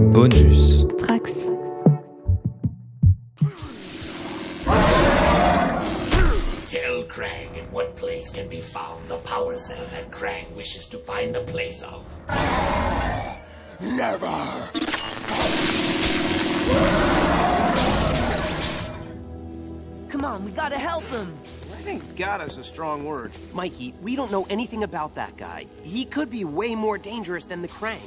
Bonus. Trax. Tell Krang in what place can be found the power cell that Krang wishes to find the place of. Never! Come on, we gotta help him. I think God is a strong word. Mikey, we don't know anything about that guy. He could be way more dangerous than the Krang.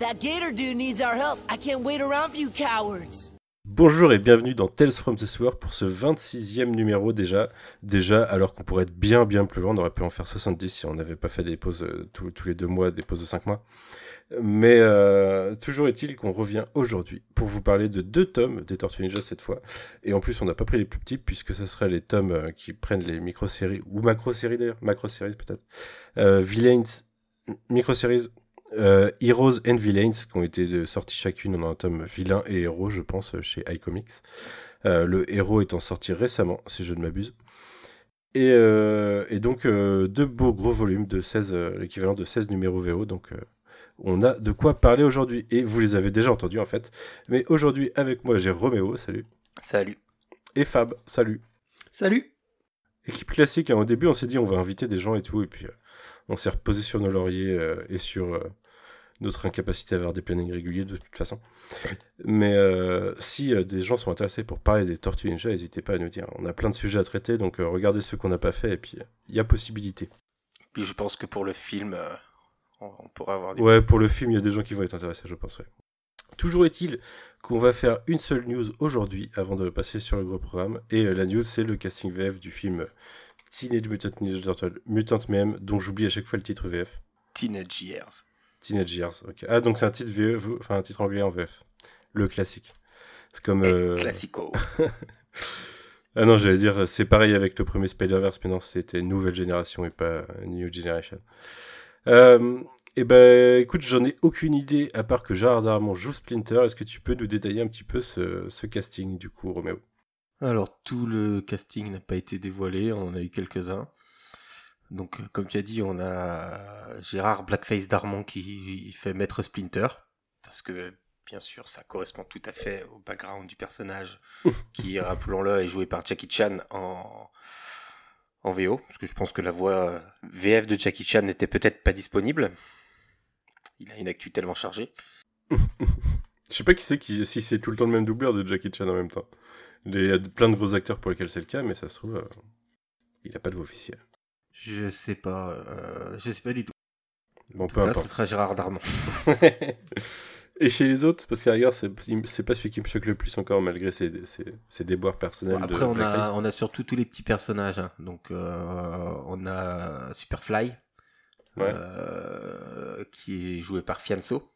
That gator dude needs our help. I can't wait around for you cowards. Bonjour et bienvenue dans Tales from the Sewer pour ce 26e numéro déjà. Déjà, alors qu'on pourrait être bien bien plus loin, on aurait pu en faire 70 si on n'avait pas fait des pauses euh, tous, les deux mois, des pauses de 5 mois. Mais euh, toujours est-il qu'on revient aujourd'hui pour vous parler de deux tomes des Tortues Ninja cette fois. Et en plus, on n'a pas pris les plus petits puisque ce seraient les tomes euh, qui prennent les micro-séries, ou macro-séries d'ailleurs, macro-séries peut-être. Villains, micro-séries, euh, Heroes and Villains qui ont été euh, sortis chacune en un tome vilain et héros, je pense, euh, chez iComics. Euh, le héros étant sorti récemment, si je ne m'abuse. Et, euh, et donc, euh, deux beaux gros volumes de 16, euh, l'équivalent de 16 numéros VO. Donc, euh, on a de quoi parler aujourd'hui. Et vous les avez déjà entendus en fait. Mais aujourd'hui, avec moi, j'ai Roméo, salut. Salut. Et Fab, salut. Salut. Équipe classique, hein, au début, on s'est dit on va inviter des gens et tout. Et puis, euh, on s'est reposé sur nos lauriers euh, et sur euh, notre incapacité à avoir des plannings réguliers de toute façon. Mais euh, si euh, des gens sont intéressés pour parler des Tortues Ninja, n'hésitez pas à nous dire. On a plein de sujets à traiter, donc euh, regardez ceux qu'on n'a pas fait et puis il y a possibilité. Puis je pense que pour le film, on, on pourra avoir des... Ouais, pour le film, il y a des gens qui vont être intéressés, je pense. ouais. Toujours est-il qu'on va faire une seule news aujourd'hui avant de passer sur le gros programme. Et la news, c'est le casting VF du film Teenage Mutant Ninja Turtles Mutant Mayhem, dont j'oublie à chaque fois le titre VF. Teenage Years. Teenage Years, ok. Ah, donc c'est un titre VE, enfin un titre anglais en VF. Le classique. C'est comme. Euh, Classico. Ah non, j'allais dire, c'est pareil avec le premier Spider-Verse, mais non, c'était Nouvelle Génération et pas New Generation. Euh, et ben, écoute, j'en ai aucune idée, à part que Gérard Darmon joue Splinter. Est-ce que tu peux nous détailler un petit peu ce, ce casting, du coup, Roméo? Alors, tout le casting n'a pas été dévoilé, on en a eu quelques-uns. Donc, euh, comme tu as dit, on a Gérard Blackface Darmon qui fait Maître Splinter, parce que, bien sûr, ça correspond tout à fait au background du personnage, qui, rappelons-le, est joué par Jackie Chan en, en VO, parce que je pense que la voix euh, VF de Jackie Chan n'était peut-être pas disponible. Il a une actu tellement chargée. Je sais pas qui c'est qui, si c'est tout le temps le même doubleur de Jackie Chan en même temps. Il y a plein de gros acteurs pour lesquels c'est le cas, mais ça se trouve, euh, il a pas de voix officielle. Je sais pas, euh, je sais pas du tout. Bon, En tout peu cas, ce importe. sera Gérard Darmon. Et chez les autres, parce qu'à rigueur, c'est c'est pas celui qui me choque le plus encore, malgré ses, ses, ses déboires personnels. Bon, de après, on a, Blackface. on a surtout tous les petits personnages. hein. Donc, euh, on a Superfly, Ouais. euh, qui est joué par Fianso,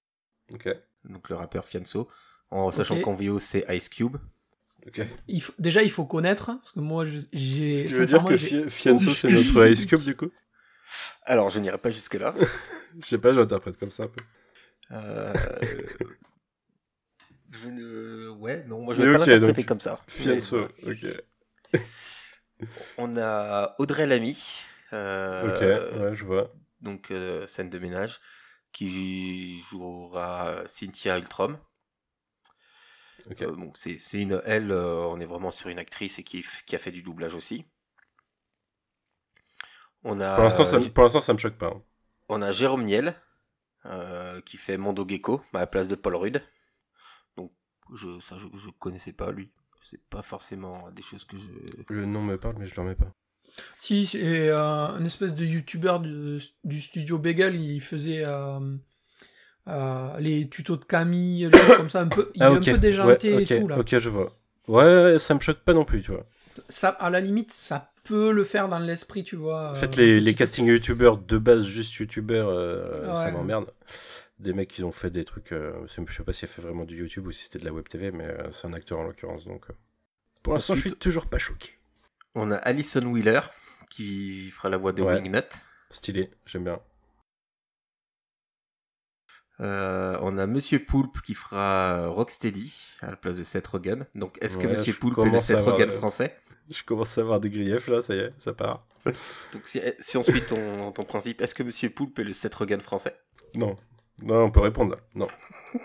donc le rappeur Fianso. En sachant qu'en VO, c'est Ice Cube. Ok. Il faut- déjà, il faut connaître, hein, parce que moi, je- j'ai. Ce qui veut dire que Fi- Fianso, c'est notre Ice Cube, du coup Alors, je n'irai pas jusque-là. Je sais pas, j'interprète comme ça un peu. Euh, je ne... Ouais, non, moi je Mais vais ok, pas l'interpréter donc, comme ça. Fianso, Mais, ok. On a Audrey Lamy. euh, Ok, ouais, je vois. donc euh, scène de ménage, qui jouera Cynthia Ultrom. Ok. Euh, bon, c'est une elle, euh, on est vraiment sur une actrice et qui, a fait du doublage aussi. On a Pour l'instant, ça, me- ça choque pas. hein. on a Jérôme Niel euh, qui fait Mondo Gecko à la place de Paul Rudd. Donc je ça je, je connaissais pas lui. C'est pas forcément des choses que je Le nom me parle, mais je le remets pas. Si, c'est euh, un espèce de youtubeur du, du studio Beagle, il faisait euh, euh, les tutos de Camille, comme ça, un peu, il est un peu déjanté ouais, et ok, tout là. ok, je vois. Ouais, ça me choque pas non plus, tu vois. Ça, à la limite, ça peut le faire dans l'esprit, tu vois. En fait, euh, les, les castings youtubeurs de base, juste youtubeurs, euh, ça m'emmerde. Des mecs qui ont fait des trucs. euh, je sais pas s'il a fait vraiment du YouTube ou si c'était de la web TV, mais euh, c'est un acteur en l'occurrence. Donc, pour l'instant, je suis toujours pas choqué. On a Alison Wheeler qui fera la voix de Ouais. Wingnut. Stylé, j'aime bien. Euh, on a Monsieur Poulpe qui fera Rocksteady à la place de Seth Rogen. Donc est-ce que Ouais, Monsieur Poulpe est le Seth Rogen français? Je commence à avoir des griefs là, ça y est, ça part. Donc si, si on suit ton, ton principe, est-ce que Monsieur Poulpe est le Seth Rogen français? Non, non, on peut répondre là. Non.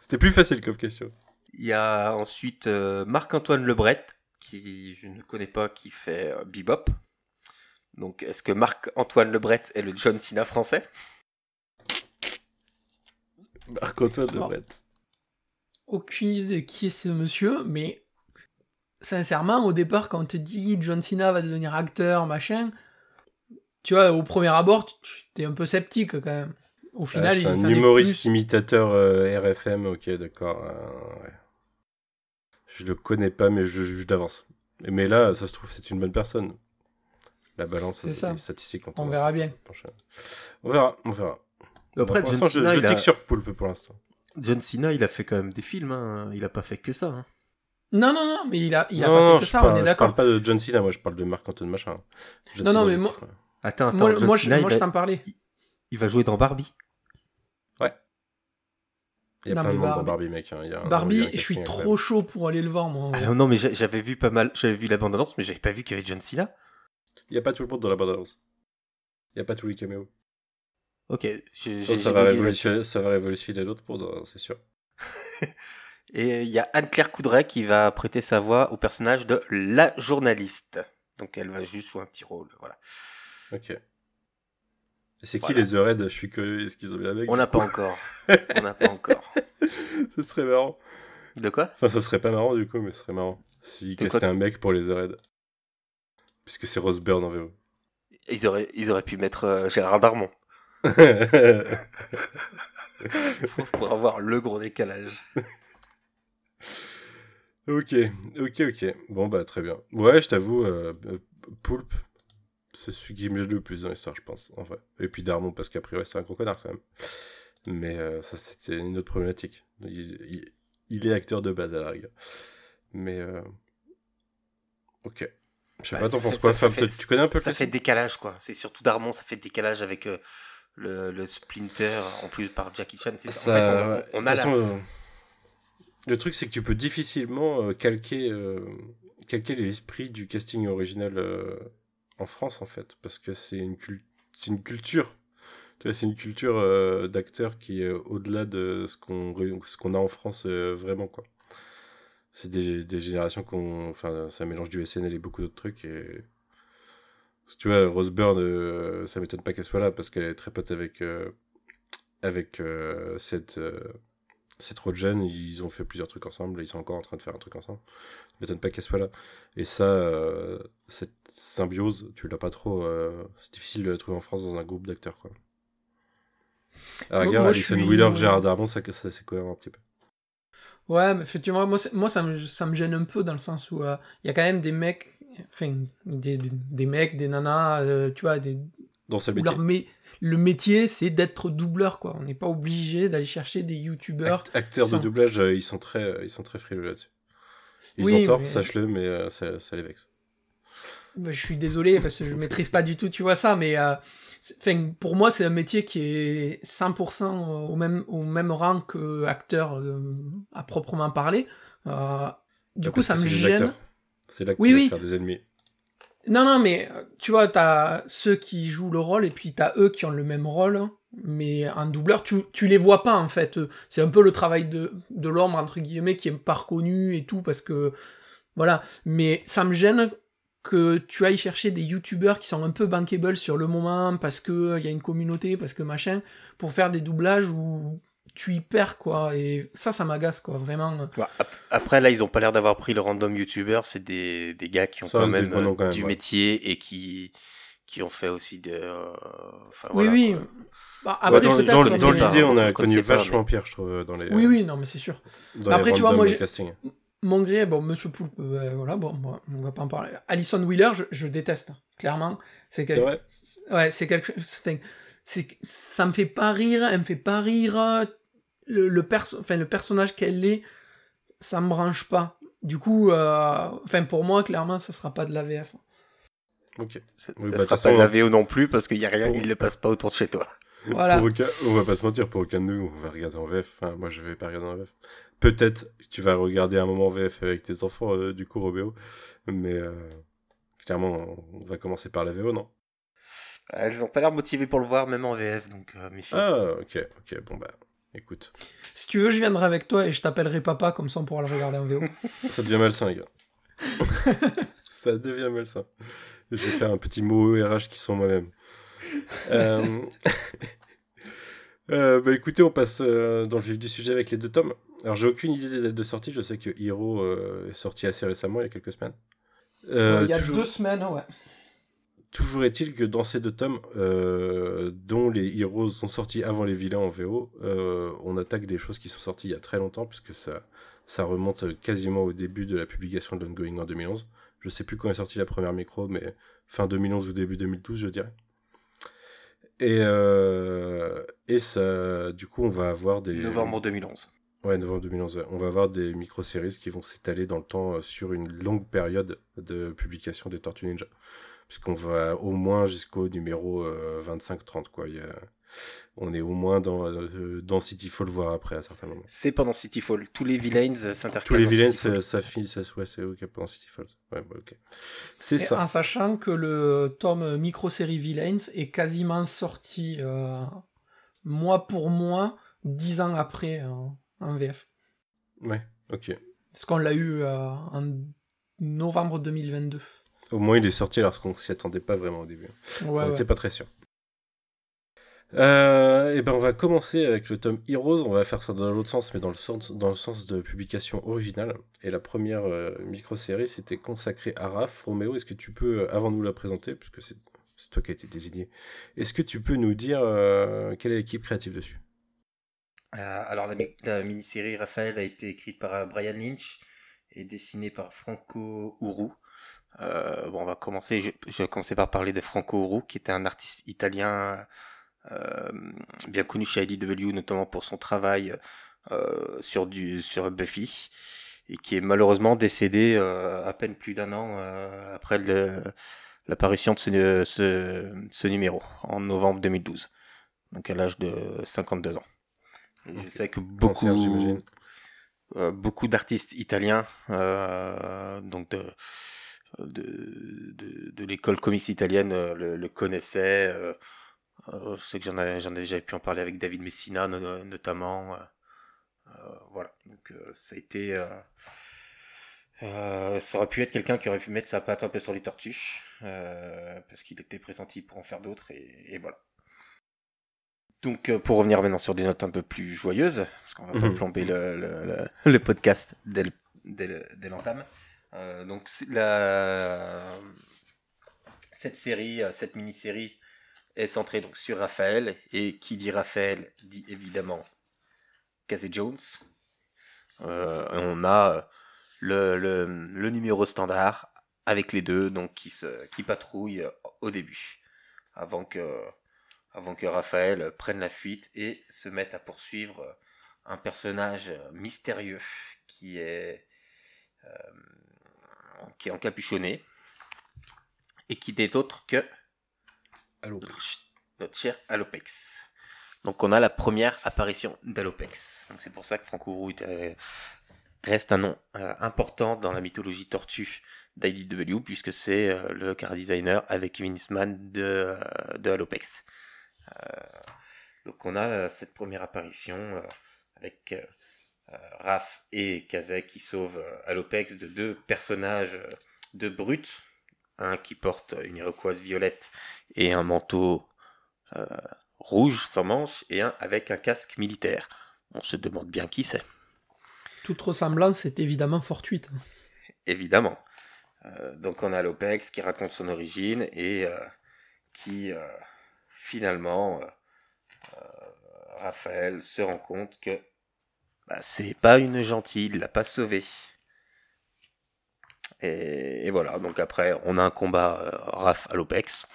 C'était plus facile comme question. Il y a ensuite euh, Marc-Antoine Lebret, qui je ne connais pas, qui fait euh, Bebop. Donc, est-ce que Marc-Antoine Lebret est le John Cena français? Marc-Antoine Lebret. Aucune idée de qui est ce monsieur, mais sincèrement, au départ, quand on te dit John Cena va devenir acteur, machin, tu vois, au premier abord, tu es un peu sceptique quand même. Au final, c'est un humoriste imitateur euh, RFM, ok, d'accord. Euh, ouais. Je le connais pas, mais je juge d'avance. Mais là, ça se trouve, c'est une bonne personne. La balance c'est ça. on verra bien. On verra, on verra. Après, John Cena, je, je sur Poulpe pour l'instant. John Cena, il a fait quand même des films. Hein. Il a pas fait que ça. Hein. Non, non, non, mais il a, il a pas fait que ça, on est d'accord. Je parle pas de John Cena, moi je parle de Marc-Antoine Machin. non, non, mais moi. Attends, attends, moi, John moi, Cena, je, moi je t'en parlais. Il, va jouer dans Barbie. Ouais. Il y a non, plein de monde Barbie... dans Barbie, mec. Hein. Il y a Barbie, je suis trop chaud pour aller le voir, moi. Ah, non, mais j'avais vu pas mal, j'avais vu la bande-annonce, mais j'avais pas vu qu'il y avait John Cena. Il y a pas tout le monde dans la bande-annonce. Il y a pas tous les caméos. Ok, ça, va révolutionner, ça va révolutionner l'autre pour, c'est sûr. Et il y a Anne-Claire Coudray qui va prêter sa voix au personnage de la journaliste. Donc elle va juste jouer un petit rôle, voilà. Ok. Et c'est qui les Red Je suis curieux, est-ce qu'ils ont bien avec On n'a pas encore. On n'a pas encore. ce serait marrant. De quoi? Enfin, ça serait pas marrant du coup, mais ce serait marrant. Si castaient un mec pour les Red. Puisque c'est Rose Byrne en VO. Ils auraient, ils auraient pu mettre euh, Gérard Darmon. pour, pour avoir le gros décalage. Ok, ok, ok. Bon, bah, très bien. Ouais, je t'avoue, euh, euh Poulpe, c'est celui qui me le plus dans l'histoire, je pense, en vrai. Et puis Darmon, parce qu'après, ouais, c'est un gros connard quand même. Mais euh, ça, c'était une autre problématique. Il, est acteur de base à la rigueur. Mais. Euh... Ok. Je sais bah, pas, t'en penses quoi? Fab, Tu connais un peu Ça fait décalage, quoi. C'est surtout Darmon, ça fait décalage avec le, le, Splinter, en plus par Jackie Chan. Ça, en fait, on, on a la... Euh, le truc, c'est que tu peux difficilement euh, calquer, euh, calquer l'esprit du casting original en France, en fait, parce que c'est une, c'est une culture. C'est une culture d'acteurs qui est au-delà de ce qu'on, qu'on a en France vraiment, quoi. C'est des, des générations qu'on. Enfin, ça mélange du SNL et beaucoup d'autres trucs. Et. Tu vois, Rose Byrne, ça m'étonne pas qu'elle soit là, parce qu'elle est très pote avec. avec cette c'est trop jeune, ils ont fait plusieurs trucs ensemble, ils sont encore en train de faire un truc ensemble. Ça m'étonne pas qu'elle soit là. Et ça, euh, cette symbiose, tu l'as pas trop. Euh, c'est difficile de la trouver en France dans un groupe d'acteurs, quoi. À la gare, Alison Wheeler, Gérard Darmon, ça, ça c'est cohérent un petit peu. Ouais, mais effectivement, moi, moi ça, me, ça me gêne un peu dans le sens où euh, il y a quand même des mecs, enfin, des, des, des mecs, des nanas, tu vois, des. Dans ce métier le métier, c'est d'être doubleur, quoi. On n'est pas obligé d'aller chercher des youtubeurs. acteurs de doublage, euh, ils sont très, euh, ils sont très frileux là-dessus. Ils ont tort, sache-le, mais euh, ça, ça, les vexe. Bah, je suis désolé parce que je maîtrise pas du tout, tu vois ça, mais pour moi, c'est un métier qui est 100% au même, au même rang que acteur à proprement parler. du coup, ça me gêne. C'est là que oui, tu vas oui. faire des ennemis. Non, non, mais euh, tu vois, t'as ceux qui jouent le rôle et puis t'as eux qui ont le même rôle, mais un doubleur, tu, tu les vois pas en fait. C'est un peu le travail de, de l'ombre, entre guillemets, qui est pas reconnu et tout, parce que. Voilà. Mais ça me gêne que tu ailles chercher des youtubeurs qui sont un peu bankable sur le moment, parce qu'il y a une communauté, parce que machin, pour faire des doublages où tu y perds, quoi. Et ça, ça m'agace, quoi, vraiment. après, là, ils ont pas l'air d'avoir pris le random YouTuber. C'est des, des gars qui ont quand même, euh, du métier et qui, qui ont fait aussi de. Euh, enfin, oui, oui. Bah, après, dans, dans, l'idée, on a connu vachement pire, je trouve, dans les. Oui, oui, non, mais c'est sûr. après, tu vois, moi, mon gré, bon, Monsieur Poulpe, euh, voilà, bon, on va pas en parler. Alison Wheeler, je, je déteste, clairement. C'est quel... vrai? Ouais, c'est quelque chose. Ça me fait pas rire, elle me fait pas rire le, le, enfin, le personnage qu'elle est, ça me branche pas. Du coup, euh, enfin pour moi, clairement, ça sera pas de la VF. Ok. Ça, oui, ça bah, sera pas de la VO non plus parce qu'il y a rien, il ne passe pas autour de chez toi. Voilà. on va pas se mentir, pour aucun de nous, on va regarder en VF. Enfin, moi, je vais pas regarder en VF. Peut-être tu vas regarder un moment en VF avec tes enfants, euh, du coup, Robéo. Mais euh, clairement, on va commencer par la VO, non? Elles ont pas l'air motivées pour le voir, même en VF, donc Ah, ok, ok, bon bah. Écoute. Si tu veux, je viendrai avec toi et je t'appellerai papa, comme ça on pourra le regarder en VO. Ça devient malsain, les gars. ça devient malsain. Je vais faire un petit mot RH qui sont moi-même. Euh, euh, bah écoutez, on passe euh, dans le vif du sujet avec les deux tomes. Alors j'ai aucune idée des dates de sortie. Je sais que Hero euh, est sorti assez récemment, il y a quelques semaines. Il y a toujours, deux semaines, ouais. Toujours est-il que dans ces deux tomes, euh, dont les Heroes sont sortis avant les vilains en VO, euh, on attaque des choses qui sont sorties il y a très longtemps, puisque ça, ça remonte quasiment au début de la publication de l'Ongoing en 2011. Je sais plus quand est sortie la première micro, mais fin 2011 ou début 2012, je dirais. Et, euh, et ça, du coup, on va avoir des. Novembre 2011. Ouais, novembre 2011. ouais. On va avoir des micro-séries qui vont s'étaler dans le temps sur une longue période de publication des Tortues Ninja. Puisqu'on va au moins jusqu'au numéro euh, 25-30, quoi. Il y a- On est au moins dans, euh, dans City Fall, voire après, à certains moments. C'est pendant Cityfall. Tous les villains euh, s'intercalent. Tous les Cityfall. ça, ça finit, ça, ouais, c'est ok pendant City Falls. Ouais, bah, ok. C'est ça. en sachant que le tome micro-série Villains est quasiment sorti euh, mois pour mois, dix ans après euh, en VF. Ouais, ok. Parce qu'on l'a eu euh, en novembre 2022. Au moins, il est sorti alors qu'on s'y attendait pas vraiment au début. Ouais, on ouais. n'était pas très sûr. Euh, et ben on va commencer avec le tome Heroes, on va faire ça dans l'autre sens, mais dans le sens, dans le sens de publication originale. Et la première euh, micro-série, c'était consacrée à Raph. Roméo, est-ce que tu peux, euh, avant de nous la présenter, puisque c'est toi qui as été désigné, est-ce que tu peux nous dire euh, quelle est l'équipe créative dessus? Euh, alors la, mi- la mini-série Raphaël a été écrite par Brian Lynch et dessinée par Franco Uru. Euh, bon, on va commencer. Je, je vais commencer par parler de Franco Uru, qui était un artiste italien euh, bien connu chez IDW, notamment pour son travail euh, sur du sur Buffy, et qui est malheureusement décédé euh, à peine plus d'un an euh, après le- l'apparition de ce, ce, ce numéro en novembre 2012, donc à l'âge de 52 ans. Je sais que Cancer, beaucoup, j'imagine. euh, beaucoup d'artistes italiens, euh, donc de, de, de, de l'école comics italienne euh, le, le connaissaient. Euh, euh, je sais que j'en ai, j'en ai déjà pu en parler avec David Messina no- notamment. euh, voilà, donc euh, ça a été... ça aurait pu être quelqu'un qui aurait pu mettre sa patte un peu sur les tortues, parce qu'il était pressenti pour en faire d'autres, et, et voilà. Donc pour revenir maintenant sur des notes un peu plus joyeuses, parce qu'on va pas Mhm. plomber le, le, le, le podcast dès le- dès le- dès l'entame. Euh, donc cette série, euh, cette mini-série est centrée donc sur Raphaël, et qui dit Raphaël dit évidemment Casey Jones. Euh, on a le, le, numéro standard avec les deux donc qui se qui patrouillent euh, au début avant que avant que Raphaël prenne la fuite et se mette à poursuivre un personnage mystérieux qui est qui est encapuchonné et qui n'est autre que notre, ch- notre cher Alopex. Donc on a la première apparition d'Alopex. Donc c'est pour ça que Franco Roux était- reste un nom euh, important dans la mythologie tortue d'IDW puisque c'est euh, le car designer avec Mann de, euh, de Alopex. Euh, donc on a euh, cette première apparition euh, avec euh, euh, Raph et Kazek qui sauvent euh, Alopex de deux personnages euh, de brutes. Un qui porte une iroquoise violette et un manteau euh, rouge sans manches et un avec un casque militaire. On se demande bien qui c'est, Toute ressemblance est évidemment fortuite. évidemment. Euh, donc on a l'OPEX qui raconte son origine et euh, qui euh, finalement, euh, euh, Raphaël se rend compte que bah, c'est pas une gentille, il l'a pas sauvé. Et, voilà, donc après on a un combat euh, Raph à l'OPEX,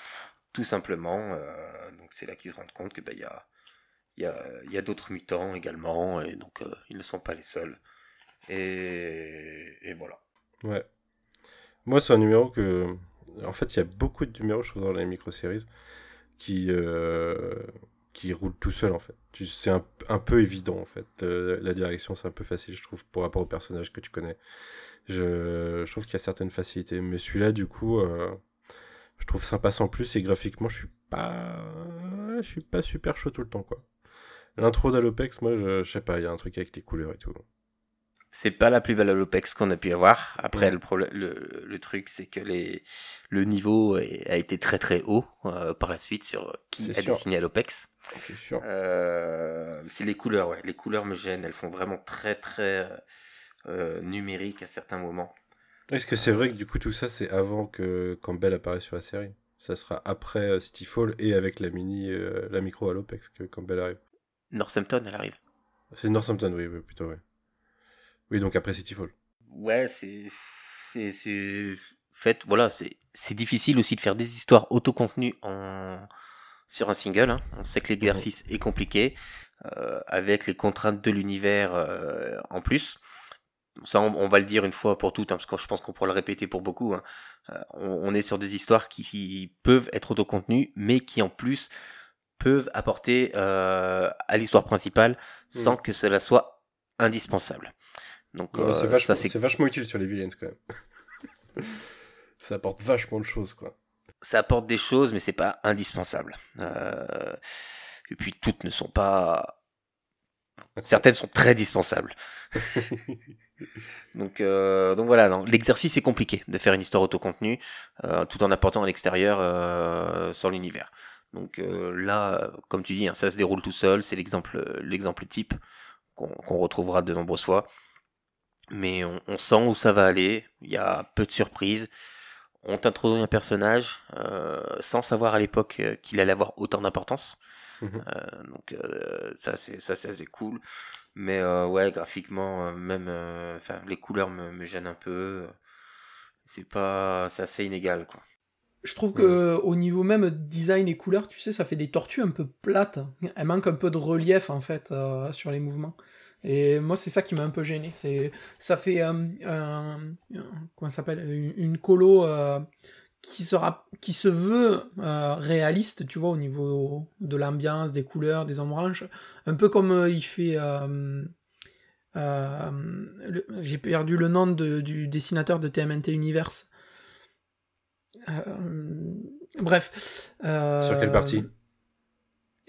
tout simplement. euh, donc c'est là qu'ils se rendent compte que bah, y a, d'autres mutants également, et donc euh, ils ne sont pas les seuls. Et, voilà. Ouais. Moi, c'est un numéro que. En fait, il y a beaucoup de numéros, je trouve, dans les micro-séries qui, qui roulent tout seul, en fait. C'est un, un peu évident, en fait. Euh, la direction, c'est un peu facile, je trouve, pour rapport au personnage que tu connais. Je, je trouve qu'il y a certaines facilités. Mais celui-là, du coup, euh, je trouve sympa sans plus. Et graphiquement, je suis pas. Je suis pas super chaud tout le temps, quoi. L'intro d'Alopex, moi, je, je sais pas, il y a un truc avec les couleurs et tout. C'est pas la plus belle Alopex qu'on a pu avoir. Après, le, problème, le, le truc, c'est que les, le niveau a été très très haut euh, par la suite sur qui a sûr. dessiné Alopex. C'est sûr. Euh, c'est les couleurs, ouais. Les couleurs me gênent. Elles font vraiment très très euh, numériques à certains moments. Est-ce que c'est vrai que du coup tout ça c'est avant que Campbell apparaisse sur la série Ça sera après City Fall et avec la mini, la micro à l'Opex que Campbell arrive. Northampton, elle arrive. C'est Northampton, oui, oui, plutôt, oui. Oui, donc après City Fall. Ouais, c'est c'est c'est fait voilà, c'est c'est difficile aussi de faire des histoires autocontenues en sur un single. hein. On sait que l'exercice est compliqué euh, avec les contraintes de l'univers euh, en plus. Ça, on, on va le dire une fois pour toutes, hein, parce que je pense qu'on pourra le répéter pour beaucoup. hein. Euh, on, on est sur des histoires qui, qui peuvent être autocontenues, mais qui en plus peuvent apporter euh, à l'histoire principale sans que cela soit indispensable. Donc Ouais, euh, c'est vachement, ça c'est c'est vachement utile sur les villains quand même. ça apporte vachement de choses, quoi. ça apporte des choses, mais c'est pas indispensable. Euh, et puis toutes ne sont pas. Certaines sont très dispensables. donc, euh, donc voilà, l'exercice est compliqué de faire une histoire autocontenue euh, tout en apportant à l'extérieur euh, sans l'univers. Donc là, comme tu dis, hein, ça se déroule tout seul. C'est l'exemple, l'exemple type qu'on qu'on retrouvera de nombreuses fois. Mais on, on sent où ça va aller. Il y a peu de surprises on t'introduit un personnage euh, sans savoir à l'époque euh, qu'il allait avoir autant d'importance. Mhm. Euh, donc euh, ça c'est ça c'est assez cool. Mais euh, ouais graphiquement euh, même euh, enfin les couleurs me, me gênent un peu. C'est pas c'est assez inégal quoi. Je trouve que au niveau même design et couleurs, tu sais, ça fait des tortues un peu plates. Elles manquent un peu de relief en fait euh, sur les mouvements. Et moi, c'est ça qui m'a un peu gêné. C'est, ça fait euh, comment s'appelle, une, colo euh, qui sera, qui se veut euh, réaliste, tu vois, au niveau de l'ambiance, des couleurs, des ombranges, un peu comme il fait. j'ai perdu le nom de- du dessinateur de TMNT Universe. Bref. Sur quelle partie?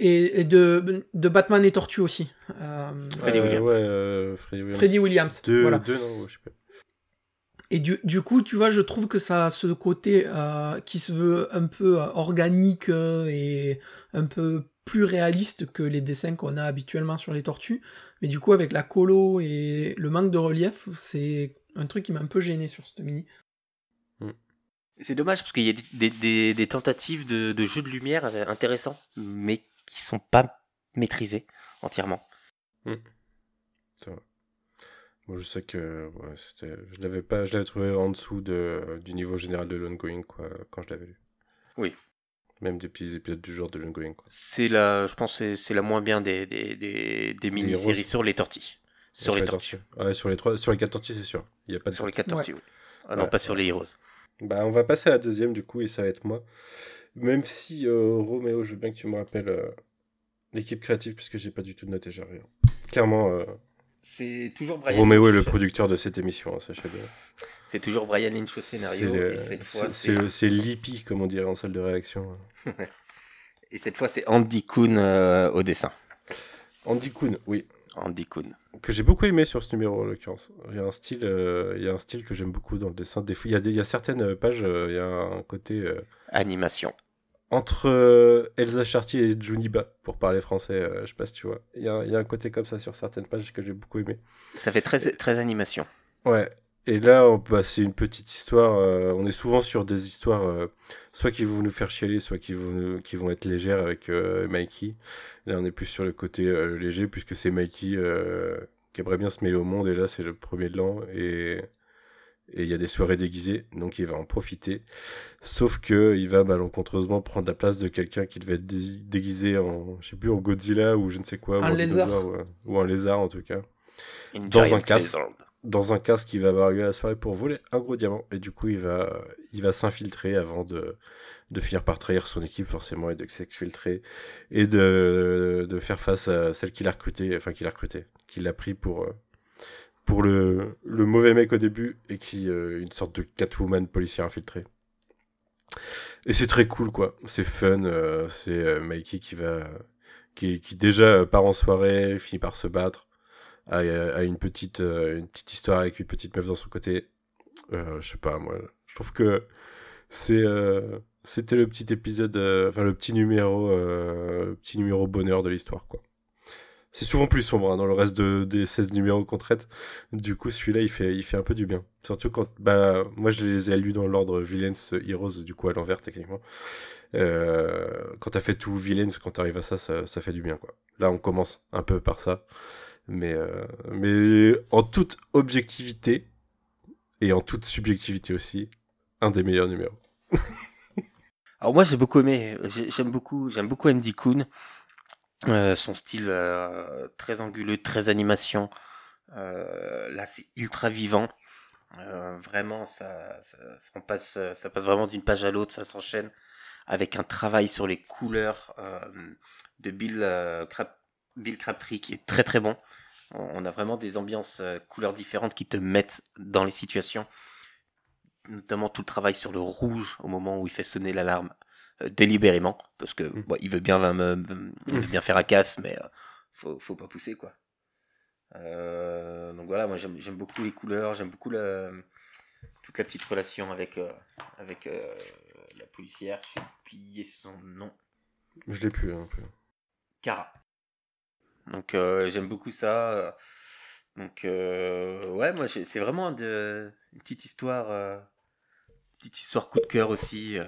Et, et de, de Batman et Tortue aussi. Euh, Freddy Euh, Williams. Ouais, euh, Freddy Williams. Freddy Williams. Deux, voilà. deux, non, je sais pas. Et du, du coup, tu vois, je trouve que ça a ce côté euh, qui se veut un peu euh, organique euh, et un peu plus réaliste que les dessins qu'on a habituellement sur les tortues. Mais du coup, avec la colo et le manque de relief, c'est un truc qui m'a un peu gêné sur cette mini. C'est dommage parce qu'il y a des, des, des- tentatives de, de jeux de lumière intéressants, mais qui sont pas maîtrisés entièrement. Moi, je sais que ouais, je l'avais pas, je l'avais trouvé en dessous de, du niveau général de l'ongoing, quoi, quand je l'avais lu. Oui. Même des petits épisodes du genre de l'ongoing. C'est la, je pense, que c'est la moins bien des des, des, des mini-séries sur les tortilles. Sur les tortues. Ouais, sur les trois, sur les quatre tortilles, c'est sûr. Il y a pas de Sur les quatre Ouais. tortues, oui. Ah non, pas sur les heroes. Bah, on va passer à la deuxième, du coup, et ça va être moi. Même si, euh, Roméo, je veux bien que tu me rappelles euh, l'équipe créative, puisque j'ai pas du tout de noté, j'ai rien. Clairement, euh, C'est toujours Brian Roméo est le producteur de cette émission, hein, sachez bien. C'est toujours Brian Lynch au scénario. C'est le- Et cette fois, c'est- l'IPI, comme on dirait en salle de réaction. et cette fois, c'est Andy Kuhn au dessin. Andy Kuhn, oui. Andy Kuhn. que j'ai beaucoup aimé sur ce numéro en l'occurrence. Il y a un style, euh, il y a un style que j'aime beaucoup dans le dessin. Des il y a des, il y a certaines pages, euh, il y a un côté euh, Animation. entre euh, Elsa Chartier et Juniba pour parler français. euh, je sais pas si tu vois. Il y a, il y a un côté comme ça sur certaines pages que j'ai beaucoup aimé. Ça fait très, très animation. Ouais. Et là, bah, c'est une petite histoire. euh, on est souvent sur des histoires, euh, soit qui vont nous faire chialer, soit qui vont, nous- qui vont être légères avec euh, Mikey. Là, on est plus sur le côté euh, léger, puisque c'est Mikey euh, qui aimerait bien se mêler au monde. Et là, c'est le premier de l'an. Et et il y a des soirées déguisées, donc il va en profiter. Sauf que il va malencontreusement prendre la place de quelqu'un qui devait être dé- déguisé en, je sais plus, en Godzilla ou je ne sais quoi, ou Un en lézard. ou, un- ou un lézard en tout cas Une Dans un casque. lizard. Dans un casque qui va avoir lieu à la soirée pour voler un gros diamant. Et du coup, il va, il va s'infiltrer avant de, de finir par trahir son équipe, forcément, et de s'exfiltrer. Et de, de faire face à celle qu'il a recrutée, enfin, qu'il a recrutée, qu'il a pris pour, euh, pour le, le mauvais mec au début, et qui, euh, une sorte de Catwoman policier infiltré. Et c'est très cool, quoi. C'est fun, euh, c'est Mikey qui va, qui, qui déjà part en soirée, finit par se battre, a une petite une petite histoire avec une petite meuf dans son côté. je sais pas, moi, je trouve que c'est c'était le petit épisode, le petit numéro, petit numéro bonheur de l'histoire, quoi. C'est souvent plus sombre hein, dans le reste de, des 16 numéros qu'on traite. Du coup, celui-là, il fait, il fait un peu du bien. Surtout quand, bah, moi, je les ai lus dans l'ordre Villains Heroes, du coup, à l'envers, techniquement. Euh, quand t'as fait tout Villains, quand t'arrives à ça, ça, ça, fait du bien, quoi. Là, on commence un peu par ça. Mais, euh, mais en toute objectivité, et en toute subjectivité aussi, un des meilleurs numéros. Alors moi j'ai beaucoup aimé, j'aime beaucoup, j'aime beaucoup Andy Kuhn. Euh, son style euh, très anguleux, très animation. Là, c'est ultra vivant. vraiment, ça, passe, ça passe vraiment d'une page à l'autre, ça s'enchaîne avec un travail sur les couleurs de Bill, Crab, Bill Crabtree qui est très très bon. On a vraiment des ambiances couleurs différentes qui te mettent dans les situations. Notamment tout le travail sur le rouge au moment où il fait sonner l'alarme euh, délibérément parce que mm. il veut bien faire à casse mais euh, faut faut pas pousser quoi euh, donc voilà moi j'aime beaucoup les couleurs j'aime beaucoup toute la petite relation avec avec la policière j'ai oublié son nom je l'ai plus un peu Cara donc j'aime beaucoup ça donc ouais moi c'est vraiment de, une petite histoire petite histoire coup de cœur aussi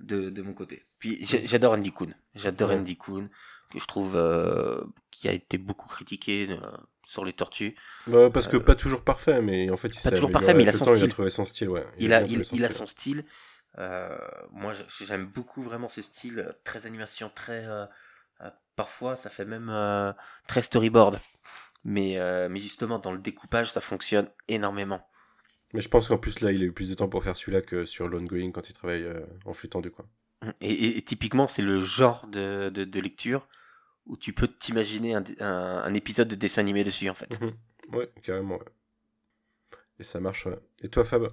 de, de mon côté. Puis j'adore Andy Kuhn. J'adore Andy Kuhn, que je trouve euh, qui a été beaucoup critiqué euh, sur les tortues. Bah, parce que euh, pas toujours parfait, mais en fait, il pas toujours parfait, mais il a son style. Il a trouvé son style, ouais. Il, a, il, il a son style. moi, j'aime beaucoup vraiment ce style, très animation, très. Parfois, ça fait même très storyboard. Mais, mais justement, dans le découpage, ça fonctionne énormément. Mais je pense qu'en plus, là, il a eu plus de temps pour faire celui-là que sur l'ongoing quand il travaille euh, en flux tendu, quoi. Et, typiquement, c'est le genre de, de, lecture où tu peux t'imaginer un, un, épisode de dessin animé dessus, en fait. Mhm. Ouais, carrément, ouais. Et ça marche, ouais. Et toi, Fab?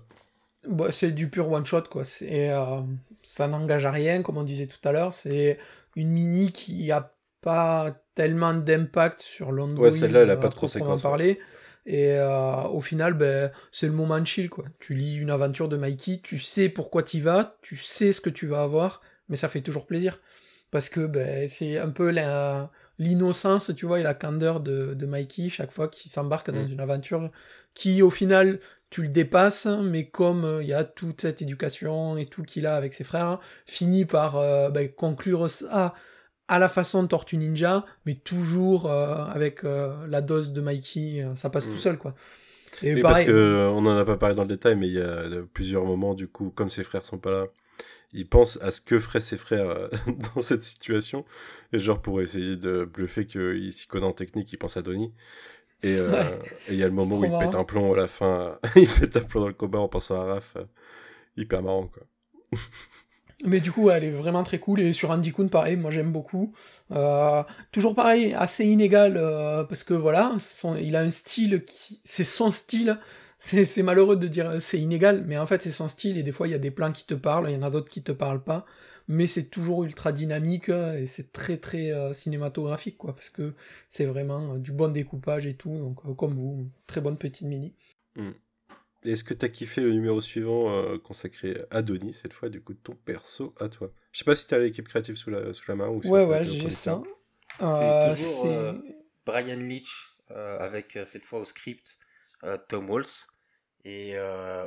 Bah, C'est du pur one-shot, quoi. C'est, euh, ça n'engage à rien, comme on disait tout à l'heure. C'est une mini qui a pas tellement d'impact sur l'ongoing. Ouais, celle-là, elle a pas de conséquences. parler. Et euh, au final, ben, c'est le moment de chill, quoi. Tu lis une aventure de Mikey, tu sais pourquoi tu vas, tu sais ce que tu vas avoir, mais ça fait toujours plaisir. Parce que ben, c'est un peu l'innocence, tu vois, et la candeur de, de Mikey chaque fois qu'il s'embarque dans mm. une aventure qui, au final, tu le dépasses, mais comme euh, il y a toute cette éducation et tout qu'il a avec ses frères, finit par euh, ben, conclure ça à la façon de Tortue Ninja, mais toujours euh, avec euh, la dose de Mikey, euh, ça passe tout mm. seul, quoi. Et parce que on en a pas parlé dans le détail, mais il y a plusieurs moments, du coup, comme ses frères sont pas là, il pense à ce que feraient ses frères dans cette situation, et genre pour essayer de bluffer qu'il s'y connaît en technique, il pense à Donnie. Et il y a le moment où il pète un plomb à la fin, il pète un plomb dans le combat en pensant à Raph, hyper marrant, quoi. Mais du coup, elle est vraiment très cool. Et sur Andy Kuhn, pareil, moi j'aime beaucoup. Euh, toujours pareil, assez inégal, euh, parce que voilà, il a un style qui. C'est son style. C'est malheureux de dire c'est inégal, mais en fait c'est son style. Et des fois, il y a des plans qui te parlent, il y en a d'autres qui te parlent pas. Mais c'est toujours ultra dynamique et c'est très très euh, cinématographique, quoi, parce que c'est vraiment du bon découpage et tout. Donc, comme vous, très bonne petite mini. Mm. Est-ce que tu as kiffé le numéro suivant euh, consacré à Denis, cette fois, du coup, ton perso à toi? Je sais pas si tu as l'équipe créative sous la, sous la main ou si Ouais, ouais, j'ai ça. c'est euh, toujours euh, Brian Leach, avec cette fois au script Tom Walls, et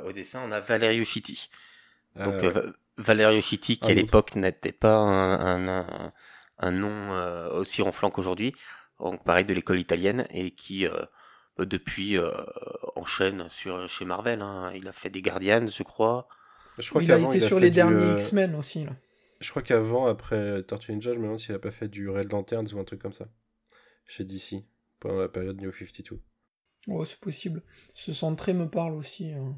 au dessin, on a Valerio Chitti. Donc, Valerio Chitti, qui à l'époque n'était pas un, un, un nom aussi ronflant qu'aujourd'hui, donc pareil de l'école italienne, et qui euh, depuis euh, enchaîne sur chez Marvel. Hein. Il a fait des Guardians, je crois. Je crois il a été sur les derniers euh, X-Men aussi. Là. Je crois qu'avant, après Tortue Ninja, je me demande s'il a pas fait du Red Lanterns ou un truc comme ça. Chez DC, pendant la période New 52. Oh, c'est possible. Ce centré me parle aussi. Hein.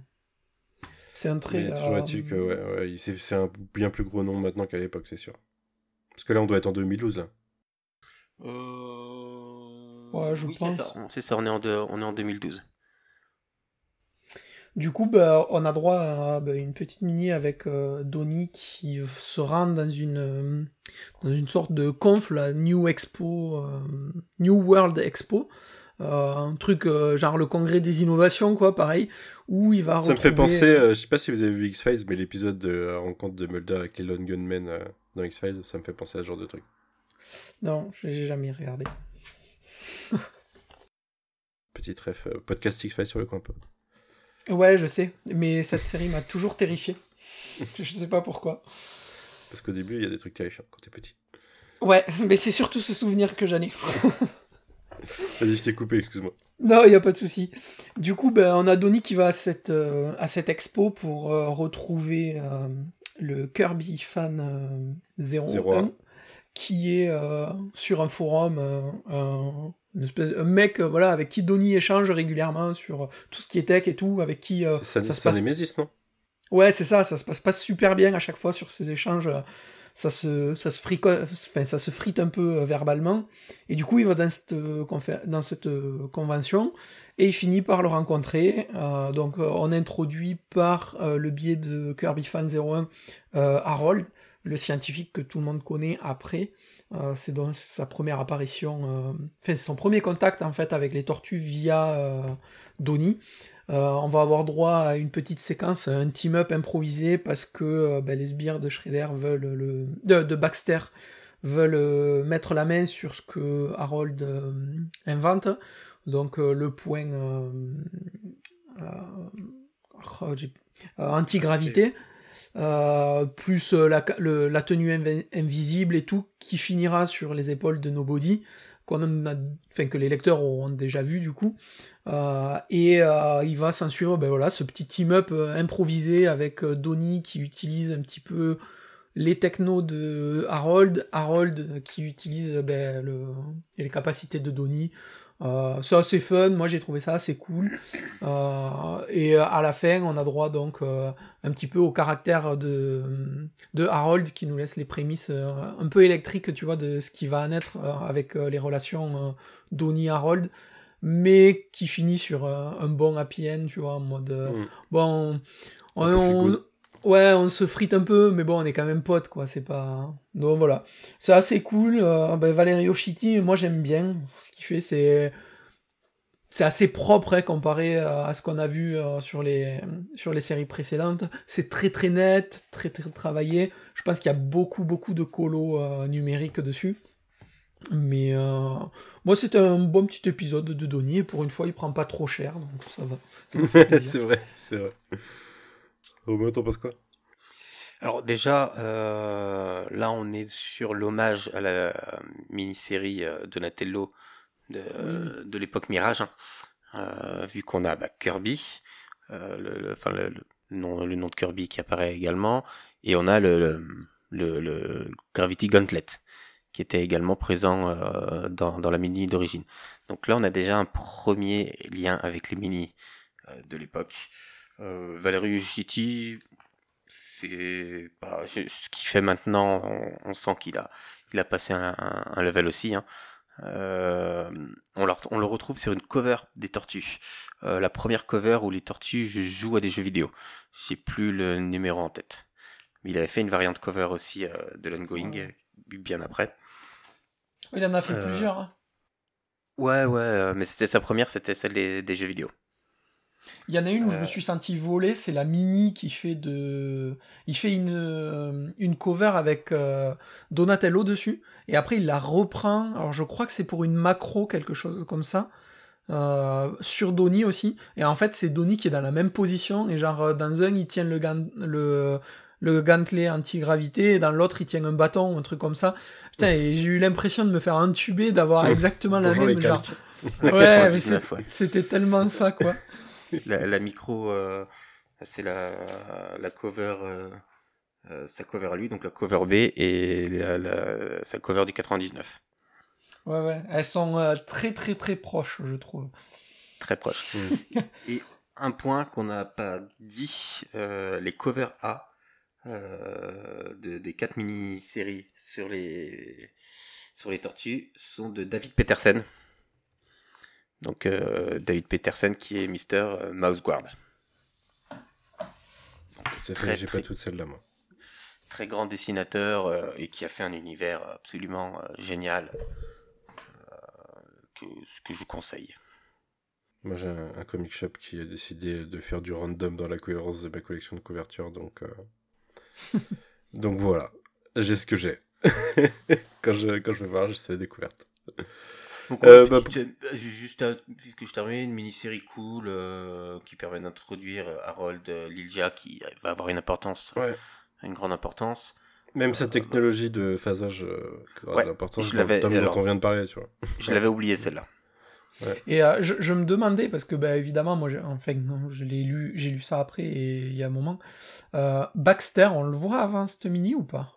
C'est un trait. Mais toujours est-il que ouais, ouais, c'est un bien plus gros nom maintenant qu'à l'époque, c'est sûr. Parce que là, on doit être en 2012, là. Euh... Ouais, je oui, pense. C'est ça. ça, on est en, on est en 2012. Du coup, bah, on a droit à bah, une petite mini avec euh, Donnie qui se rend dans une, euh, dans une sorte de conf, la New Expo, euh, New World Expo. Euh, un truc euh, genre le congrès des innovations, quoi, pareil, où il va Ça me fait penser, euh, je sais pas si vous avez vu X-Files, mais l'épisode de la rencontre de Mulder avec les Lone Gunmen euh, dans X-Files, ça me fait penser à ce genre de truc. Non, j'ai jamais regardé. Petite ref, euh, podcast X-Files sur le coin un peu. Ouais, je sais, mais cette série m'a toujours terrifié. je sais pas pourquoi. Parce qu'au début, il y a des trucs terrifiants quand t'es petit. Ouais, mais c'est surtout ce souvenir que j'en ai. Vas-y, je t'ai coupé, excuse-moi. Non, il n'y a pas de souci. Du coup, ben, on a Donnie qui va à cette, euh, à cette expo pour euh, retrouver euh, le Kirby Fan euh, 01, 01. qui est sur un forum, un, une espèce- un mec euh, voilà, avec qui Donnie échange régulièrement sur tout ce qui est tech et tout, avec qui euh, C'est ça ça, se passe Nemesis, non? Ouais, c'est ça, ça se passe pas super bien à chaque fois sur ces échanges. euh, Ça se, ça se, frico- enfin, ça se frite un peu euh, verbalement. Et du coup, il va dans cette, euh, confé- dans cette euh, convention et il finit par le rencontrer. Euh, donc, euh, on introduit par euh, le biais de Kirby Fan 01 euh, Harold, le scientifique que tout le monde connaît après. Euh, c'est donc sa première apparition, euh, enfin, son premier contact en fait avec les tortues via euh, Donnie. On va avoir droit à une petite séquence, un team-up improvisé parce que ben, les sbires de Shredder veulent Baxter veulent mettre la main sur ce que Harold invente. Donc le point oh, antigravité. Euh, plus euh, la, tenue invi- invisible et tout, qui finira sur les épaules de Nobody, qu'on a, enfin, que les lecteurs auront déjà vu du coup. Euh, et euh, il va s'en suivre ben voilà, ce petit team-up euh, improvisé avec Donnie qui utilise un petit peu les technos de Harold, Harold qui utilise ben, le, les capacités de Donnie. Euh, c'est assez fun, moi j'ai trouvé ça assez cool. Euh, et euh, à la fin, on a droit donc euh, un petit peu au caractère de, de Harold qui nous laisse les prémices euh, un peu électriques, tu vois, de ce qui va naître euh, avec les relations Donnie-Harold mais qui finit sur un bon happy end, tu vois, en mode Mm. bon, on, on-. Ouais, on se frite un peu, mais bon, on est quand même potes, quoi, c'est pas. Donc voilà, c'est assez cool. euh, ben, Valerio Chitti, moi j'aime bien ce qu'il fait, c'est c'est assez propre hein, comparé à ce qu'on a vu euh, sur les sur les séries précédentes. C'est très très net, très très travaillé. Je pense qu'il y a beaucoup beaucoup de colos euh, numériques dessus. Mais euh, moi, c'était un bon petit épisode de Donnie, et pour une fois, il prend pas trop cher, donc ça va. C'est vrai, c'est vrai. Romain, t'en penses quoi? Alors déjà, euh, là on est sur l'hommage à la mini-série euh, Donatello de, de l'époque Mirage, hein. Euh, vu qu'on a bah, Kirby, euh, le, le- enfin, le, le nom, le nom de Kirby qui apparaît également, et on a le, Gravity Gauntlet qui était également présent euh, dans, dans la mini d'origine. Donc là on a déjà un premier lien avec les mini euh, de l'époque. Euh, Valérie Gitti, c'est bah, je- ce qu'il fait maintenant, on, on sent qu'il a, il a passé un, un- un level aussi. Hein. Euh, on, le, on le retrouve sur une cover des Tortues. Euh, la première cover où les Tortues jouent à des jeux vidéo. J'ai plus le numéro en tête. Mais il avait fait une variante cover aussi euh, de l'ongoing bien après. Il en a fait Euh, plusieurs. hein. Ouais, ouais, mais c'était sa première, c'était celle des, des jeux vidéo. Il y en a une où je me euh, suis senti voler, c'est la mini qui fait de. Il fait une, euh, une cover avec euh, Donatello dessus, et après il la reprend. Alors je crois que c'est pour une macro, quelque chose comme ça. euh, sur Donnie aussi et en fait c'est Donnie qui est dans la même position et genre dans un il tient le, gan- le, le gantelet anti-gravité et dans l'autre il tient un bâton ou un truc comme ça putain et j'ai eu l'impression de me faire entuber d'avoir exactement la Bonjour même genre calques. ouais, mais 99, c'est- ouais. c'était tellement ça quoi La, la micro, euh, c'est la, la cover, euh, euh, sa cover à lui, donc la cover B et la, la- sa cover du 99. Ouais, ouais, elles sont très très très proches, je trouve. Très proche. et un point qu'on n'a pas dit, les covers A euh, de- des quatre mini-séries sur les, sur les tortues sont de David Petersen. Donc euh, David Petersen qui est Mister Mouse Guard. Tout à fait, Très, j'ai pas toutes celles-là, moi. très grand dessinateur euh, et qui a fait un univers absolument euh, génial euh, que, que je vous conseille. Moi, j'ai un, un comic shop qui a décidé de faire du random dans la cohérence de ma collection de couvertures, donc... euh, donc voilà, j'ai ce que j'ai. quand, je, quand je vais voir, j'ai la découverte. Donc, Euh, bah, petite, euh, juste à- puisque je termine, une mini-série cool euh, qui permet d'introduire Harold euh, Liljia qui va avoir une importance, Ouais. une grande importance. Même sa technologie de phasage euh, aura Ouais, de l'importance alors- dont on vient de parler, tu vois. Je l'avais oublié celle-là. Et euh, je, je me demandais, parce que bah, évidemment, moi, j'ai- enfin, non, je l'ai lu, j'ai lu ça après, et il y a un moment. Euh, Baxter, on le voit avant cette mini ou pas?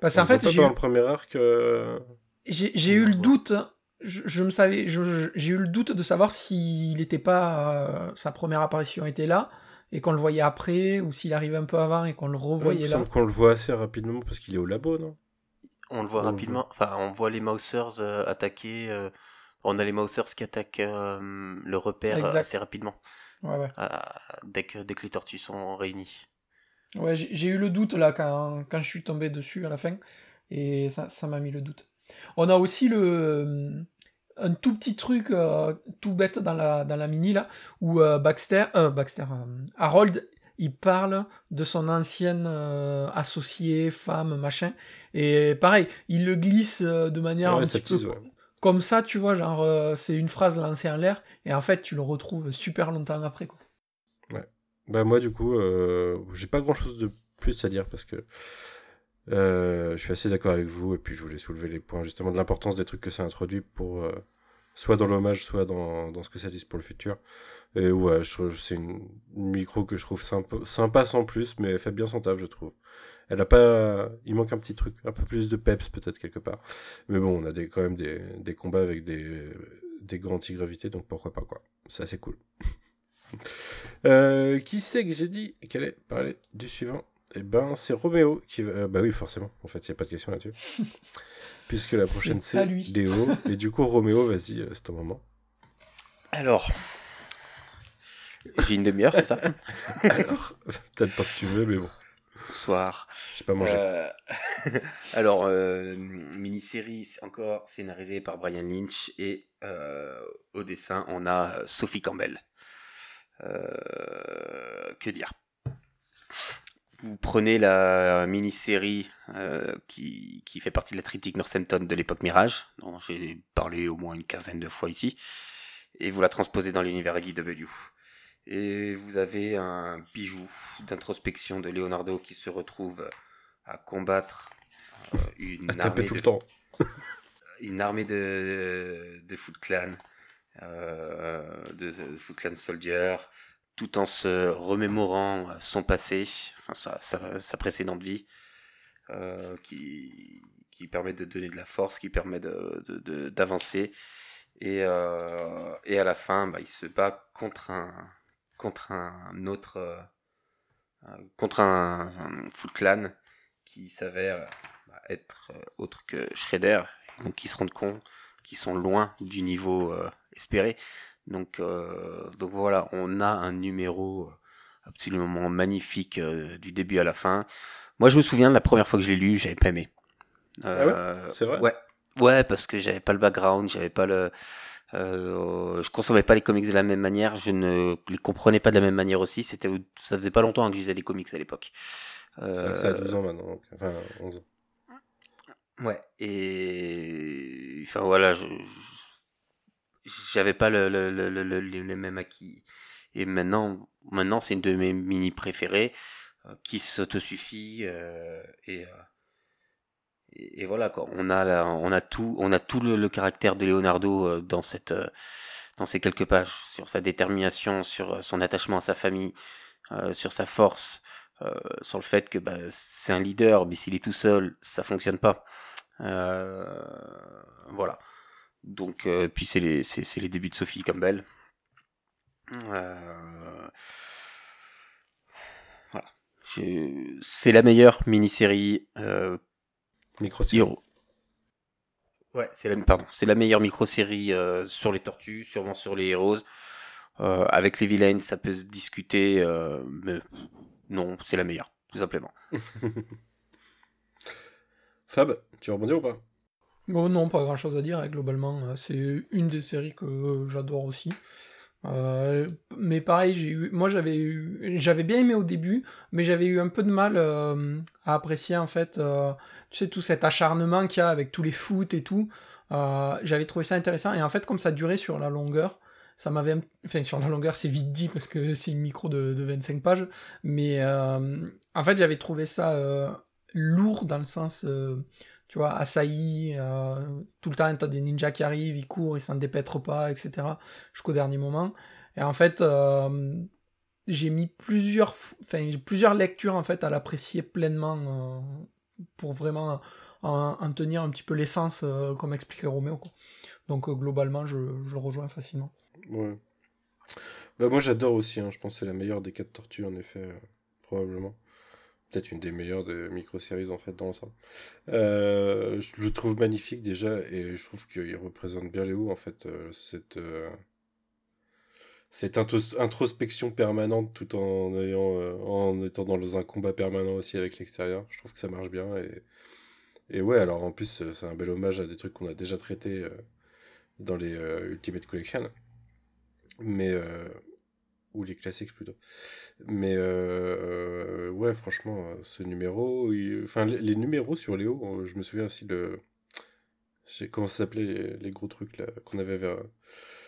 Parce On qu'en le voit fait, pas j'ai dans eu, le premier arc... euh, j'ai- eu le doute, je, je me savais, j'ai eu le doute de savoir s'il n'était pas, euh, sa première apparition était là, et qu'on le voyait après, ou s'il arrivait un peu avant et qu'on le ouais, il revoyait me là. semble qu'on le voit assez rapidement parce qu'il est au labo, non? On le voit On le rapidement. Enfin, on voit les Mousers euh, attaquer. euh, on a les Mousers qui attaquent euh, le repère Exact. assez rapidement. Ouais, ouais. euh, dès, que, dès que les tortues sont réunies. Ouais, j'ai eu le doute là quand, quand je suis tombé dessus à la fin, et ça ça m'a mis le doute. On a aussi le euh, un tout petit truc euh, tout bête dans la, dans la mini là, où euh, Baxter, euh, Baxter, Harold, il parle de son ancienne associée, femme, machin, et pareil, il le glisse de manière Ouais, un petit peu ouais. comme ça, tu vois, genre c'est une phrase lancée en l'air, et en fait tu le retrouves super longtemps après quoi. Bah moi du coup, euh, j'ai pas grand chose de plus à dire parce que euh, je suis assez d'accord avec vous et puis je voulais soulever les points justement de l'importance des trucs que ça introduit pour euh, soit dans l'hommage, soit dans, dans ce que ça dit pour le futur. Et ouais, c'est une, micro que je trouve sympa, sympa sans plus, mais elle fait bien son taf, je trouve. Elle a pas, il manque un petit truc, un peu plus de peps peut-être quelque part. Mais bon, on a des, quand même des, des combats avec des, des grands anti-gravités, donc pourquoi pas quoi. C'est assez cool. Euh, qui c'est que j'ai dit qu'elle allait parler du suivant? Eh ben, c'est Roméo qui va. euh, bah oui, forcément. En fait, il n'y a pas de question là-dessus. Puisque la prochaine, C'est. Léo. Et du coup, Roméo, vas-y, euh, c'est ton moment. Alors, j'ai une demi-heure, c'est ça? Alors, t'as le temps que tu veux, mais bon, Bonsoir. j'ai pas mangé. Euh, Alors, euh, mini-série encore scénarisée par Brian Lynch et euh, au dessin, on a Sophie Campbell. Euh, que dire? Vous prenez la mini-série euh, qui, qui fait partie de la triptyque Northampton de l'époque Mirage, dont j'ai parlé au moins une quinzaine de fois ici, et vous la transposez dans l'univers IDW. Et vous avez un bijou d'introspection de Leonardo qui se retrouve à combattre euh, une, À armée tout de, le temps. une armée de, de Foot Clan, de, de Foot Clan Soldier, tout en se remémorant son passé, enfin sa, sa, précédente vie, euh, qui, qui permet de donner de la force, qui permet de, de, de- d'avancer. Et, euh, et à la fin, bah, il se bat contre un, contre un autre, euh, euh, contre un, Foot Clan qui s'avère bah, être euh, autre que Shredder, donc qui se rendent compte qu'ils sont loin du niveau euh, espéré. Donc, euh, donc voilà, on a un numéro absolument magnifique euh, du début à la fin. Moi, je me souviens de la première fois que je l'ai lu, j'avais pas aimé. Euh, C'est vrai? Ouais, ouais, parce que j'avais pas le background, j'avais pas le, euh, je consommais pas les comics de la même manière, je ne les comprenais pas de la même manière aussi. C'était, ça faisait pas longtemps que je lisais des comics à l'époque. Euh, Ça, ça a 12 ans maintenant, donc, enfin 11 ans. Ouais, et enfin voilà, je je- j'avais pas le, le, le, le, le- les mêmes acquis. Et maintenant, maintenant c'est une de mes mini préférées euh, qui s'autosuffit euh, et, euh, et et voilà quoi. On a la, on a tout, on a tout le, caractère de Leonardo euh, dans cette dans ces quelques pages sur sa détermination, sur son attachement à sa famille, sur sa force, sur le fait que bah, c'est un leader, mais s'il est tout seul, ça fonctionne pas. Voilà. Donc, euh, puis c'est les, c'est, c'est les débuts de Sophie Campbell. Euh, voilà. C'est la meilleure mini-série euh, Micro Hero. Ouais, c'est la, pardon, c'est la meilleure micro-série euh, sur les tortues, sûrement sur les héros. Avec les villains, ça peut se discuter, mais non, c'est la meilleure, tout simplement. Fab, tu veux rebondir ou pas? Bon, non, pas grand chose à dire, hein, globalement. euh, C'est une des séries que euh, j'adore aussi. Euh, mais pareil, j'ai eu, moi j'avais eu, j'avais bien aimé au début, mais j'avais eu un peu de mal à apprécier en fait, tu sais, tout cet acharnement qu'il y a avec tous les foot et tout. J'avais trouvé ça intéressant et en fait, comme ça durait sur la longueur, ça m'avait, enfin sur la longueur, c'est vite dit parce que c'est une micro de, de 25 pages, mais en fait, j'avais trouvé ça lourd dans le sens. Tu vois, assailli, euh, tout le temps, t'as des ninjas qui arrivent, ils courent, ils s'en dépêtrent pas, etc. jusqu'au dernier moment. Et en fait, euh, j'ai mis plusieurs, enfin, plusieurs lectures en fait à l'apprécier pleinement euh, pour vraiment en, en tenir un petit peu l'essence, comme expliquait Roméo. Donc globalement, je, le rejoins facilement. Ouais. Bah, moi j'adore aussi, hein. je pense que c'est la meilleure des quatre tortues en effet, probablement. Peut-être une des meilleures des micro-séries en fait dans l'ensemble. Euh, je le trouve magnifique déjà et je trouve qu'il représente bien Léo en fait, euh, cette, euh, cette introspection permanente tout en, ayant, euh, en étant dans un combat permanent aussi avec l'extérieur. Je trouve que ça marche bien et, et ouais, alors en plus c'est un bel hommage à des trucs qu'on a déjà traités dans les Ultimate Collection mais ou les classiques plutôt. Mais euh, ouais franchement ce numéro il- enfin les, les numéros sur Léo euh, je me souviens aussi de comment ça s'appelait les, les gros trucs là qu'on avait vers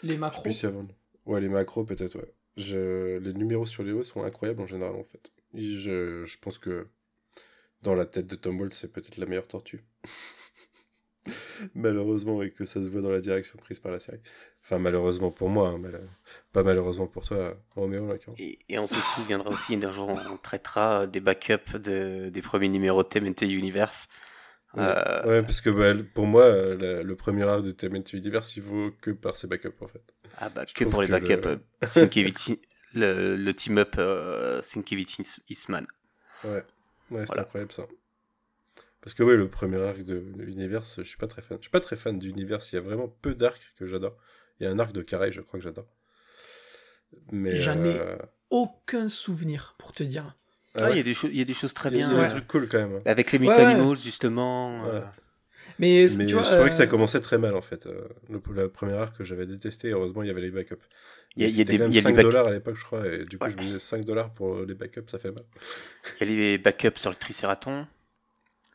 Les macros. avant. Ouais les macros peut-être ouais. Je, les numéros sur Léo sont incroyables en général en fait. Je, je pense que dans la tête de Tom c'est peut-être la meilleure tortue malheureusement et que ça se voit dans la direction prise par la série enfin malheureusement pour moi hein, mal- pas malheureusement pour toi Roméo là Et, et on se souviendra aussi d'un jour, on traitera des backups de, des premiers numéros de TMNT Universe. Euh, Ouais, parce que bah, pour moi, euh, la- le premier arc de TMNT Universe, il vaut que par ses backups en fait. Ah bah que pour les que backups, le- euh, Sienkiewicz- le, le team-up euh, Sienkiewicz-Eastman. Ouais, ouais c'est Voilà. incroyable ça. Parce que ouais, le premier arc de, de Universe, je suis pas très fan. Je suis pas très fan d'Universe, il y a vraiment peu d'arcs que j'adore. Il y a un arc de Carré, je crois que j'adore. Mais J'en ai- euh, Aucun souvenir, pour te dire. ah Ah, il ouais. y a des choses, il y a des choses très bien. il y a des trucs cool quand même. Avec les Ouais, Mutanimals, justement. Ouais. euh, Mais, Mais tu vois, je trouvais que ça euh, commençait très mal en fait. Le, le premier arc que j'avais détesté, heureusement il y avait les backups. Il y a- y a des- y a des 5 back- dollars à l'époque, je crois, et du coup Ouais. je me disais 5 dollars pour les backups, ça fait mal. Il y a les backups sur le Triceraton.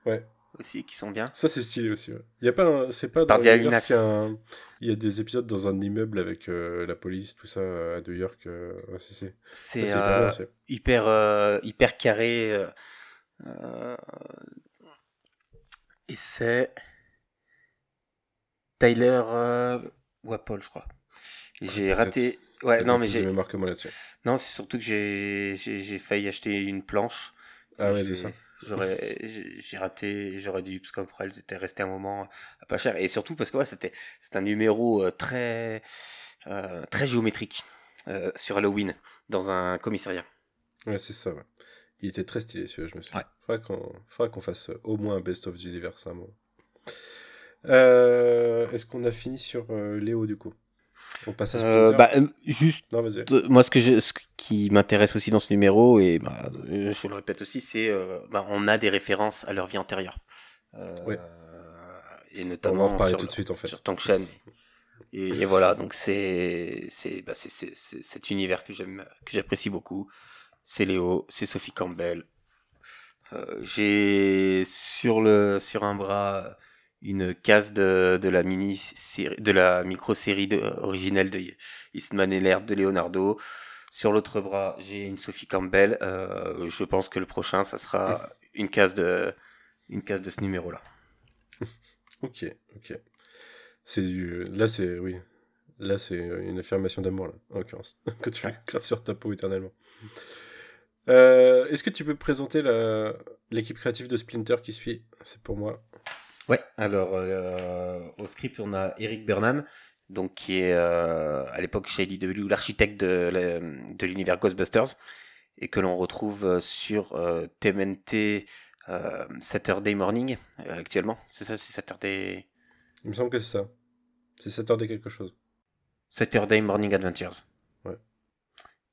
Ouais. Aussi, qui sont bien. Ça c'est stylé aussi. Ouais. Il y a pas, un- c'est pas dans un- Il y a des épisodes dans un immeuble avec euh, la police, tout ça à New York. euh, ouais, C'est euh, c'est- hyper, hyper carré. et c'est Tyler Wapol, je crois. Et j'ai raté. Ouais, non, mais j'ai. là-dessus. Non, c'est surtout que j'ai j'ai j'ai failli acheter une planche. Ah ouais, J'ai- ça. J'aurais, j'ai raté, j'aurais dû, parce que pour elles étaient restées un moment à pas cher. Et surtout parce que ouais, c'était, c'est un numéro euh, très, euh, très géométrique, euh, sur Halloween, dans un commissariat. Ouais, c'est ça, ouais. Il était très stylé celui-là, je me suis dit. Ouais. Faudra qu'on fasse euh, au moins un best-of d'univers un moment. Euh, Est-ce qu'on a fini sur euh, Léo du coup? On passe à Euh, Splinter bah, euh, juste, Non, euh, moi, ce que je, ce qui m'intéresse aussi dans ce numéro, et bah, euh, je le répète aussi, c'est, euh, bah, on a des références à leur vie antérieure. Euh, Ouais. Et notamment sur, tout de suite en fait. sur Tangshan. Et, et voilà, donc c'est c'est bah, cet univers que j'aime que j'apprécie beaucoup. C'est Léo, c'est Sophie Campbell. Euh, J'ai sur le sur un bras une case de, de la mini série de la micro série de, originelle de Eastman et Laird de Leonardo. Sur l'autre bras, j'ai une Sophie Campbell. Euh, je pense que le prochain, ça sera une case de une case de ce numéro là. Ok, ok. C'est du. Là, c'est. Oui. Là, c'est une affirmation d'amour, là, en l'occurrence. que tu graves sur ta peau éternellement. Euh, Est-ce que tu peux présenter la- l'équipe créative de Splinter qui suit? C'est pour moi. Ouais, alors euh, au script on a Eric Burnham, donc qui est euh, à l'époque chez IDW l'architecte de, de l'univers Ghostbusters et que l'on retrouve euh, sur euh, TMNT euh, Saturday Morning actuellement. C'est ça, c'est Saturday Il me semble que c'est ça. C'est 7 heures de quelque chose. Saturday Morning Adventures. Ouais.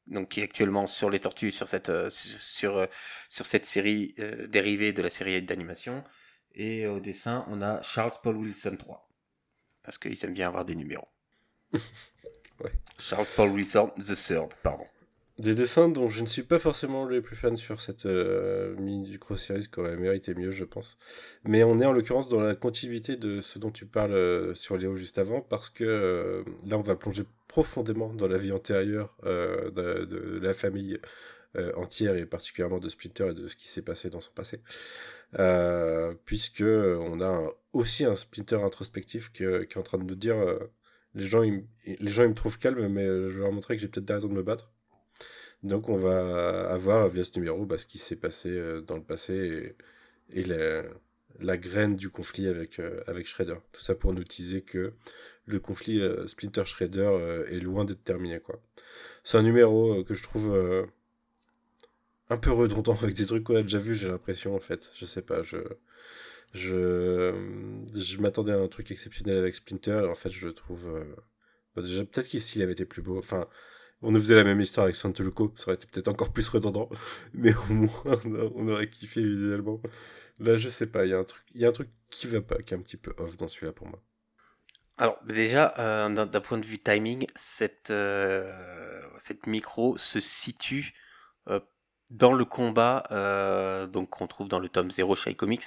donc qui est actuellement sur les tortues, sur cette, sur, sur cette série dérivée de la série d'animation. Et au dessin, on a Charles Paul Wilson 3. Parce qu'ils aiment bien avoir des numéros. Ouais. Charles Paul Wilson The Third, pardon. Des dessins dont je ne suis pas forcément le plus fan sur cette euh, mini-micro-série, qui aurait mérité mieux, je pense. Mais on est en l'occurrence dans la continuité de ce dont tu parles euh, sur Léo juste avant, parce que euh, là, on va plonger profondément dans la vie antérieure euh, de, de la famille entière, et particulièrement de Splinter et de ce qui s'est passé dans son passé. Euh, puisque on a aussi un Splinter introspectif qui est en train de nous dire euh, les gens, ils, les gens, ils me trouvent calme, mais euh, je vais leur montrer que j'ai peut-être des raisons de me battre. Donc on va avoir via ce numéro bah, ce qui s'est passé euh, dans le passé et, la, graine du conflit avec, euh, avec Shredder. Tout ça pour nous teaser que le conflit euh, Splinter-Shredder euh, est loin d'être terminé. C'est un numéro euh, que je trouve euh, un peu redondant avec des trucs qu'on a déjà vu, j'ai l'impression en fait. Je sais pas, je... Je, je m'attendais à un truc exceptionnel avec Splinter et en fait je trouve... euh, bah, déjà peut-être qu'il s'il avait été plus beau, enfin on nous faisait la même histoire avec Santoluco, ça aurait été peut-être encore plus redondant, mais au moins on, aurait kiffé visuellement. Là, je sais pas, il y a un truc, il y a un truc qui va pas, qui est un petit peu off dans celui-là pour moi. Alors déjà, euh, d'un point de vue timing, cette, euh, cette micro se situe euh, dans le combat euh, donc qu'on trouve dans le tome 0 chez iComics,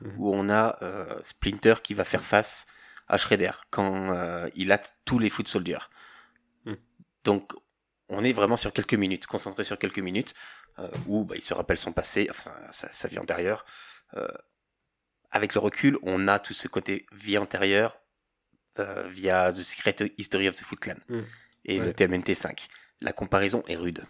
Mhm. où on a euh, Splinter qui va faire face à Shredder quand euh, il a tous les Foot Soldiers. Mhm. Donc on est vraiment sur quelques minutes, concentré sur quelques minutes, où bah, il se rappelle son passé, enfin sa, vie antérieure. Avec le recul, on a tout ce côté vie antérieure via The Secret History of the Foot Clan Mm. et le. TMNT 5. La comparaison est rude.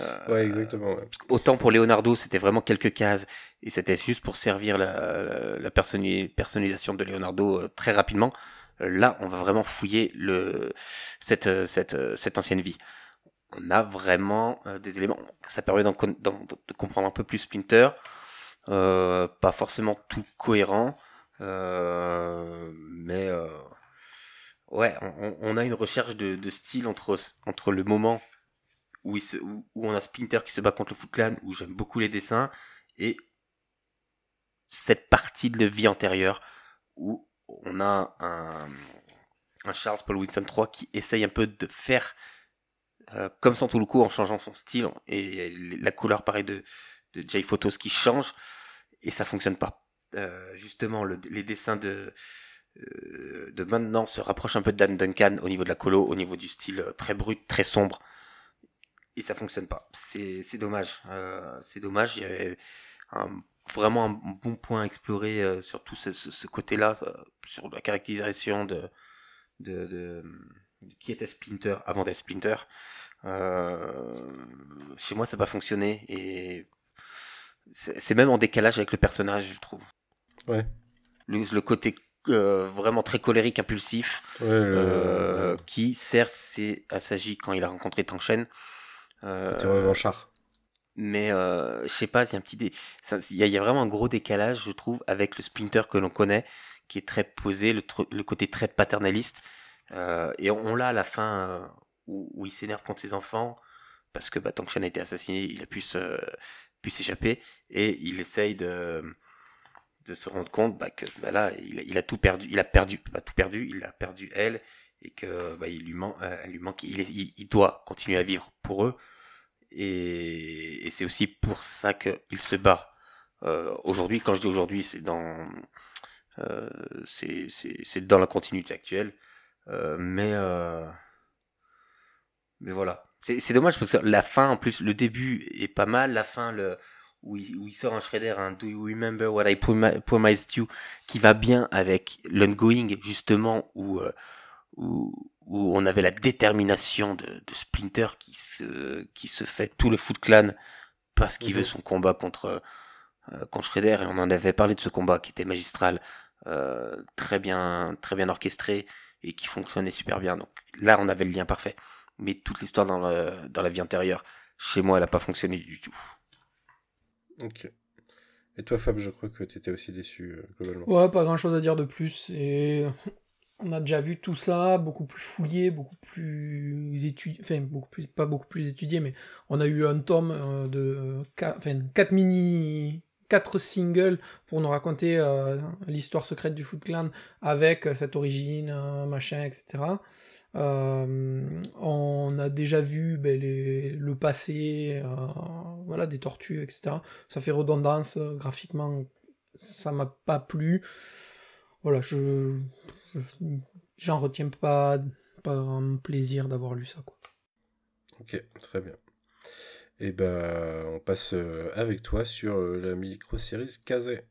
Euh, Ouais, exactement. ouais. Autant pour Leonardo, c'était vraiment quelques cases et c'était juste pour servir la, la, la personni- personnalisation de Leonardo euh, très rapidement. Euh, Là, on va vraiment fouiller le cette cette cette ancienne vie. On a vraiment des éléments. Ça permet de comprendre un peu plus Splinter. Euh, pas forcément tout cohérent, euh, mais euh, ouais, on a une recherche de, de style entre entre le moment où, on a Splinter qui se bat contre le Foot Clan, où j'aime beaucoup les dessins, et cette partie de la vie antérieure, où on a un, Charles Paul Wilson 3 qui essaye un peu de faire euh, comme Santoluco en changeant son style, et la couleur pareil de, Jay Photos qui change, et ça fonctionne pas. Euh, justement, le- les dessins de, euh, de maintenant se rapprochent un peu de Dan Duncan au niveau de la colo, au niveau du style euh, très brut, très sombre, et ça fonctionne pas. C'est c'est dommage. Euh, c'est dommage. Il y avait un- vraiment un bon point à explorer euh, sur tout ce, ce- ce côté-là, ça, sur la caractérisation de, de, de, de qui était Splinter avant d'être Splinter. Euh, chez moi, ça n'a pas fonctionné et c'est même en décalage avec le personnage, je trouve. Ouais. Le, le côté euh, vraiment très colérique, impulsif, Ouais, euh, qui certes c'est assagi quand il a rencontré Tang Shen. Euh, T'es revanchard. mais euh, je sais pas, il y a un petit dé... il y, a- il y a vraiment un gros décalage, je trouve, avec le Splinter que l'on connaît, qui est très posé, le, tr- le côté très paternaliste. Euh, et on, on l'a à la fin euh, où, où il s'énerve contre ses enfants parce que bah, tant que Shen a été assassiné, il a pu se pu s'échapper et il essaye de de se rendre compte bah, que bah, là il, a- il a tout perdu, il a perdu, pas tout perdu, il a perdu elle et que bah, il lui manque, elle lui manque, il, est- il, il doit continuer à vivre pour eux et, et c'est aussi pour ça qu'il se bat. Euh, aujourd'hui, quand je dis aujourd'hui, c'est dans euh, c'est c'est c'est dans la continuité actuelle, Euh, mais euh, mais voilà. C'est c'est dommage parce que la fin, en plus, le début est pas mal. La fin, le où il, où il sort un shredder, un Do you remember what I promi- promised you, qui va bien avec l'ongoing justement où euh, où, où on avait la détermination de, de Splinter qui se, qui se fait tout le Foot Clan parce qu'il Mhm. veut son combat contre, euh, contre Shredder et on en avait parlé de ce combat qui était magistral, euh, très bien, très bien orchestré et qui fonctionnait super bien. Donc là, on avait le lien parfait. Mais toute l'histoire dans, le, dans la vie antérieure, chez moi, elle a pas fonctionné du tout. Ok. Et toi, Fab, je crois que t'étais aussi déçu euh, globalement. Ouais, pas grand chose à dire de plus. Et on a déjà vu tout ça, beaucoup plus fouillé, beaucoup plus étudié, enfin beaucoup plus, pas beaucoup plus étudié, mais on a eu un tome euh, de quatre, enfin, quatre mini, quatre singles pour nous raconter euh, l'histoire secrète du Foot Clan avec cette origine, euh, machin, etc. Euh, on a déjà vu ben, le passé, euh, voilà, des tortues, etc. Ça fait redondance euh, graphiquement, ça m'a pas plu. Voilà, je- j'en retiens pas pas un plaisir d'avoir lu ça quoi. Ok, très bien. Et ben, on passe euh, avec toi sur euh, la micro-série Kazé.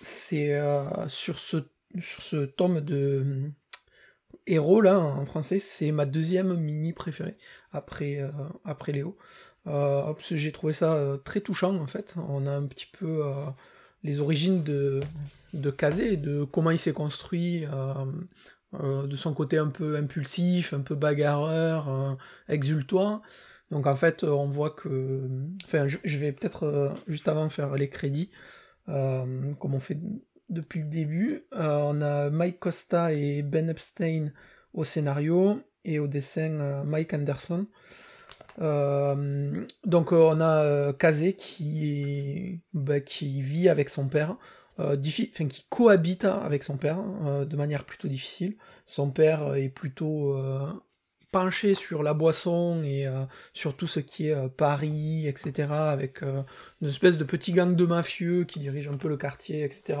C'est euh, sur ce sur ce tome de héros là en français, c'est ma deuxième mini préférée après euh, après Léo. Euh, j'ai trouvé ça très touchant en fait. On a un petit peu les origines de de Kazé, de comment il s'est construit, euh, euh, de son côté un peu impulsif, un peu bagarreur, euh, exultoire. Donc en fait, on voit que, enfin, je, vais peut-être juste avant faire les crédits, comme on fait depuis le début. On a Mike Costa et Ben Epstein au scénario et au dessin Mike Anderson. Donc on a Kazé qui, bah, qui vit avec son père, euh, qui cohabite avec son père euh, de manière plutôt difficile. Son père est plutôt euh, penché sur la boisson et euh, sur tout ce qui est euh, Paris, etc. Avec euh, une espèce de petit gang de mafieux qui dirige un peu le quartier, etc.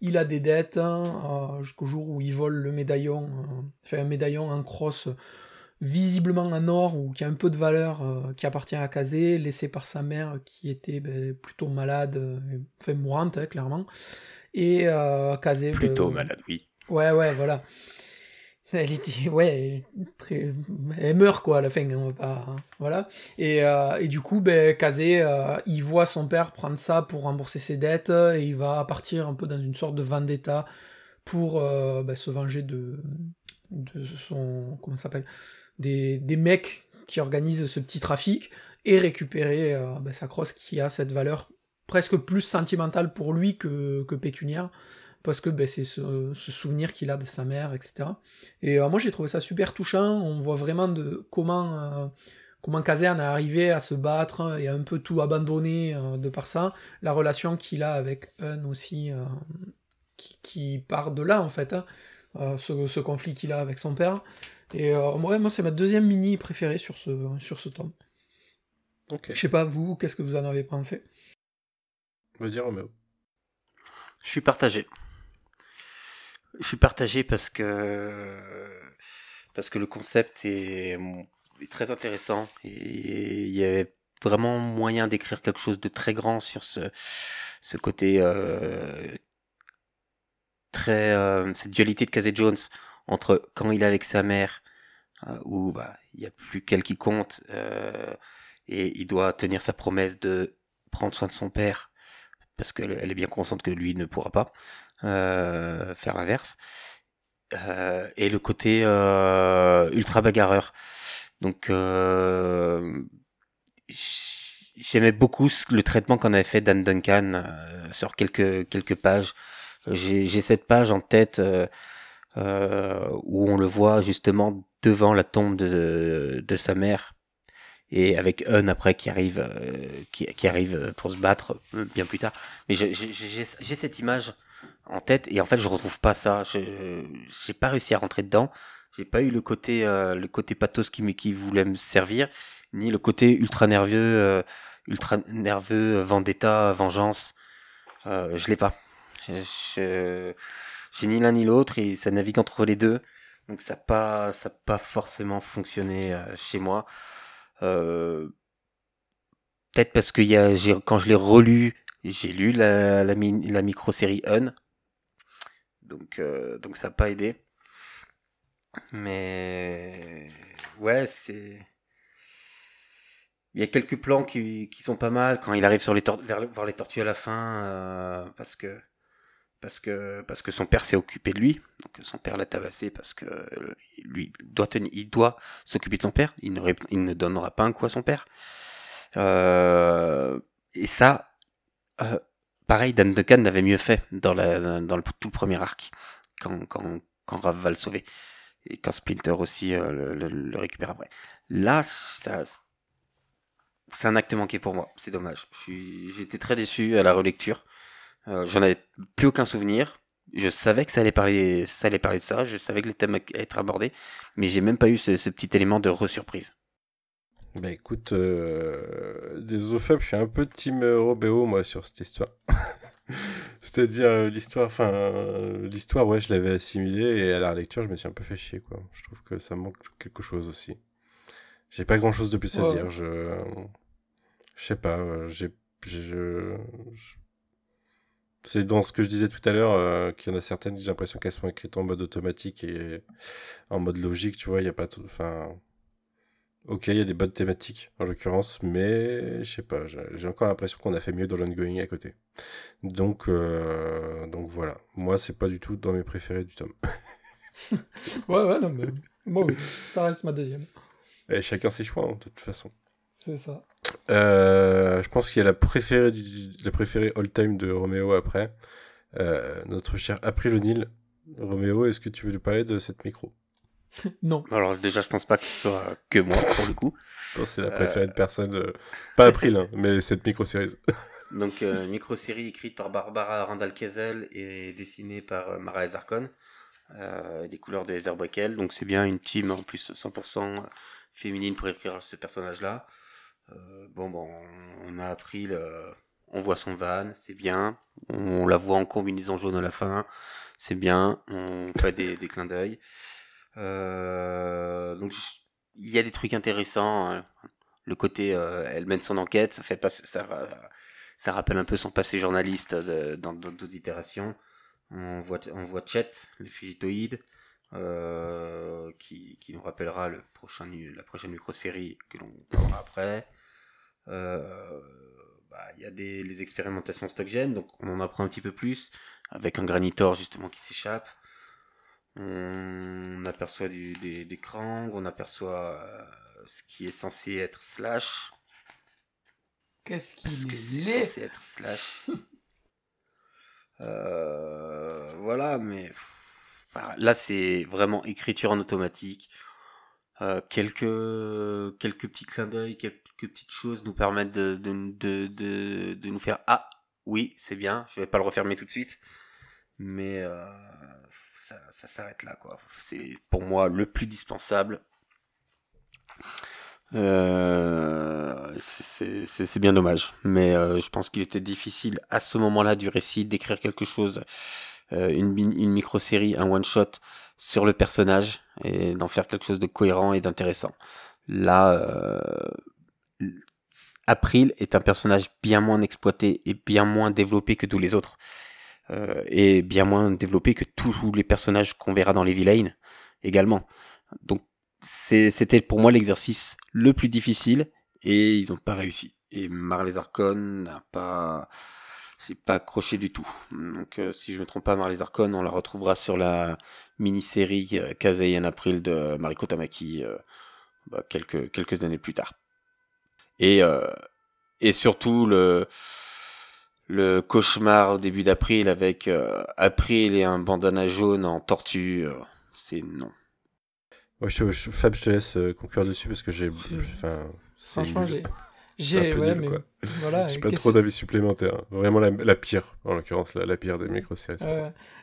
Il a des dettes hein, euh, jusqu'au jour où il vole le médaillon, euh, enfin un médaillon en crosse visiblement en or ou qui a un peu de valeur, euh, qui appartient à Kazé, laissé par sa mère qui était ben, plutôt malade, euh, enfin mourante hein, clairement. Et euh, Kazé... Plutôt ben, malade, oui. Ouais, ouais, voilà. Elle était, ouais, très, elle meurt quoi à la fin, on va pas, hein, voilà. Et, euh, et du coup, ben, Kazé, il voit son père prendre ça pour rembourser ses dettes et il va partir un peu dans une sorte de vendetta pour ben, se venger de, de son, comment ça s'appelle, des, mecs qui organisent ce petit trafic et récupérer euh, ben, sa crosse qui a cette valeur presque plus sentimentale pour lui que, que pécuniaire parce que ben, c'est ce, souvenir qu'il a de sa mère, etc. Et euh, moi j'ai trouvé ça super touchant, on voit vraiment de comment, euh, comment arrivé à se battre et à un peu tout abandonner euh, de par ça, la relation qu'il a avec Un aussi, qui, part de là en fait, hein, ce conflit qu'il a avec son père. Et euh, ouais, moi c'est ma deuxième mini préférée sur ce, sur ce tome. Ok. Je sais pas vous, qu'est-ce que vous en avez pensé? Vas-y, Roméo. Je suis partagé. Je suis partagé parce que parce que le concept est, est très intéressant et il y avait vraiment moyen d'écrire quelque chose de très grand sur ce ce côté euh, très euh, cette dualité de Casey Jones entre quand il est avec sa mère euh, où bah il y a plus qu'elle qui compte euh, et il doit tenir sa promesse de prendre soin de son père parce qu'elle elle est bien consciente que lui ne pourra pas euh, faire l'inverse. Euh, et le côté euh, ultra bagarreur. Donc j'aimais beaucoup le traitement qu'en avait fait Dan Duncan sur quelques quelques pages. J'ai cette page en tête où on le voit justement devant la tombe de, de sa mère et avec Un après qui arrive euh, qui, qui arrive pour se battre euh, bien plus tard. Mais j'ai cette image en tête et en fait je retrouve pas ça. Je j'ai pas réussi à rentrer dedans. J'ai pas eu le côté euh, le côté pathos qui qui voulait me servir, ni le côté ultra nerveux euh, ultra nerveux euh, vendetta vengeance. Euh, je l'ai pas. Je j'ai ni l'un ni l'autre et ça navigue entre les deux. Donc ça pas ça pas forcément fonctionné euh, chez moi. Euh, Peut-être parce que y a, quand je l'ai relu, j'ai lu la, la, la micro-série Un. Donc, euh, donc ça n'a pas aidé. Mais ouais, c'est. Il y a quelques plans qui, qui sont pas mal quand il arrive sur les vers, les tortues à la fin, euh, parce que parce que parce que son père s'est occupé de lui, donc son père l'a tabassé parce que euh, lui doit tenir, il doit s'occuper de son père, il ne il ne donnera pas un coup à son père. Euh, et ça, euh, pareil, Dan Duncan l'avait mieux fait dans, la, dans le tout premier arc. Quand, quand, quand Rav va le sauver. Et quand Splinter aussi euh, le, le- le récupère après. Là, ça, c'est un acte manqué pour moi. C'est dommage. J'étais très déçu à la relecture. Euh, j'en avais plus aucun souvenir. Je savais que ça allait parler, ça allait parler de ça. Je savais que les thèmes allaient être abordés, mais j'ai même pas eu ce, ce petit élément de resurprise. Bah écoute, euh, désolé Fab, je suis un peu team Robéo moi sur cette histoire. C'est-à-dire euh, l'histoire, enfin euh, l'histoire, ouais, je l'avais assimilée et à la lecture, je me suis un peu fait chier quoi. Je trouve que ça manque quelque chose aussi. J'ai pas grand-chose de plus à Ouais. dire. Je, je sais pas. J'ai, j'ai- je, je- c'est dans ce que je disais tout à l'heure euh, qu'il y en a certaines, j'ai l'impression qu'elles sont écrites en mode automatique et en mode logique, tu vois. Il y a pas, tout- enfin. Ok, il y a des bonnes thématiques en l'occurrence, mais je sais pas, j'ai j'ai encore l'impression qu'on a fait mieux dans l'ongoing à côté. Donc, euh, donc voilà. Moi, c'est pas du tout dans mes préférés du tome. Ouais, ouais, non, mais moi, oui, ça reste ma deuxième. Et chacun ses choix, hein, de toute façon. C'est ça. Euh, je pense qu'il y a la préférée, du, la préférée all-time de Roméo après. Euh, notre cher April O'Neil. Roméo, est-ce que tu veux lui parler de cette micro? Non. Alors déjà, je pense pas que ce soit que moi pour le coup. Je pense que c'est la préférée de personne. euh, pas April, hein, mais cette micro-série. Donc, euh, micro-série écrite par Barbara Randall Kezel et dessinée par euh, Mara Zarkon. Euh, des couleurs de Heather Breckel. Donc, c'est bien une team en plus 100% féminine pour écrire ce personnage-là. Euh, bon, bon, on a appris le... On voit son van, c'est bien. On la voit en combinaison jaune à la fin, c'est bien. On fait des, des clins d'œil. Euh, donc, il y a des trucs intéressants. hein. Le côté, euh, elle mène son enquête, ça fait pas, ça, rappelle un peu son passé journaliste dans d'autres itérations. On voit, on voit Chet, le fugitoïde, qui, nous rappellera la prochaine micro-série que l'on parlera après. Euh, bah, Il y a des les expérimentations stock-gen, donc on en apprend un petit peu plus, avec un granitor justement qui s'échappe. On aperçoit du, des, des Krang, on aperçoit euh, ce qui est censé être Slash. Qu'est-ce Parce que c'est est censé être slash? Euh, voilà, mais enfin, là c'est vraiment écriture en automatique. Euh, quelques quelques petits clins d'œil, quelques petites choses nous permettent de de, de, de, nous faire ah oui c'est bien. Je vais pas le refermer tout de suite, mais euh, ça, ça s'arrête là quoi. C'est pour moi le plus dispensable. Euh, c'est- bien dommage, mais euh, je pense qu'il était difficile à ce moment-là du récit d'écrire quelque chose, euh, une, une micro-série, un one-shot sur le personnage et d'en faire quelque chose de cohérent et d'intéressant. Là, euh, April est un personnage bien moins exploité et bien moins développé que tous les autres, euh, et bien moins développé que tous les personnages qu'on verra dans les villains également. Donc c'était pour moi l'exercice le plus difficile et ils ont pas réussi. Et Marley Zarkon n'a pas, j'ai pas accroché du tout. Donc euh, si je me trompe pas, Marley Zarkon, on la retrouvera sur la mini-série euh, Kazei en April de Mariko Tamaki bah, quelques quelques années plus tard. Et euh, et surtout le le cauchemar au début d'April avec euh, April et un bandana jaune en tortue, euh, c'est non. Ouais, je, je- Fab, je te laisse conclure dessus parce que j'ai. Enfin, c'est Franchement, j'ai. J'ai. Ouais, nul, mais. quoi. Voilà. J'ai pas trop d'avis supplémentaires. hein. Vraiment la, la pire, en l'occurrence, la, la pire des micro-séries.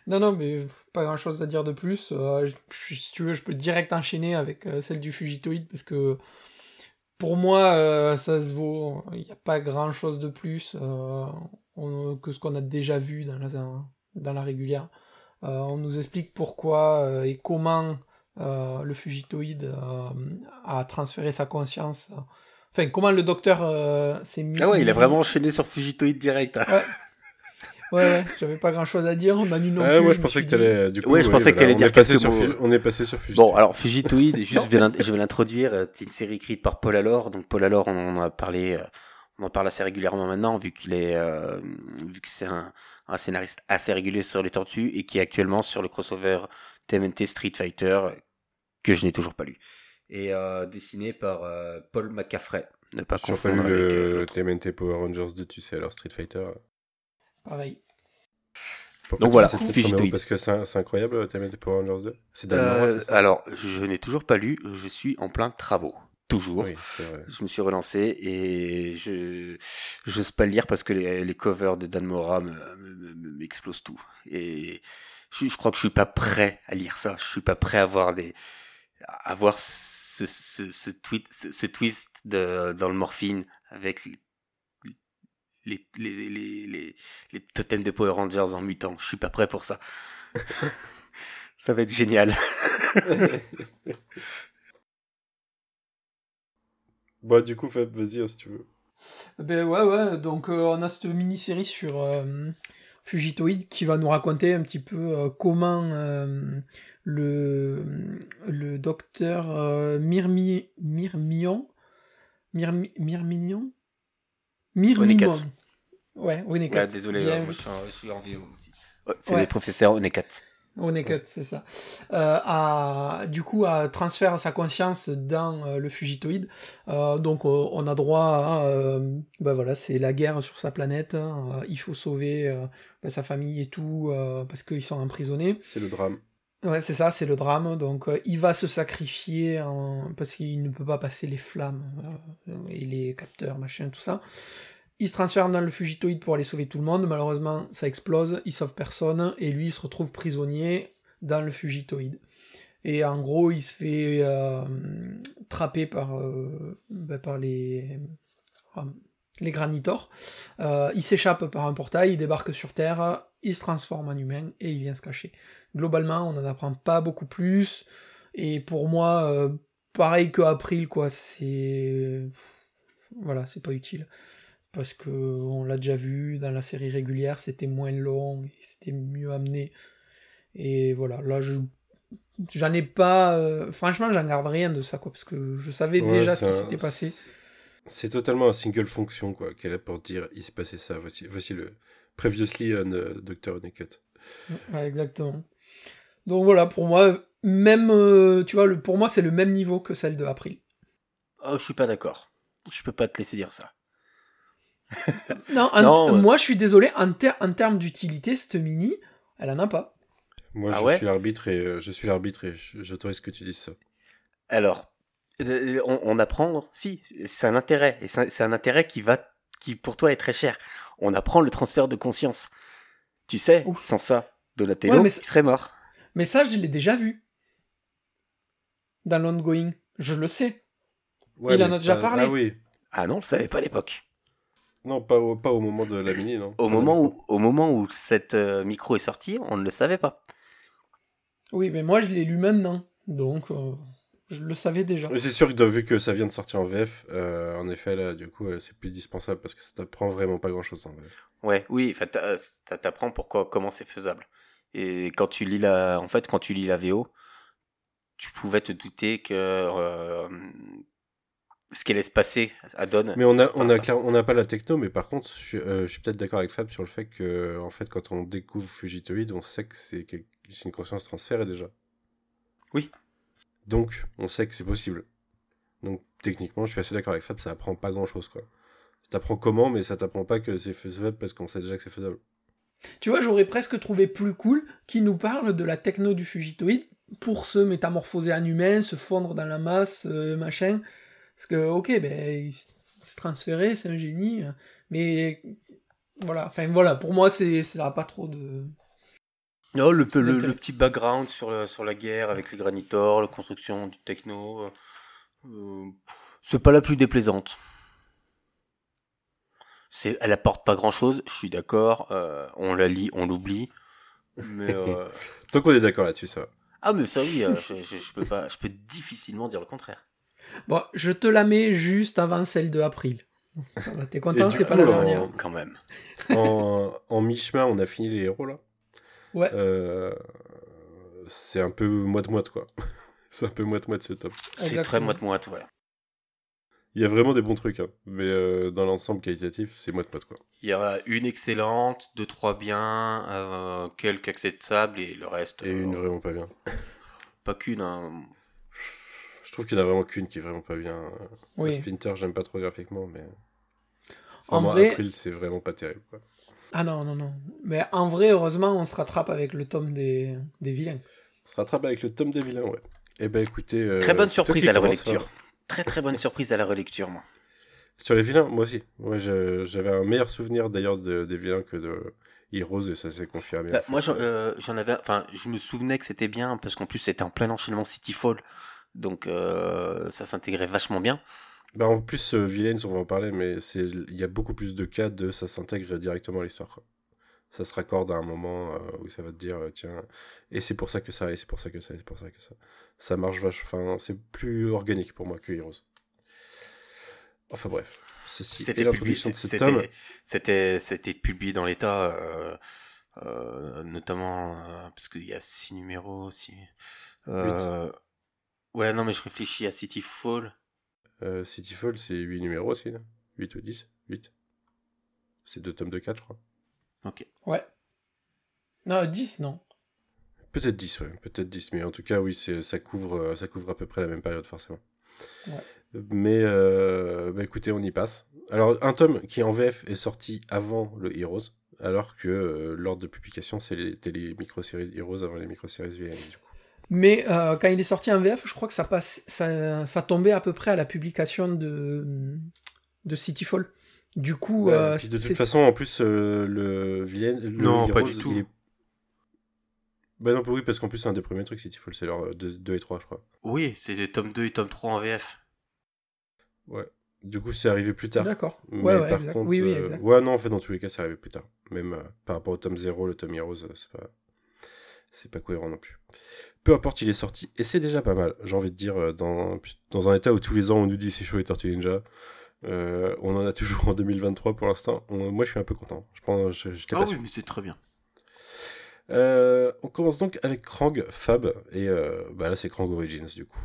Non, non, mais pas grand chose à dire de plus. Euh, je- si tu veux, je peux direct enchaîner avec euh, celle du Fugitoïde parce que pour moi, euh, ça se vaut. Il n'y a pas grand chose de plus euh, on- que ce qu'on a déjà vu dans la, dans la régulière. Euh, on nous explique pourquoi euh, et comment euh, le Fugitoïde euh, a transféré sa conscience. Enfin, comment le docteur euh, s'est mis. Ah ouais, il a vraiment enchaîné sur Fugitoid direct. hein. Ouais. Ouais, ouais, j'avais pas grand chose à dire. Manu non Ah, plus. moi, je pensais que t'allais. Du coup, Ouais, je pensais que voilà, t'allais on dire est passé quelques sur mots. On est passé sur Fugitoid. Bon, alors Fugitoid, juste je vais l'introduire. euh, C'est une série écrite par Paul Allor. Donc Paul Allor, on en a parlé, euh, on en parle assez régulièrement maintenant, vu qu'il est, euh, vu que c'est un, un scénariste assez régulier sur les Tortues et qui est actuellement sur le crossover TMNT Street Fighter que je n'ai toujours pas lu et euh, dessiné par euh, Paul McCaffrey. Ne pas confondre lu avec euh, le. TMNT Power Rangers 2, tu sais, alors Street Fighter. Pareil. Pourquoi Donc voilà, numéro Parce que c'est incroyable, t'as mis des Power Rangers 2 C'est Dan Euh, alors, je n'ai toujours pas lu, je suis en plein travaux. Toujours. Oui. Je me suis relancé et je j'ose pas le lire parce que les, les covers de Dan Mora me- me- me- m'explosent tout. Et je, je crois que je suis pas prêt à lire ça. Je suis pas prêt à voir des à voir ce, ce, ce, tweet, ce, ce twist de, dans le morphine avec les, les, les, les, totems de Power Rangers en mutant. Je suis pas prêt pour ça. ça va être génial. Bah, du coup, Fab, vas-y, hein, si tu veux. Ben ouais, ouais, donc euh, on a cette mini-série sur euh, Fugitoid qui va nous raconter un petit peu euh, comment euh, le, le docteur euh, Mirmi, Mirmion, Mirmi, Honeycutt. Ouais, Honeycutt. Ouais, désolé, Bien euh, moi je suis en, je suis en VO aussi. Ouais, c'est Ouais. les professeurs Honeycutt. Honeycutt, c'est ça. Euh, a, du coup, à transfère sa conscience dans euh, le Fugitoid. Euh, donc, euh, on a droit à. euh, ben voilà, c'est la guerre sur sa planète. hein. Euh, il faut sauver euh, ben, sa famille et tout, euh, parce qu'ils sont emprisonnés. C'est le drame. Ouais, c'est ça, c'est le drame. Donc, euh, il va se sacrifier parce qu'il ne peut pas passer les flammes euh, et les capteurs, machin, tout ça. Il se transfère dans le Fugitoid pour aller sauver tout le monde. Malheureusement, ça explose, il sauve personne, et lui, il se retrouve prisonnier dans le Fugitoid. Et en gros, il se fait euh, trapper par, ben, par les, les granitors. Euh, il s'échappe par un portail, il débarque sur Terre, il se transforme en humain et il vient se cacher. Globalement, on n'en apprend pas beaucoup plus. Et pour moi, euh, pareil que April, quoi, c'est. Voilà, c'est pas utile. Parce que on l'a déjà vu dans la série régulière, c'était moins long, et c'était mieux amené. Et voilà, là, je. J'en ai pas. euh, Franchement, j'en garde rien de ça, quoi, parce que je savais Ouais, déjà ce qui s'était passé. C'est- totalement un single fonction, quoi, qu'elle a pour dire il s'est passé ça. Voici, voici le Previously on euh, Dr. Ouais, exactement. Donc voilà, pour moi, même, euh, tu vois, le, pour moi, c'est le même niveau que celle de April. Oh, je suis pas d'accord. Je peux pas te laisser dire ça. Non, euh. moi, je suis désolé, en, ter- en termes d'utilité, cette mini, elle en a pas. Moi, Ah je ouais suis l'arbitre et euh, je suis l'arbitre et j'autorise que tu dises ça. Alors, on, on apprend, si, c'est un intérêt, et c'est un- intérêt qui va, qui pour toi est très cher. On apprend le transfert de conscience. Tu sais, Ouf. sans ça, Donatello, Ouais, mais il serait mort. Mais ça, je l'ai déjà vu. Dans l'ongoing. Je le sais. Il en a déjà pas- parlé. Ah oui. Ah non, on le savait pas à l'époque. Non, pas au, pas au moment de la mini, non. Au moment où, au moment où cette euh, micro est sortie, on ne le savait pas. Oui, mais moi, je l'ai lu maintenant. Donc, euh, je le savais déjà. Mais c'est sûr que vu que ça vient de sortir en VF, euh, en effet, là, du coup, euh, c'est plus dispensable parce que ça t'apprend vraiment pas grand chose en VF. Ouais, oui, ça t'apprend pourquoi, comment c'est faisable. Et quand tu lis la, en fait, quand tu lis la VO, tu pouvais te douter que euh, ce qui allait se passer à Don. Mais on a, on a, clair- on n'a pas la techno, mais par contre, je, suis- euh, je suis peut-être d'accord avec Fab sur le fait que, en fait, quand on découvre Fugitoid, on sait que c'est une conscience transférée déjà. Oui. Donc, on sait que c'est possible. Donc, techniquement, je suis assez d'accord avec Fab, ça apprend pas grand chose, quoi. Ça t'apprend comment, mais ça t'apprend pas que c'est faisable parce qu'on sait déjà que c'est faisable. Tu vois, j'aurais presque trouvé plus cool qu'il nous parle de la techno du Fugitoid pour se métamorphoser en humain, se fondre dans la masse, euh, machin. Parce que, ok, ben, il s- se transférer, c'est un génie. euh, Mais voilà, enfin voilà, pour moi, c'est ça n'a pas trop de. Non, le, le, petit background sur, la guerre avec les granitors, la construction du techno, euh, euh, c'est pas la plus déplaisante. C'est, elle apporte pas grand chose, je suis d'accord, euh, on la lit, on l'oublie, mais euh, Tant qu'on est d'accord là-dessus, ça va. ah mais ça oui, euh, je, je, je peux pas, je peux difficilement dire le contraire. Bon, je te la mets juste avant celle de April. T'es content, c'est pas coup, la en- dernière. Quand même. en, en mi-chemin, on a fini les héros, là? Ouais. Euh, c'est un peu moite-moite, quoi. c'est un peu moite-moite, ce top. C'est très moite-moite, ouais. Il y a vraiment des bons trucs, hein. mais euh, dans l'ensemble qualitatif, c'est moite-moite, quoi. Il y en a une excellente, deux, trois bien, euh, quelques acceptables et le reste, Et une vraiment pas bien. pas qu'une. hein. Je trouve qu'il y en a vraiment qu'une qui est vraiment pas bien. Oui. Splinter, j'aime pas trop graphiquement, mais. En vrai- April, c'est vraiment pas terrible, quoi. Ah non, non, non. Mais en vrai, heureusement, on se rattrape avec le tome des, des vilains. On se rattrape avec le tome des vilains, ouais. Eh ben écoutez. euh, Très bonne surprise à la relecture. hein. Très très bonne surprise à la relecture, moi. Sur les vilains, moi aussi. Je- j'avais un meilleur souvenir d'ailleurs de- des vilains que de Heroes et ça s'est confirmé. Bah, moi, j'en euh, j'en avais, enfin, je me souvenais que c'était bien parce qu'en plus c'était en plein enchaînement Cityfall, donc euh, ça s'intégrait vachement bien. Bah, en plus, euh, Villains, on va en parler, mais il y a beaucoup plus de cas de ça s'intègre directement à l'histoire. quoi. Ça se raccorde à un moment euh, où ça va te dire, euh, tiens, et c'est pour ça que ça, et c'est pour ça que ça, et c'est pour ça que ça. Ça marche vachement. Enfin, c'est plus organique pour moi que Heroes. Enfin bref, ceci C'était publié, l'introduction de cet c'était, c'était, publié dans l'état, euh, euh, notamment parce qu'il y a six numéros aussi. Euh, ouais, non, mais je réfléchis à Cityfall. Euh, Cityfall, c'est 8 numéros aussi, là 8 ou 10 8. C'est deux tomes de 4, je crois. Ok. Ouais. Non, 10, non. Peut-être 10, ouais, peut-être 10, mais en tout cas, oui, c'est- ça couvre, ça couvre à peu près la même période, forcément. Ouais. Mais, euh, bah écoutez, on y passe. Alors, un tome qui en VF est sorti avant le Heroes, alors que euh, l'ordre de publication, c'est les, c'était les micro-séries Heroes avant les micro-séries VN, du coup. Mais euh, quand il est sorti en VF, je crois que ça, passe, ça, ça tombait à peu près à la publication de, de Cityfall. Du coup, Ouais, euh, puis de toute c'est- façon, en plus, euh, le vilain. le Non, pas du tout. est- Bah non, oui, parce qu'en plus, c'est un des premiers trucs, Cityfall, c'est leur 2 et 3, je crois. Oui, c'est les tomes 2 et tome 3 en VF. Ouais. Du coup, c'est arrivé plus tard. D'accord. Mais Ouais, ouais, par exact. contre, Oui, oui, euh, exact. ouais, non, en fait, dans tous les cas, c'est arrivé plus tard. Même euh, par rapport au tome 0, le tome Heroes, euh, c'est pas... c'est pas cohérent non plus. Peu importe, il est sorti. Et c'est déjà pas mal, j'ai envie de dire, euh, dans, dans un état où tous les ans on nous dit c'est chaud les Tortues Ninja. Euh, on en a toujours en 2023 pour l'instant. Moi, je suis un peu content. Je pense, je, je Ah oui, mais c'est très bien. euh, on commence donc avec Krang, Fab, et euh, bah là c'est Krang Origins du coup.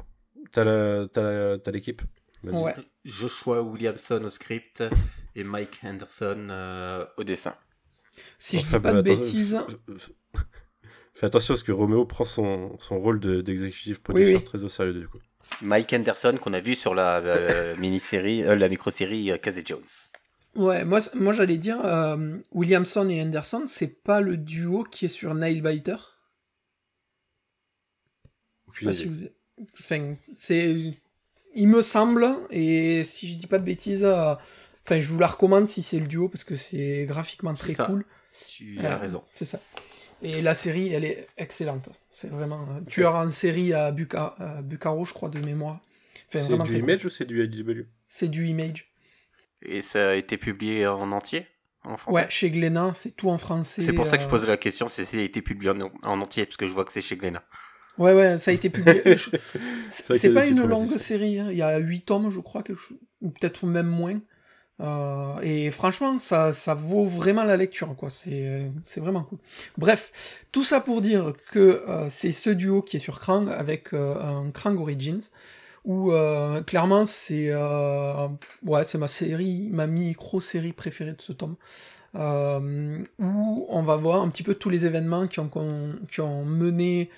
T'as l'équipe? Ouais. Joshua Williamson au script et Mike Henderson euh, au dessin. Si Bon, je dis Fab, pas de attends, bêtises. Fais attention parce que Roméo prend son, son rôle de- d'exécutif producer oui. très au sérieux du coup. Mike Henderson qu'on a vu sur la euh, mini-série, euh, la micro-série euh, Casey Jones. Ouais, moi, moi j'allais dire, euh, Williamson et Anderson, c'est pas le duo qui est sur Nailbiter Je sais Aucune si vous... Enfin, c'est... Il me semble, et si je dis pas de bêtises, euh, enfin, je vous la recommande si c'est le duo, parce que c'est graphiquement très ça. cool. Tu Euh, as raison. C'est ça. Et la série, elle est excellente. C'est vraiment un tueur en série à, Buca- à Bucaro, je crois, de mémoire. Enfin, C'est du cool. Image ou c'est du IDW C'est du Image. Et ça a été publié en entier en français? Ouais, chez Glénat, c'est tout en français. C'est pour ça que je euh, posais la question si ça a été publié en, en entier, parce que je vois que c'est chez Glénat. Ouais, ouais, ça a été publié. C'est pas une longue série, hein. il y a 8 tomes, je crois, quelque chose- ou peut-être même moins. Euh, et franchement, ça, ça vaut vraiment la lecture, quoi. C'est c'est vraiment cool. Bref, tout ça pour dire que euh, c'est ce duo qui est sur Krang avec euh, un Krang Origins, où clairement c'est ouais, c'est ma série, ma micro-série préférée de ce tome. Où on va voir un petit peu tous les événements qui ont, qui ont mené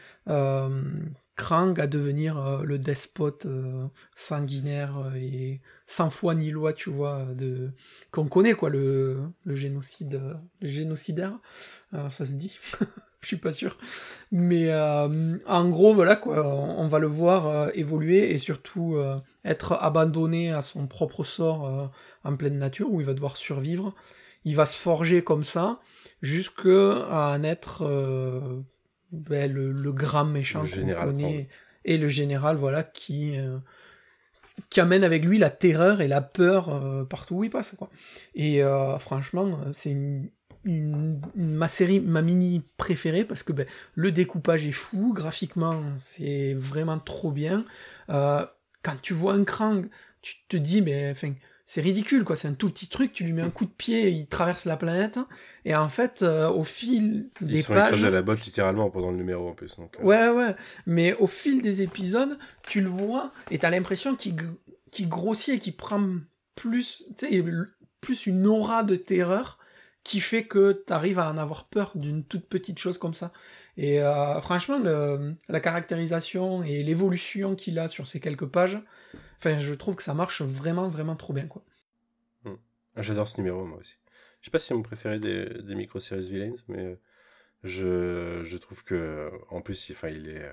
Krang à devenir euh, le despote euh, sanguinaire euh, et sans foi ni loi, tu vois, de qu'on connaît quoi, le, le génocide, le génocidaire, ça se dit, je suis pas sûr, mais en gros voilà quoi, on, va le voir évoluer et surtout être abandonné à son propre sort en pleine nature où il va devoir survivre. Il va se forger comme ça jusqu'à en être ben, le, le grand méchant qu'on connaît et le général voilà qui euh, qui amène avec lui la terreur et la peur euh, partout où il passe quoi. Et euh, franchement, c'est une, une- une- ma série, ma mini préférée parce que ben, le découpage est fou, graphiquement c'est vraiment trop bien. Euh, quand tu vois un Krang, tu te dis mais enfin c'est ridicule quoi, c'est un tout petit truc, tu lui mets un coup de pied, il traverse la planète et en fait euh, au fil Ils des sont pages écrasés à la botte littéralement pendant le numéro en plus. Donc, euh, Ouais, ouais. Mais au fil des épisodes, tu le vois et t'as l'impression qu'il gr- qu'il grossit et qu'il prend plus, une aura de terreur qui fait que t'arrives à en avoir peur d'une toute petite chose comme ça. Et euh, franchement, le- la caractérisation et l'évolution qu'il a sur ces quelques pages, enfin, je trouve que ça marche vraiment, vraiment trop bien, quoi. J'adore ce numéro moi aussi. je sais pas si c'est mon préféré des, des micro-series villains, mais je, je trouve que, en plus, enfin, il est,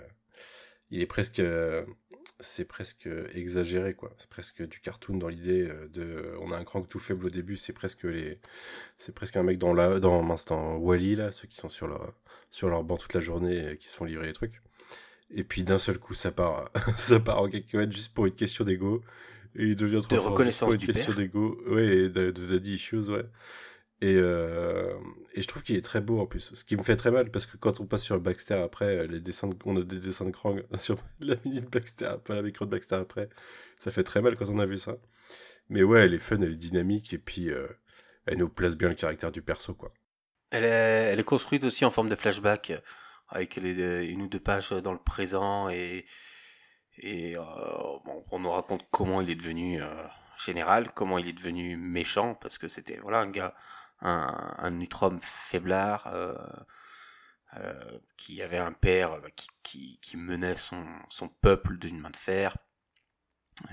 il est presque, c'est presque exagéré, quoi. C'est presque du cartoon dans l'idée de, on a un crank tout faible au début, c'est presque les, c'est presque un mec dans la, dans Wally, là, ceux qui sont sur leur, sur leur banc toute la journée et qui se font livrer les trucs. Et puis d'un seul coup, ça part, ça part en cacahuète juste pour une question d'ego. Et il devient trop De fort reconnaissance du pour une question père. d'ego. Ouais, et de, de issues, ouais. Et, euh, et je trouve qu'il est très beau en plus. Ce qui me fait très mal parce que quand on passe sur le Baxter après, les dessins de, on a des dessins de Krang sur la mini de Baxter, pas la micro de Baxter après. Ça fait très mal quand on a vu ça. Mais ouais, elle est fun, elle est dynamique et puis euh, elle nous place bien le caractère du perso, quoi. Elle est, elle est construite aussi en forme de flashback, euh, avec les, une ou deux pages dans le présent et, et euh, bon, on nous raconte comment il est devenu euh, général, comment il est devenu méchant, parce que c'était voilà un gars, un, un Neutrum faiblard euh, euh, qui avait un père euh, qui, qui, qui menait son, son peuple d'une main de fer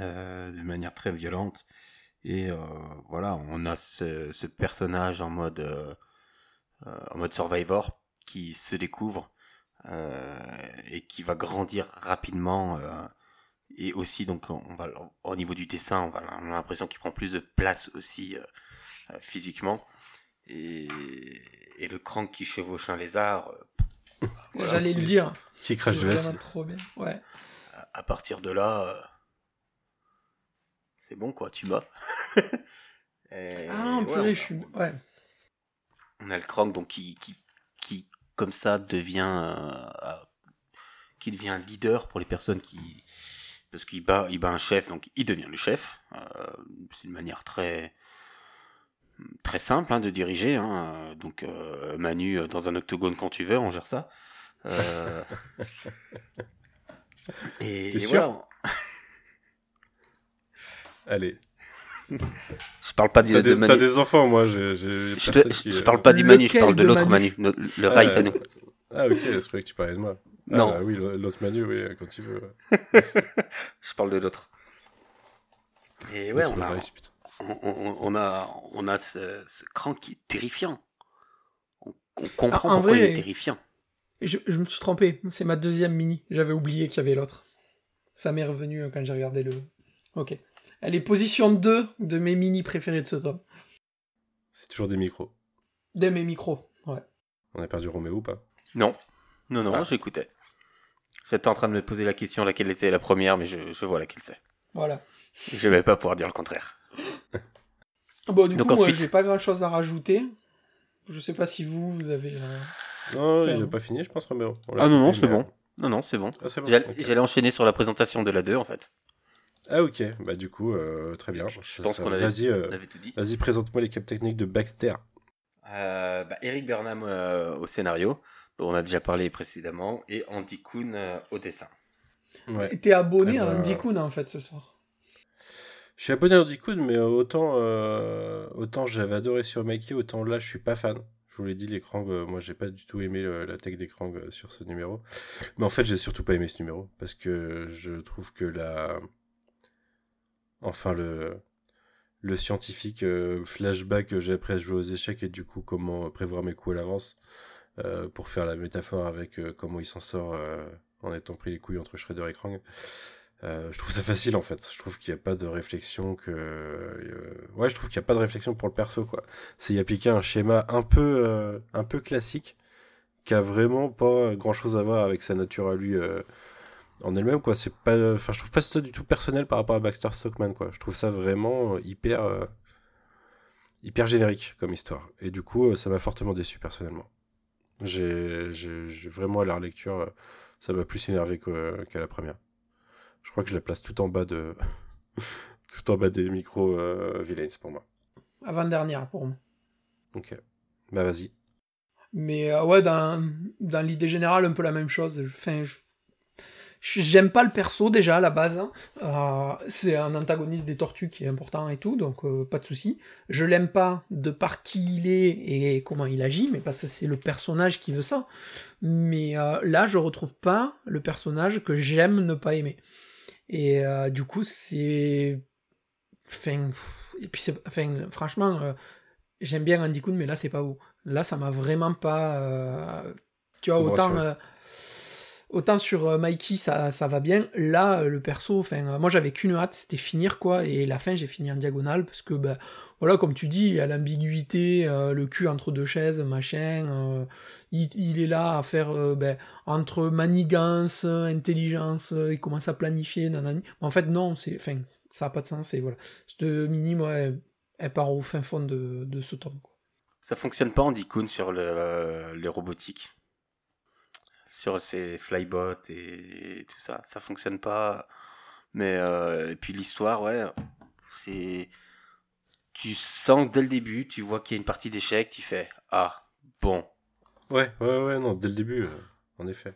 euh, de manière très violente. Et euh, voilà, on a ce, ce personnage en mode euh, euh, en mode Survivor qui se découvre euh, et qui va grandir rapidement euh, et aussi donc on va au niveau du dessin on va on a l'impression qu'il prend plus de place aussi euh, euh, physiquement et, et le crank qui chevauche un lézard euh, voilà, J'allais le dire. Qui crache C'est de trop bien. Ouais. à- à partir de là euh, c'est bon quoi tu m'as Et Ah, ouais, purée, on- je suis. Ouais. on a le Krang donc qui qui qui comme ça devient euh, euh, qui devient leader pour les personnes qui parce qu'il bat il bat un chef donc il devient le chef Euh, c'est une manière très très simple hein, de diriger hein. donc Manu dans un octogone quand tu veux on gère ça Euh, et sûr voilà Allez. je parle pas du, T'as de des, Manu t'as des enfants, moi. j'ai- j'ai je, personne te- qui- je parle pas du Manu je parle de de l'autre Manu, Manu le, le Rai Ah, Sanu Ah, ok, c'est vrai que tu parlais de moi. Ah, Non. bah oui, l'autre Manu, oui, quand il veut. ouais. je parle de l'autre et ouais on a Rice, on, on- on a, on a ce, ce cran qui est terrifiant. On, on comprend Ah, en pourquoi vrai- il est terrifiant. Je, je me suis trompé. C'est ma deuxième mini. J'avais oublié qu'il y avait l'autre. Ça m'est revenu euh, quand j'ai regardé le. Ok. Elle est position 2 de mes mini préférés de ce tome. C'est toujours des micros. De mes micros. Ouais. On a perdu Roméo ou pas? Non, non, non, Ah. j'écoutais. J'étais en train de me poser la question laquelle était la première, mais je, je vois laquelle c'est. Voilà. Je vais pas pouvoir dire le contraire. Bon, du Donc coup, moi, ensuite- j'ai pas grand chose à rajouter. Je sais pas si vous, vous avez. euh, Non, il a hein. pas fini, je pense, Roméo. Ah non, non, c'est bon. Non, non, c'est bon. Ah, c'est bon. J'allais ok. j'allais enchaîner sur la présentation de la 2, en fait. Ah, ok. Bah, du coup, euh, très bien. Je, pense qu'on avait, Vas-y, euh, on avait tout dit. vas-y, présente-moi les caps techniques de Baxter. Euh, bah, Eric Bernam euh, au scénario, dont on a déjà parlé précédemment, et Andy Kuhn euh, au dessin. Ouais. T'es abonné Eh à ben, Andy Kuhn, en fait, ce soir. Je suis abonné à Andy Kuhn, mais autant, euh, autant j'avais adoré sur Mikey, autant là, je suis pas fan. Je vous l'ai dit, les Krang, euh, moi, j'ai pas du tout aimé la tech des Krang euh, sur ce numéro. Mais en fait, j'ai surtout pas aimé ce numéro, parce que je trouve que la... Enfin, le... Le scientifique euh, flashback que j'ai après jouer aux échecs et du coup comment prévoir mes coups à l'avance euh, pour faire la métaphore avec euh, comment il s'en sort en étant pris les couilles entre Shredder et Krang. Je trouve ça facile en fait. Je trouve qu'il n'y a pas de réflexion que. ouais, je trouve qu'il n'y a pas de réflexion pour le perso quoi. C'est y appliquer un schéma un peu, classique qui a vraiment pas grand chose à voir avec sa nature à lui en elle-même quoi. C'est pas. Enfin, je trouve pas ça du tout personnel par rapport à Baxter Stockman quoi. Je trouve ça vraiment euh, hyper. euh, hyper générique comme histoire. Et du coup, euh, ça m'a fortement déçu personnellement. J'ai vraiment à la relecture, ça m'a plus énervé qu'à la première. Je crois que je la place tout en bas de tout en bas des micros euh, villains pour moi. Avant-dernière, pour moi. Ok. Bah vas-y. Mais euh, ouais, dans, dans l'idée générale, un peu la même chose. Enfin, je- je- j'aime pas le perso déjà à la base. hein. Euh, c'est un antagoniste des tortues qui est important et tout, donc euh, pas de souci. Je l'aime pas de par qui il est et comment il agit, mais parce que c'est le personnage qui veut ça. Mais euh, là, je retrouve pas le personnage que j'aime ne pas aimer. Et du coup, c'est. Enfin, et puis. Enfin, franchement. j'aime bien Andy Kuhn, mais là, c'est pas beau. Là, ça m'a vraiment pas. Tu vois, autant. euh, Autant sur euh, Mikey, ça, ça va bien. Là, euh, le perso, enfin, euh, moi j'avais qu'une hâte, c'était finir quoi. Et la fin, j'ai fini en diagonale parce que, ben, voilà, comme tu dis, il y a l'ambiguïté, le cul entre deux chaises, machin. il, est là à faire ben, entre manigance, intelligence, il commence à planifier, nanani. En fait, non, c'est, ça n'a pas de sens. Et voilà. Cette mini, moi, elle, part au fin fond de, ce tome. quoi. Ça fonctionne pas en Kun sur le, les robotiques. Sur ces flybots et, tout ça. Ça fonctionne pas. Mais, euh, et puis l'histoire, ouais, c'est. Tu sens dès le début, tu vois qu'il y a une partie d'échec, tu fais Ah, bon. Ouais, ouais, ouais, non, dès le début, euh, en effet.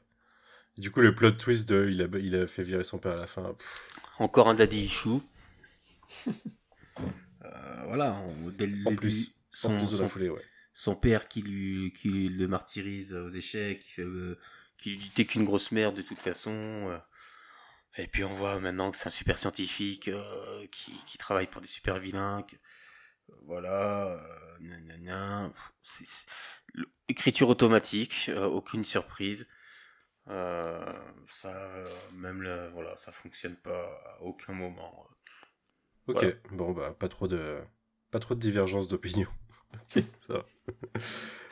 Du coup, le plot twist de il a, il a fait virer son père à la fin. pff, Encore un daddy issue. Euh, voilà, on- dès le en début, plus, en son, plus de son la foulée, ouais. son père qui lui qui le martyrise aux échecs, qui fait euh, qui dit t'es qu'une grosse merde de toute façon. euh. Et puis on voit maintenant que c'est un super scientifique euh, qui, qui travaille pour des super vilains. que- euh, voilà, euh, écriture automatique, aucune surprise. Ça, même le, voilà, ça fonctionne pas à aucun moment. Ok, Voilà. bon, bah, pas trop de, pas trop de divergence d'opinion. Ok, ça va.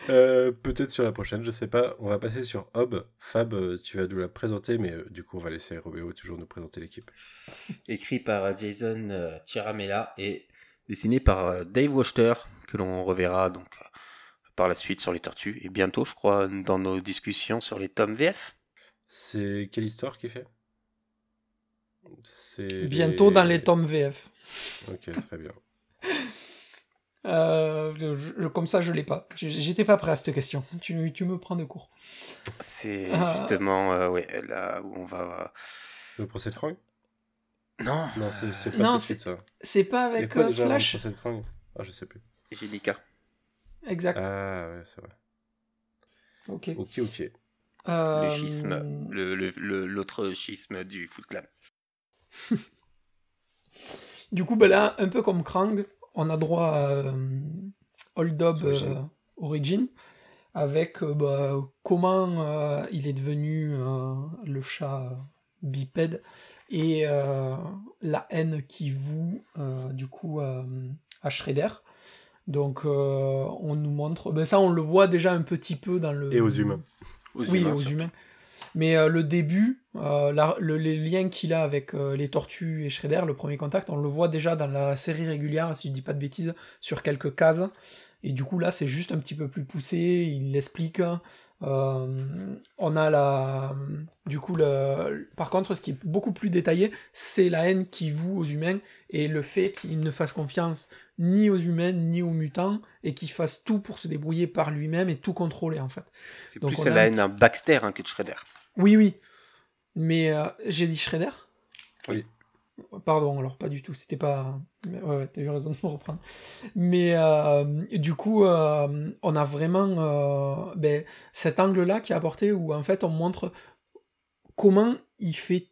Euh, Peut-être sur la prochaine, je sais pas. On va passer sur Hob. Fab, euh, tu vas nous la présenter, mais euh, du coup, on va laisser Robéo toujours nous présenter l'équipe. écrit par Jason euh, et dessiné par euh, Dave Wachter, que l'on reverra donc euh, par la suite sur les tortues, et bientôt, je crois, dans nos discussions sur les tomes VF. C'est quelle histoire qu'il fait Bientôt dans les tomes VF. Ok, très bien. Euh, je- comme ça, je l'ai pas. J'étais pas prêt à cette question. Tu, tu me prends de court. C'est Ah. justement euh, ouais, là où on va... Le procès de Krang? Non, Non, c'est pas Non, tout de suite ça. C'est pas avec quoi euh, déjà avant le Slash procès de Krang? Ah, je sais plus. Génica. Exact. Ah, ouais, c'est vrai. ok. Ok, ok. Euh, Le schisme, le- le- le- l'autre schisme du Foot Clan. Du coup, ben là, un peu comme Krang, on a droit à euh, Hold Up Origin. euh, Origin, avec euh, bah, comment euh, il est devenu euh, le chat bipède et euh, la haine qui voue euh, du coup euh, à Shredder. Donc, euh, on nous montre. Ben ça, on le voit déjà un petit peu dans le. Et aux humains. Aux oui, humains, aux humains. Mais euh, le début, euh, la- le, les liens qu'il a avec euh, les tortues et Shredder, le premier contact, on le voit déjà dans la série régulière, si je dis pas de bêtises, sur quelques cases. Et du coup, là, c'est juste un petit peu plus poussé, il l'explique. Euh, on a la. Du coup, le... par contre, ce qui est beaucoup plus détaillé, c'est la haine qui voue aux humains et le fait qu'il ne fasse confiance ni aux humains ni aux mutants et qu'il fasse tout pour se débrouiller par lui-même et tout contrôler en fait. C'est plus on à a la haine d'un Baxter hein, que de Shredder. Oui, oui. Mais euh, j'ai dit Shredder Oui. Pardon, alors pas du tout, c'était pas. Ouais, ouais, t'as eu raison de me reprendre. Mais euh, du coup, euh, on a vraiment ben, cet angle-là qui est apporté où en fait on montre comment il fait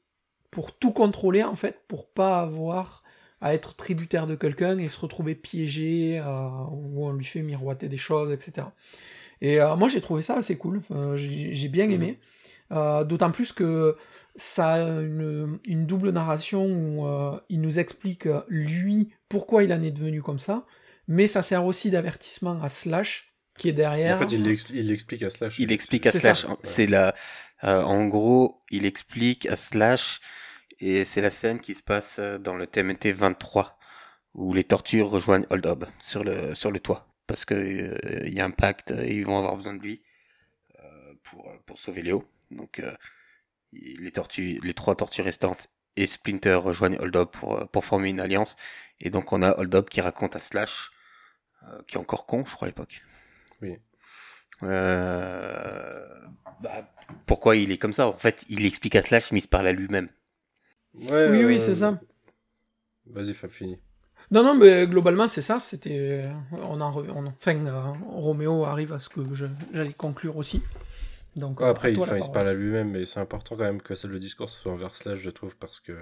pour tout contrôler en fait, pour pas avoir à être tributaire de quelqu'un et se retrouver piégé, où on lui fait miroiter des choses, etc. Et moi j'ai trouvé ça assez cool, j'ai j'ai bien aimé. Euh, D'autant plus que ça a une, une double narration où euh, il nous explique euh, lui pourquoi il en est devenu comme ça, mais ça sert aussi d'avertissement à Slash qui est derrière. En fait, il l'ex- il l'explique à Slash. Il explique à Slash, c'est la, euh, en gros, il explique à Slash, et c'est la scène qui se passe euh, dans le TMNT 23, où les tortures rejoignent Hold Up sur le, sur le toit. Parce que euh, il y a un pacte, et ils vont avoir besoin de lui euh, pour, pour sauver Léo. Donc, euh, les tortues, les trois tortues restantes et Splinter rejoignent Hold Up pour, euh, pour former une alliance. Et donc, on a Hold Up qui raconte à Slash, euh, qui est encore con, je crois, à l'époque. Oui. Euh, bah, pourquoi il est comme ça? En fait, il explique à Slash, mais il se parle à lui-même. Ouais, Oui, oui, c'est ça. Vas-y, Fab, fini. Non, non, mais globalement, c'est ça. C'était. On en revient. on en- Enfin, euh, Roméo arrive à ce que je- j'allais conclure aussi. Donc, Ouais, à après, il, il se parle à lui-même, mais c'est important quand même que le discours soit envers Slash, je trouve, parce que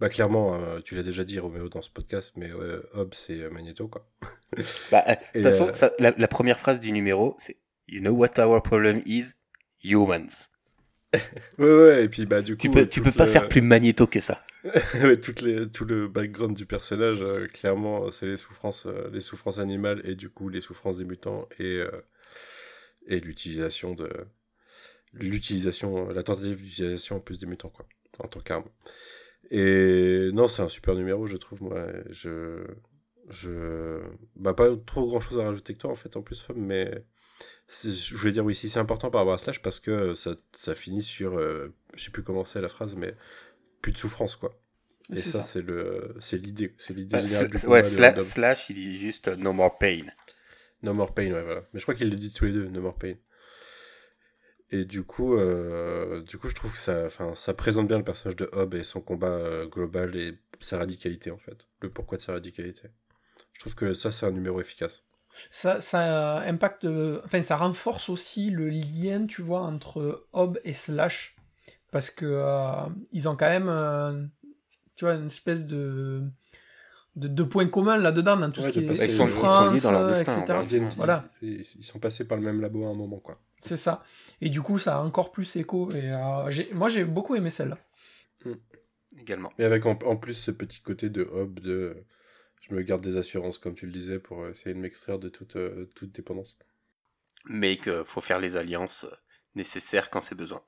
Bah clairement, euh, tu l'as déjà dit Roméo dans ce podcast, mais euh, Hobbes c'est euh, Magneto quoi. Bah, euh, de toute façon, euh, ça- la, la première phrase du numéro, c'est You know what our problem is? Humans. Ouais ouais et puis bah du coup Tu peux, tu peux pas le- faire plus magnéto que ça. ouais, toutes les, tout le background du personnage, euh, clairement, c'est les souffrances, euh, les souffrances animales et du coup les souffrances des mutants et euh, et l'utilisation de l'utilisation, la tentative d'utilisation en plus des mutants quoi, en tant qu'arme. Et non, c'est un super numéro, je trouve moi. Je je bah pas trop grand chose à rajouter que toi en fait en plus Fab, mais je voulais dire oui si c'est important par rapport à Slash parce que ça, ça finit sur euh, je sais plus comment c'est la phrase mais plus de souffrance quoi et ça, ça. c'est le c'est l'idée c'est l'idée Bah, générale du ouais, sla-. Slash, il dit juste euh, No more pain. No More Pain ouais voilà. Mais je crois qu'ils le disent tous les deux No More Pain. Et du coup euh, du coup je trouve que ça ça présente bien le personnage de Hobb et son combat euh, global et sa radicalité en fait. Le pourquoi de sa radicalité. Je trouve que ça c'est un numéro efficace. Ça, ça impacte, euh, enfin, ça renforce aussi le lien, tu vois, entre Hob et Slash, parce que ils ont quand même, tu vois, une espèce de de, de points communs là-dedans dans tout Ouais, ce qui est Ils sont- ils sont souffrance, liés dans leur destin, etc. Ils viennent- Voilà. ils, ils sont passés par le même labo à un moment quoi C'est ça. Et du coup, ça a encore plus écho. Et euh, j'ai- moi, j'ai beaucoup aimé celle-là. Également. Et avec en, en plus ce petit côté de Hob de euh, je me garde des assurances comme tu le disais pour essayer de m'extraire de toute, euh, toute dépendance. Mais qu'il faut faire les alliances nécessaires quand c'est besoin.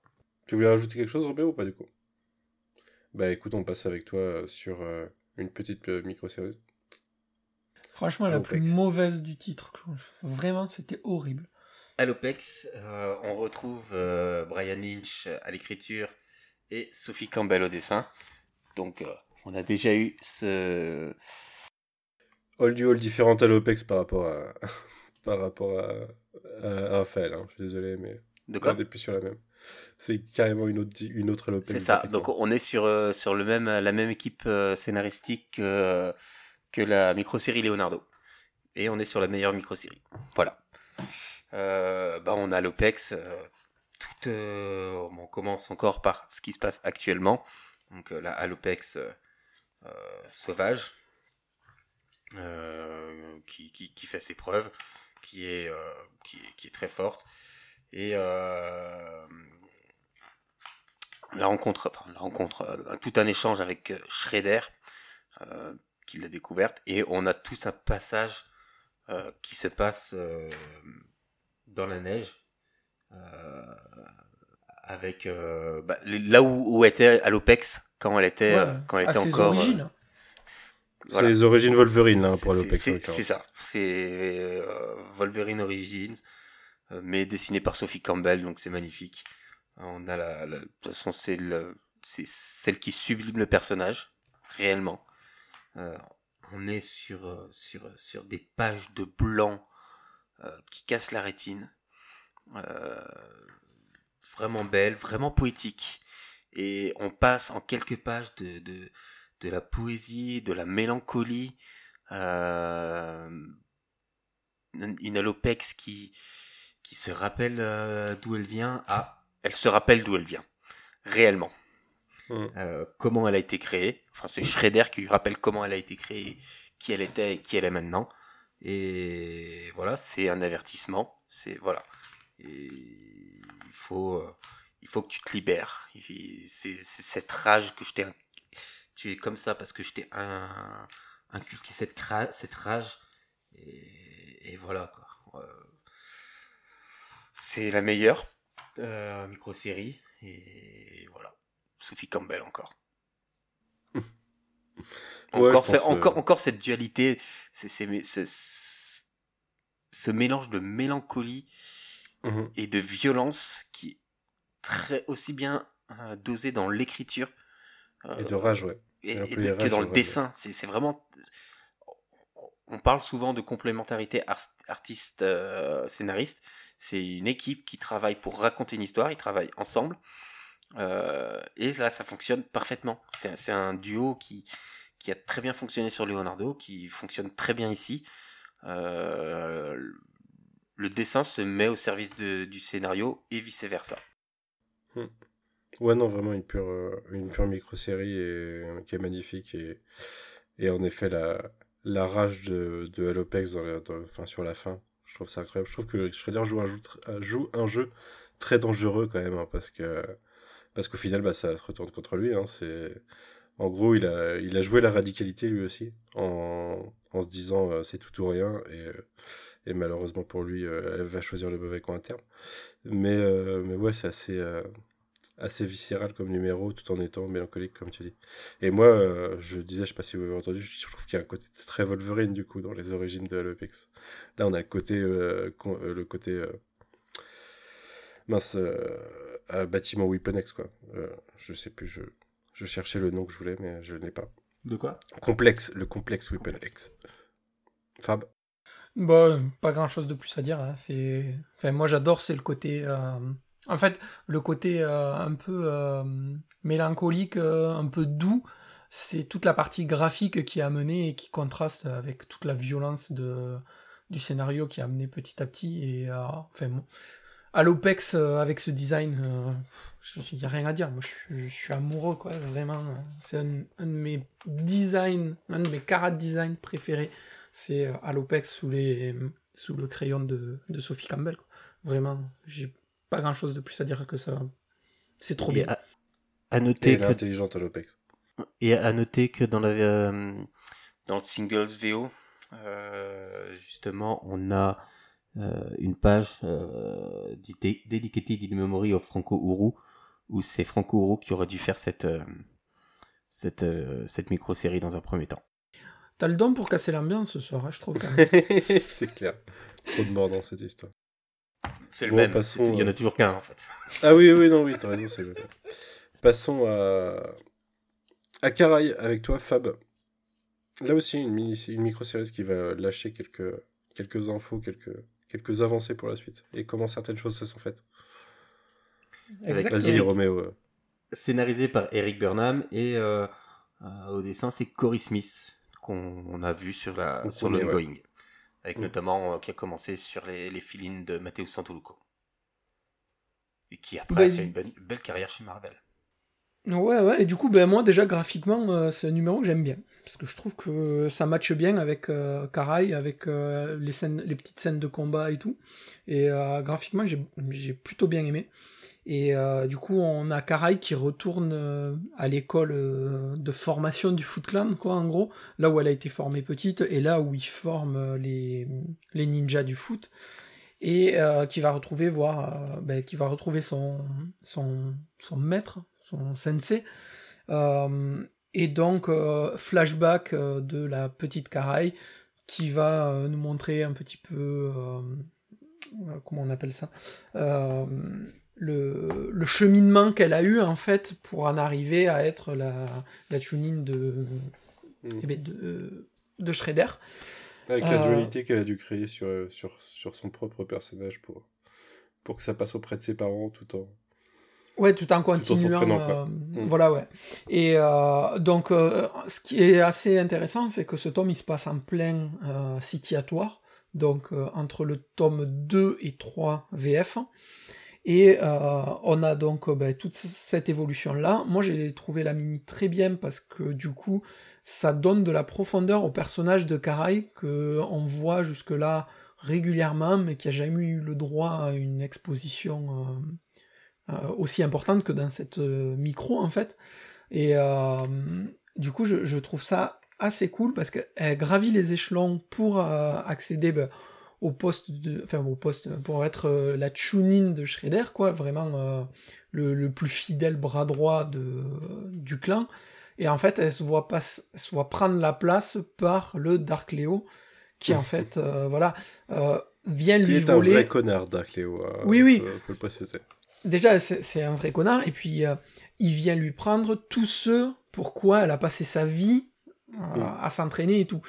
Tu voulais rajouter quelque chose Robert ou pas du coup? Bah écoute on passe avec toi euh, sur euh, une petite euh, micro-série. Franchement, la plus mauvaise du titre. Vraiment, c'était horrible. À l'OPEX, euh, on retrouve euh, Brian Lynch à l'écriture et Sophie Campbell au dessin. Donc, euh, on a déjà eu ce. All du all différente à l'OPEX par rapport à par rapport à, à- à Raphaël, hein. je suis désolé mais De quoi on n'est plus sur la même. C'est carrément une autre une autre. C'est ça. Donc, on est sur, euh, sur le même, la même équipe euh, scénaristique que, que la micro-série Leonardo. Et on est sur la meilleure micro-série. Voilà. Euh, bah, on a l'OPEX. euh, tout, euh, on commence encore par ce qui se passe actuellement. Donc euh, là, à l'OPEX euh, euh, sauvage, euh, qui, qui, qui fait ses preuves, qui est, euh, qui, est- qui est très forte. Et euh, la rencontre, enfin la rencontre, euh, tout un échange avec euh, Shredder, euh, qui l'a découverte, et on a tout un passage euh, qui se passe euh, dans la neige, euh, avec euh, bah, là où, où était à l'Opex quand elle était, euh, Ouais, quand elle à était encore. euh, origines. voilà. C'est les origines Wolverine hein, pour l'OPEX. C'est ça, c'est euh, Wolverine Origins, euh, mais dessiné par Sophie Campbell, donc c'est magnifique. On a la, de toute façon c'est le- c'est celle qui sublime le personnage réellement. Euh, on est sur euh, sur sur des pages de blanc euh, qui cassent la rétine. Euh, vraiment belle, vraiment poétique. Et on passe en quelques pages de, de, de la poésie, de la mélancolie, euh, une Alopex qui, qui se rappelle euh, d'où elle vient. Ah, elle se rappelle d'où elle vient, réellement. Mm. Euh, comment elle a été créée. Enfin, c'est Shredder qui lui rappelle comment elle a été créée, qui elle était et qui elle est maintenant. Et voilà, c'est un avertissement. C'est voilà. Et il faut, euh, il faut que tu te libères. C'est cette rage que je t'ai. Tu es comme ça parce que je t'ai un, inculqué cette, cette rage. Et, et voilà quoi. Euh, c'est la meilleure euh, micro-série. Et voilà. Sophie Campbell encore. Encore, que- cette dualité, c'est, ce mélange de mélancolie Mhm. et de violence qui est très aussi bien euh, dosé dans l'écriture euh, Et de rage, ouais. et- Et un et peu de- les que dans le dessin. C'est, vraiment. On parle souvent de complémentarité ar- artiste-scénariste. C'est une équipe qui travaille pour raconter une histoire. Ils travaillent ensemble. Euh, et là, ça fonctionne parfaitement. C'est, un- duo qui, a très bien fonctionné sur Leonardo, qui fonctionne très bien ici. Euh, le dessin se met au service du scénario et vice versa. Ouais, non, vraiment une pure, euh, une pure micro-série qui est magnifique. Et, en effet, la, rage de, de Halopex enfin, sur la fin, je trouve ça incroyable. Je trouve que Shredder joue un jeu, tr- joue un jeu très dangereux quand même, hein, parce que parce qu'au final, bah, ça se retourne contre lui. Hein, c'est... En gros, il a, il a joué la radicalité lui aussi, en, en se disant euh, c'est tout ou rien, et, euh, et malheureusement pour lui, euh, elle va choisir le mauvais coin à terme. Mais, euh, mais ouais, c'est assez, euh, assez viscéral comme numéro, tout en étant mélancolique, comme tu dis. Et moi, euh, je disais, je sais pas si vous avez entendu, je trouve qu'il y a un côté très Wolverine, du coup, dans les origines de Halopex. Là, on a le côté, euh, con- euh, le côté euh, mince, euh, bâtiment Weapon X, quoi. Euh, je sais plus, je, je cherchais le nom que je voulais, mais je l'ai pas. De quoi? Complexe, le complexe Weapon X. Fab? Bah, pas grand chose de plus à dire. hein. C'est, enfin, moi j'adore, c'est le côté, euh, en fait, le côté euh, un peu euh, mélancolique, euh, un peu doux. C'est toute la partie graphique qui est amenée et qui contraste avec toute la violence de, du scénario qui est amené petit à petit. Et enfin, à l'Opex avec ce design, il n'y a rien à dire. Moi, je, suis- amoureux, quoi. Vraiment, c'est un, de mes designs, un de mes carat design préférés c'est euh, Alopex sous, sous le crayon de, de Sophie Campbell. Vraiment, j'ai pas grand chose de plus à dire que ça. C'est trop Et bien. à, à Et noter que l'intelligente Halopex. Et à noter que dans, la, euh, dans le singles VO, euh, justement, on a euh, une page euh, dé- dedicated in memory of Franco Uru, où c'est Franco Uru qui aurait dû faire cette, euh, cette, euh, cette micro-série dans un premier temps. T'as le don pour casser l'ambiance ce soir, hein, je trouve. quand même. c'est clair. Trop de morts dans cette histoire. C'est le Bon, même, passons, il y en euh, a toujours qu'un en fait. Ah oui, oui, non, oui, t'as raison, c'est le même. Passons à, à Caraï avec toi, Fab. Là aussi, une, mini, une micro-série qui va lâcher quelques, quelques infos, quelques, quelques avancées pour la suite. Et comment certaines choses se sont faites. Vas-y, Eric. Roméo. euh. Scénarisé par Eric Burnham et euh, euh, au dessin c'est Cory Smith qu'on a vu sur la sur l'ongoing, avec Mm. notamment euh, qui a commencé sur les, les fill de Matteo Santoluco et qui après Bah, a fait une bonne- belle carrière chez Marvel. Ouais, ouais, et du coup, ben, moi, déjà, graphiquement, euh, c'est un numéro que j'aime bien. Parce que je trouve que ça matche bien avec euh, Karai, avec euh, les, scènes, les petites scènes de combat et tout. Et graphiquement, j'ai j'ai plutôt bien aimé. Et euh, du coup, on a Karai qui retourne euh, à l'école euh, de formation du Foot Clan, quoi, en gros. Là où elle a été formée petite, et là où il forme euh, les, les ninjas du foot. Et qui va retrouver, voir, ben, qui va retrouver son, son, son maître, son sensei. Et donc, flashback de la petite Karai qui va nous montrer un petit peu. comment on appelle ça le, le cheminement qu'elle a eu en fait pour en arriver à être la, la Chunin de, Mm. eh ben, de, de Shredder. Avec la Euh, dualité qu'elle a dû créer sur, euh, sur, sur son propre personnage pour, pour que ça passe auprès de ses parents tout en. Ouais, tout en en continuant. s'entraînant, quoi. euh, Mm. Voilà, ouais. Et euh, donc, euh, ce qui est assez intéressant, c'est que ce tome, il se passe en plein sitiatoire, donc entre le tome 2 et 3 VF. Et euh, on a donc euh, ben, toute cette évolution-là. Moi, j'ai trouvé la mini très bien parce que du coup, ça donne de la profondeur au personnage de Karai que on voit jusque-là régulièrement, mais qui a jamais eu le droit à une exposition euh, aussi importante que dans cette micro en fait. Et du coup, je, trouve ça assez cool parce qu'elle gravit les échelons pour accéder ben, au poste de, enfin au poste pour être euh, la Chunin de Shredder quoi, vraiment euh, le, le plus fidèle bras droit de, du clan. Et en fait, elle se voit pas, elle se voit prendre la place par le Dark Leo qui en fait, euh, voilà, euh, vient Qui lui est un voler vrai connard, Dark euh, Oui, oui. Faut, faut le préciser. déjà c'est un vrai connard et puis euh, il vient lui prendre tout ce pourquoi elle a passé sa vie euh, Mm. à s'entraîner et tout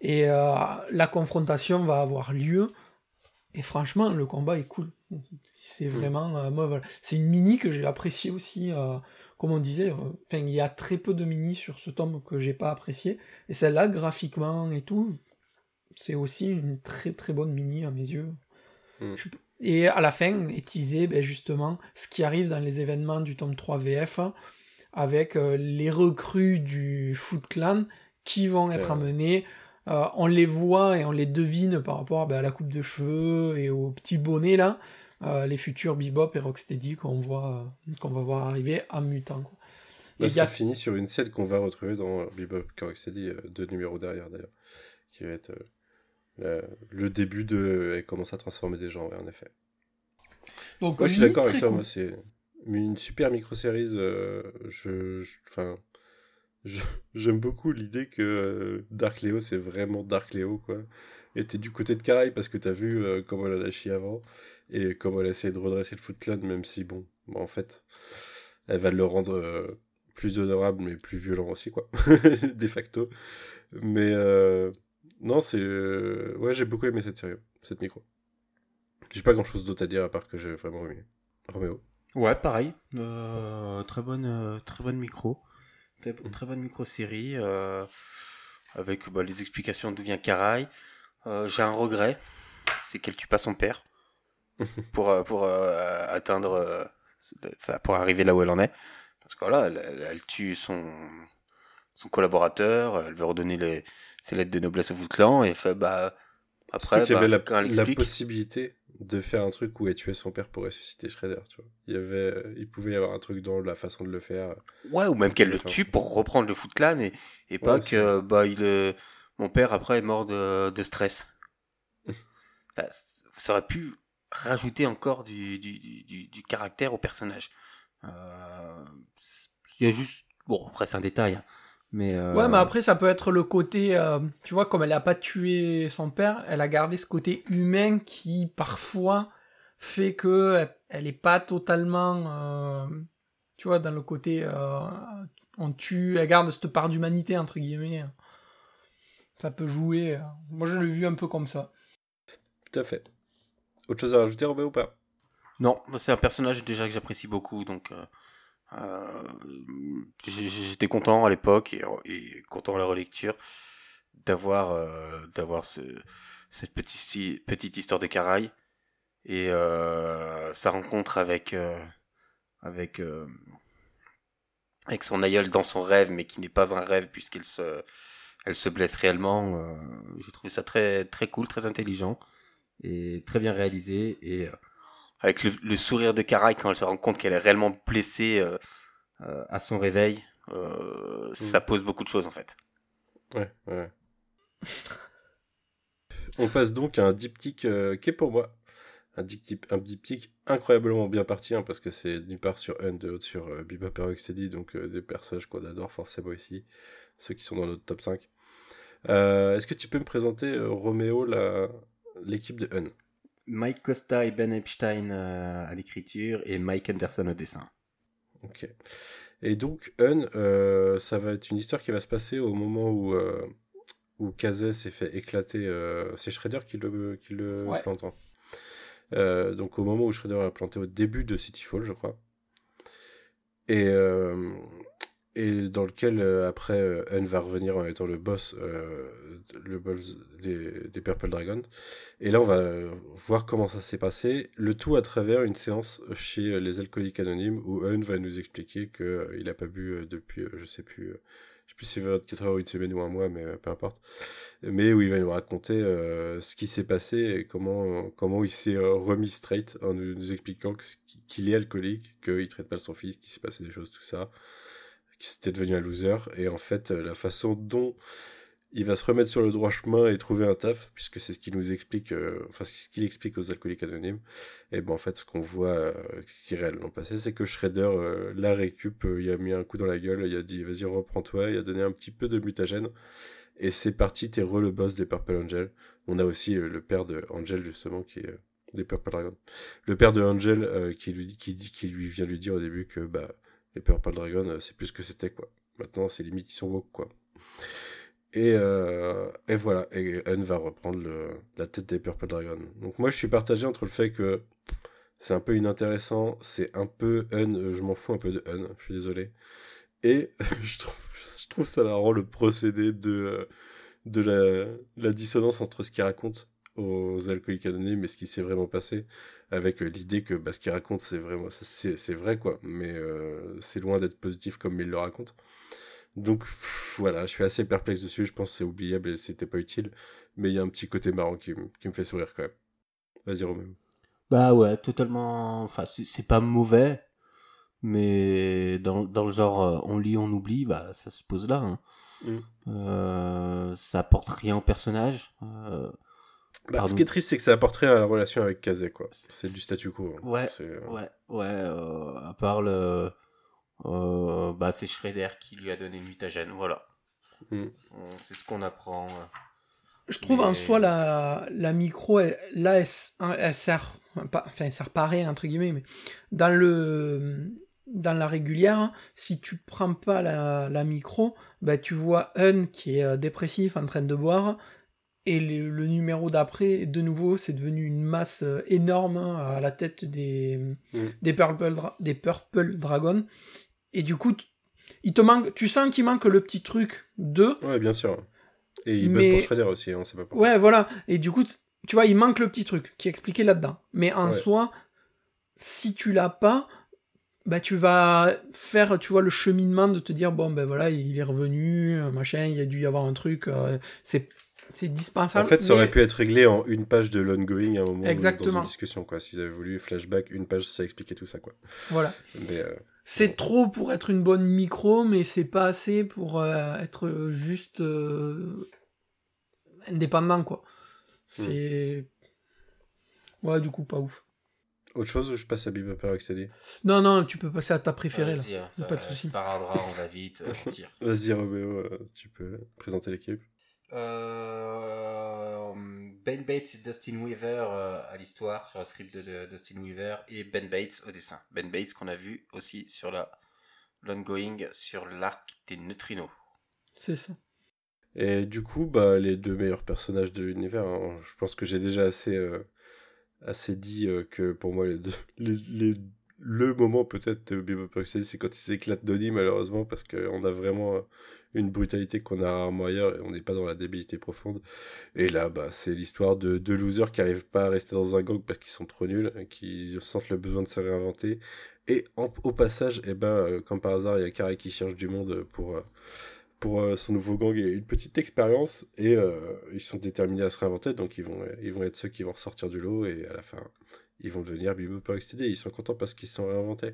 et euh, la confrontation va avoir lieu et franchement le combat est cool c'est Mm. vraiment euh, moi voilà c'est une mini que j'ai appréciée aussi euh, comme on disait euh, il y a très peu de mini sur ce tome que j'ai pas apprécié et celle-là graphiquement et tout c'est aussi une très très bonne mini à mes yeux Mm. je, Et à la fin, est teasé ben, justement ce qui arrive dans les événements du tome 3 VF avec les recrues du Foot Clan qui vont être amenés. Euh, on les voit et on les devine par rapport ben, à la coupe de cheveux et au petit bonnet là. euh, les futurs Bebop et Rocksteady qu'on voit euh, qu'on va voir arriver en mutant. quoi. Et Bah, a- ça finit sur une scène qu'on va retrouver dans Bebop Rocksteady, euh, deux numéros derrière d'ailleurs, qui va être le début de. Elle commence à transformer des gens, ouais, en effet. Donc, Moi, je suis d'accord avec toi, cool. moi, c'est une super micro-série. euh, je. je- Enfin. J'aime beaucoup l'idée que euh, Dark Léo, c'est vraiment Dark Léo, quoi. Et t'es du côté de Karai parce que t'as vu euh, comment elle a chié avant et comment elle a essayé de redresser le Foot Clan, même si, bon, en fait, elle va le rendre euh, plus honorable mais plus violent aussi, quoi. De facto. Mais non, c'est. Ouais, j'ai beaucoup aimé cette série, cette micro. J'ai pas grand chose d'autre à dire à part que j'ai vraiment aimé. Roméo. Ouais, pareil. Très bonne, très bonne micro. Très, très bonne micro-série. euh, avec bah, les explications d'où vient Karai. Euh, J'ai un regret. C'est qu'elle tue pas son père. pour euh, pour euh, atteindre. pour arriver là où elle en est. Parce que voilà, elle, tue son, son collaborateur. Elle veut redonner les, ses lettres de noblesse au Clan. Et fait, bah. Après, qu'il y bah, avait la, elle la possibilité de faire un truc où elle tuait son père pour ressusciter Shredder, tu vois. Il y avait, il pouvait y avoir un truc dans la façon de le faire. Ouais, ou même qu'elle le tue pour reprendre le Foot Clan et, et pas que bah il mon père après est mort de, de stress. C- ça aurait pu rajouter encore du, du, du, du- caractère au personnage. Euh, Il y a juste bon après c'est un détail, hein, mais euh, Ouais, mais après, ça peut être le côté. euh, tu vois, comme elle a pas tué son père, elle a gardé ce côté humain qui, parfois, fait que elle- elle est pas totalement. euh, tu vois, dans le côté. euh, on tue. Elle garde cette part d'humanité, entre guillemets. Ça peut jouer. euh. Moi, je l'ai vu un peu comme ça. Tout à fait. Autre chose à rajouter, Roméo, ou pas? Non, c'est un personnage déjà que j'apprécie beaucoup, donc j'étais content à l'époque et, content à la relecture d'avoir euh, d'avoir ce, cette petite petite histoire de Caraï et euh, sa rencontre avec euh, avec euh, avec son aïeul dans son rêve, mais qui n'est pas un rêve puisqu'elle se elle se blesse réellement. Euh, j'ai trouvé ça très très cool, très intelligent et très bien réalisé et euh, avec le, le sourire de Karai quand elle se rend compte qu'elle est réellement blessée euh, euh, à son réveil, euh, ça pose beaucoup de choses en fait. Ouais, ouais. On passe donc à un diptyque euh, qui est pour moi un diptyque, un diptyque incroyablement bien parti, hein, parce que c'est d'une part sur Un, de l'autre sur euh, Bebop et donc des personnages qu'on adore forcément ici, ceux qui sont dans notre top 5. Euh, Est-ce que tu peux me présenter, Roméo, l'équipe de Un Mike Costa et Ben Epstein euh, à l'écriture et Mike Anderson au dessin. Ok. Et donc, Un, euh, ça va être une histoire qui va se passer au moment où, euh, où Kazé s'est fait éclater. euh, c'est Shredder qui le, qui le Ouais. plante. hein. Euh, donc, au moment où Shredder l'a planté au début de Cityfall, je crois. Et, euh, et dans lequel, euh, après, euh, Un va revenir en étant le boss, euh, le boss des, des Purple Dragons. Et là, on va voir comment ça s'est passé. Le tout à travers une séance chez euh, les Alcooliques Anonymes où Un va nous expliquer qu'il il n'a pas bu depuis, je sais plus, je sais plus si c'est 24 heures, une semaine ou un mois, mais peu importe. Mais où il va nous raconter ce qui s'est passé et comment, comment il s'est remis straight en nous, nous expliquant que qu'il est alcoolique, qu'il traite mal son fils, qu'il s'est passé des choses, tout ça, qu'il s'était devenu un loser. Et en fait, euh, la façon dont il va se remettre sur le droit chemin et trouver un taf, puisque c'est ce qu'il nous explique, euh, enfin ce qu'il explique aux alcooliques anonymes. Et ben en fait, ce qu'on voit, euh, ce qui est réellement passé, c'est que Shredder la récup, il a mis un coup dans la gueule, il a dit vas-y reprends-toi, il a donné un petit peu de mutagène. Et c'est parti, t'es re le boss des Purple Angel. On a aussi le père de Angel justement qui est des Purple Dragons. Le père de Angel qui lui qui dit qui lui vient lui dire au début que bah les Purple Dragons euh, c'est plus ce que c'était quoi. Maintenant c'est limite ils sont woke quoi. Et, euh, et voilà, et va reprendre la tête des Purple Dragons. Donc moi je suis partagé entre le fait que c'est un peu inintéressant, c'est un peu Un, euh, je m'en fous un peu de Un, je suis désolé. Et je trouve, ça marrant le procédé de, de la, la dissonance entre ce qu'il raconte aux alcooliques anonymes et ce qui s'est vraiment passé, avec euh, l'idée que bah, ce qu'il raconte, c'est vraiment, c'est, c'est vrai, quoi, mais euh, c'est loin d'être positif comme il le raconte. Donc pff, voilà, je suis assez perplexe dessus, je pense que c'est oubliable et c'était pas utile, mais il y a un petit côté marrant qui, me fait sourire quand même. Vas-y Roméo. Bah ouais, totalement. Enfin, c'est pas mauvais, mais dans, dans le genre euh, on lit, on oublie, bah ça se pose là. hein. Mm. Euh, ça apporte rien au personnage. euh, Bah, ce qui est triste, c'est que ça apporterait à la relation avec Kazé, quoi. C'est du statu quo. hein. Ouais, euh, ouais, ouais. euh, à part le, euh, bah c'est Shredder qui lui a donné une mutagène, voilà. Mm. On- C'est ce qu'on apprend. Je trouve en Mais- soi la, la micro, elle- là, elle, s- elle sert, pas, enfin, elle sert pas à rien, entre guillemets, mais dans le, dans la régulière, hein, si tu prends pas la, la micro, bah, tu vois Un qui est dépressif en train de boire, et le, le numéro d'après, de nouveau, c'est devenu une masse euh, énorme hein, à la tête des, Mm. des, Purple Dra- des Purple Dragons, et du coup, tu- il te manque, tu sens qu'il manque le petit truc de Ouais, bien sûr. Et il bosse Mais- pour Shredder aussi, on sait pas pourquoi. Ouais, voilà. Et du coup, tu vois, il manque le petit truc qui est expliqué là-dedans. Mais en Ouais. soi, si tu l'as pas, bah tu vas faire, tu vois, le cheminement de te dire, bon, ben voilà, il est revenu, euh, machin, il y a dû y avoir un truc, euh, c'est c'est dispensable. En fait, ça mais- aurait pu être réglé en une page de l'ongoing à un moment Exactement. dans une discussion, quoi. S'ils avaient voulu flashback, une page, ça expliquait tout ça, quoi. Voilà. Mais, euh, C'est trop pour être une bonne micro, mais c'est pas assez pour euh, être juste euh, indépendant, quoi. C'est. Ouais, du coup, pas ouf. autre chose ou je passe à Bebop et Rocksteady Non, non, tu peux passer à ta préférée. Vas-y, hein, Pas de souci. c'est pas grave, on va vite, on tire. Vas-y, Roméo, tu peux présenter l'équipe. Euh, ben Bates et Dustin Weaver euh, à l'histoire sur la script de, de Dustin Weaver et Ben Bates au dessin. Ben Bates qu'on a vu aussi sur la l'ongoing sur l'arc des neutrinos. C'est ça. Et du coup, bah, les deux meilleurs personnages de l'univers, hein, je pense que j'ai déjà assez, euh, assez dit euh, que pour moi, les deux, les, les- le moment peut-être de Bebop Rocksteady, c'est quand ils s'éclatent d'Oni, malheureusement, parce qu'on a vraiment euh, une brutalité qu'on a rarement ailleurs et on n'est pas dans la débilité profonde. Et là, bah, c'est l'histoire de deux losers qui arrivent pas à rester dans un gang parce qu'ils sont trop nuls, qui sentent le besoin de se réinventer. Et au passage, eh ben, euh, comme par hasard, il y a Kara qui cherche du monde pour, euh, pour euh, son nouveau gang et une petite expérience. Et ils sont déterminés à se réinventer, donc ils vont, ils vont être ceux qui vont ressortir du lot. Et à la fin, ils vont devenir Bebop Rocksteady. Ils sont contents parce qu'ils se sont réinventés.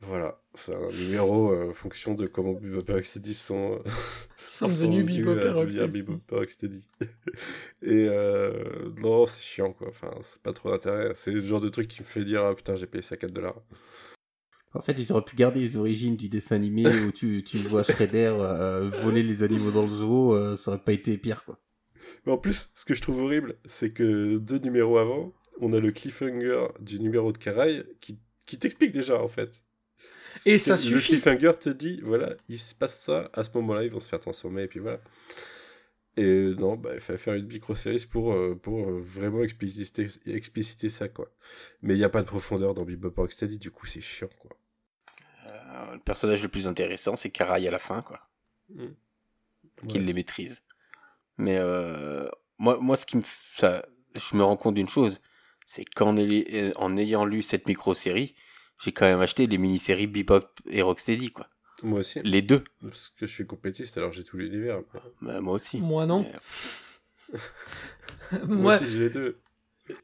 Voilà, c'est un numéro euh, en fonction de comment Bebop et Rocksteady sont, euh, sont sont devenus venus Bebop et Rocksteady. Et Rocksteady. et euh, non, c'est chiant quoi. Enfin, c'est pas trop d'intérêt. C'est le genre de truc qui me fait dire ah putain, j'ai payé ça 4 dollars. En fait, ils auraient pu garder les origines du dessin animé où tu, tu vois Shredder euh, voler les animaux dans le zoo, euh, ça aurait pas été pire quoi. Mais en plus, ce que je trouve horrible, c'est que deux numéros avant, on a le cliffhanger du numéro de Karai qui, qui t'explique déjà en fait. Et ça que Le suffit. cliffhanger te dit, voilà, il se passe ça, à ce moment-là, ils vont se faire transformer, et puis voilà. Et non, bah, il fallait faire une micro-série pour, euh, pour euh, vraiment expliciter, expliciter ça, quoi. Mais il n'y a pas de profondeur dans Bebop Rocksteady, du coup, c'est chiant, quoi. Euh, le personnage le plus intéressant, c'est Karai à la fin quoi. qu'il Ouais. les maîtrise. Mais euh, moi, moi, ce qui me, ça, je me rends compte d'une chose, c'est qu'en ay- euh, en ayant lu cette micro-série, j'ai quand même acheté les mini-séries Bebop et Rocksteady, quoi. Moi aussi, Les deux. parce que je suis compétiste, alors j'ai tout l'univers. Bah, moi aussi. Moi, non. Mais, Moi Moi, aussi, j'ai les deux.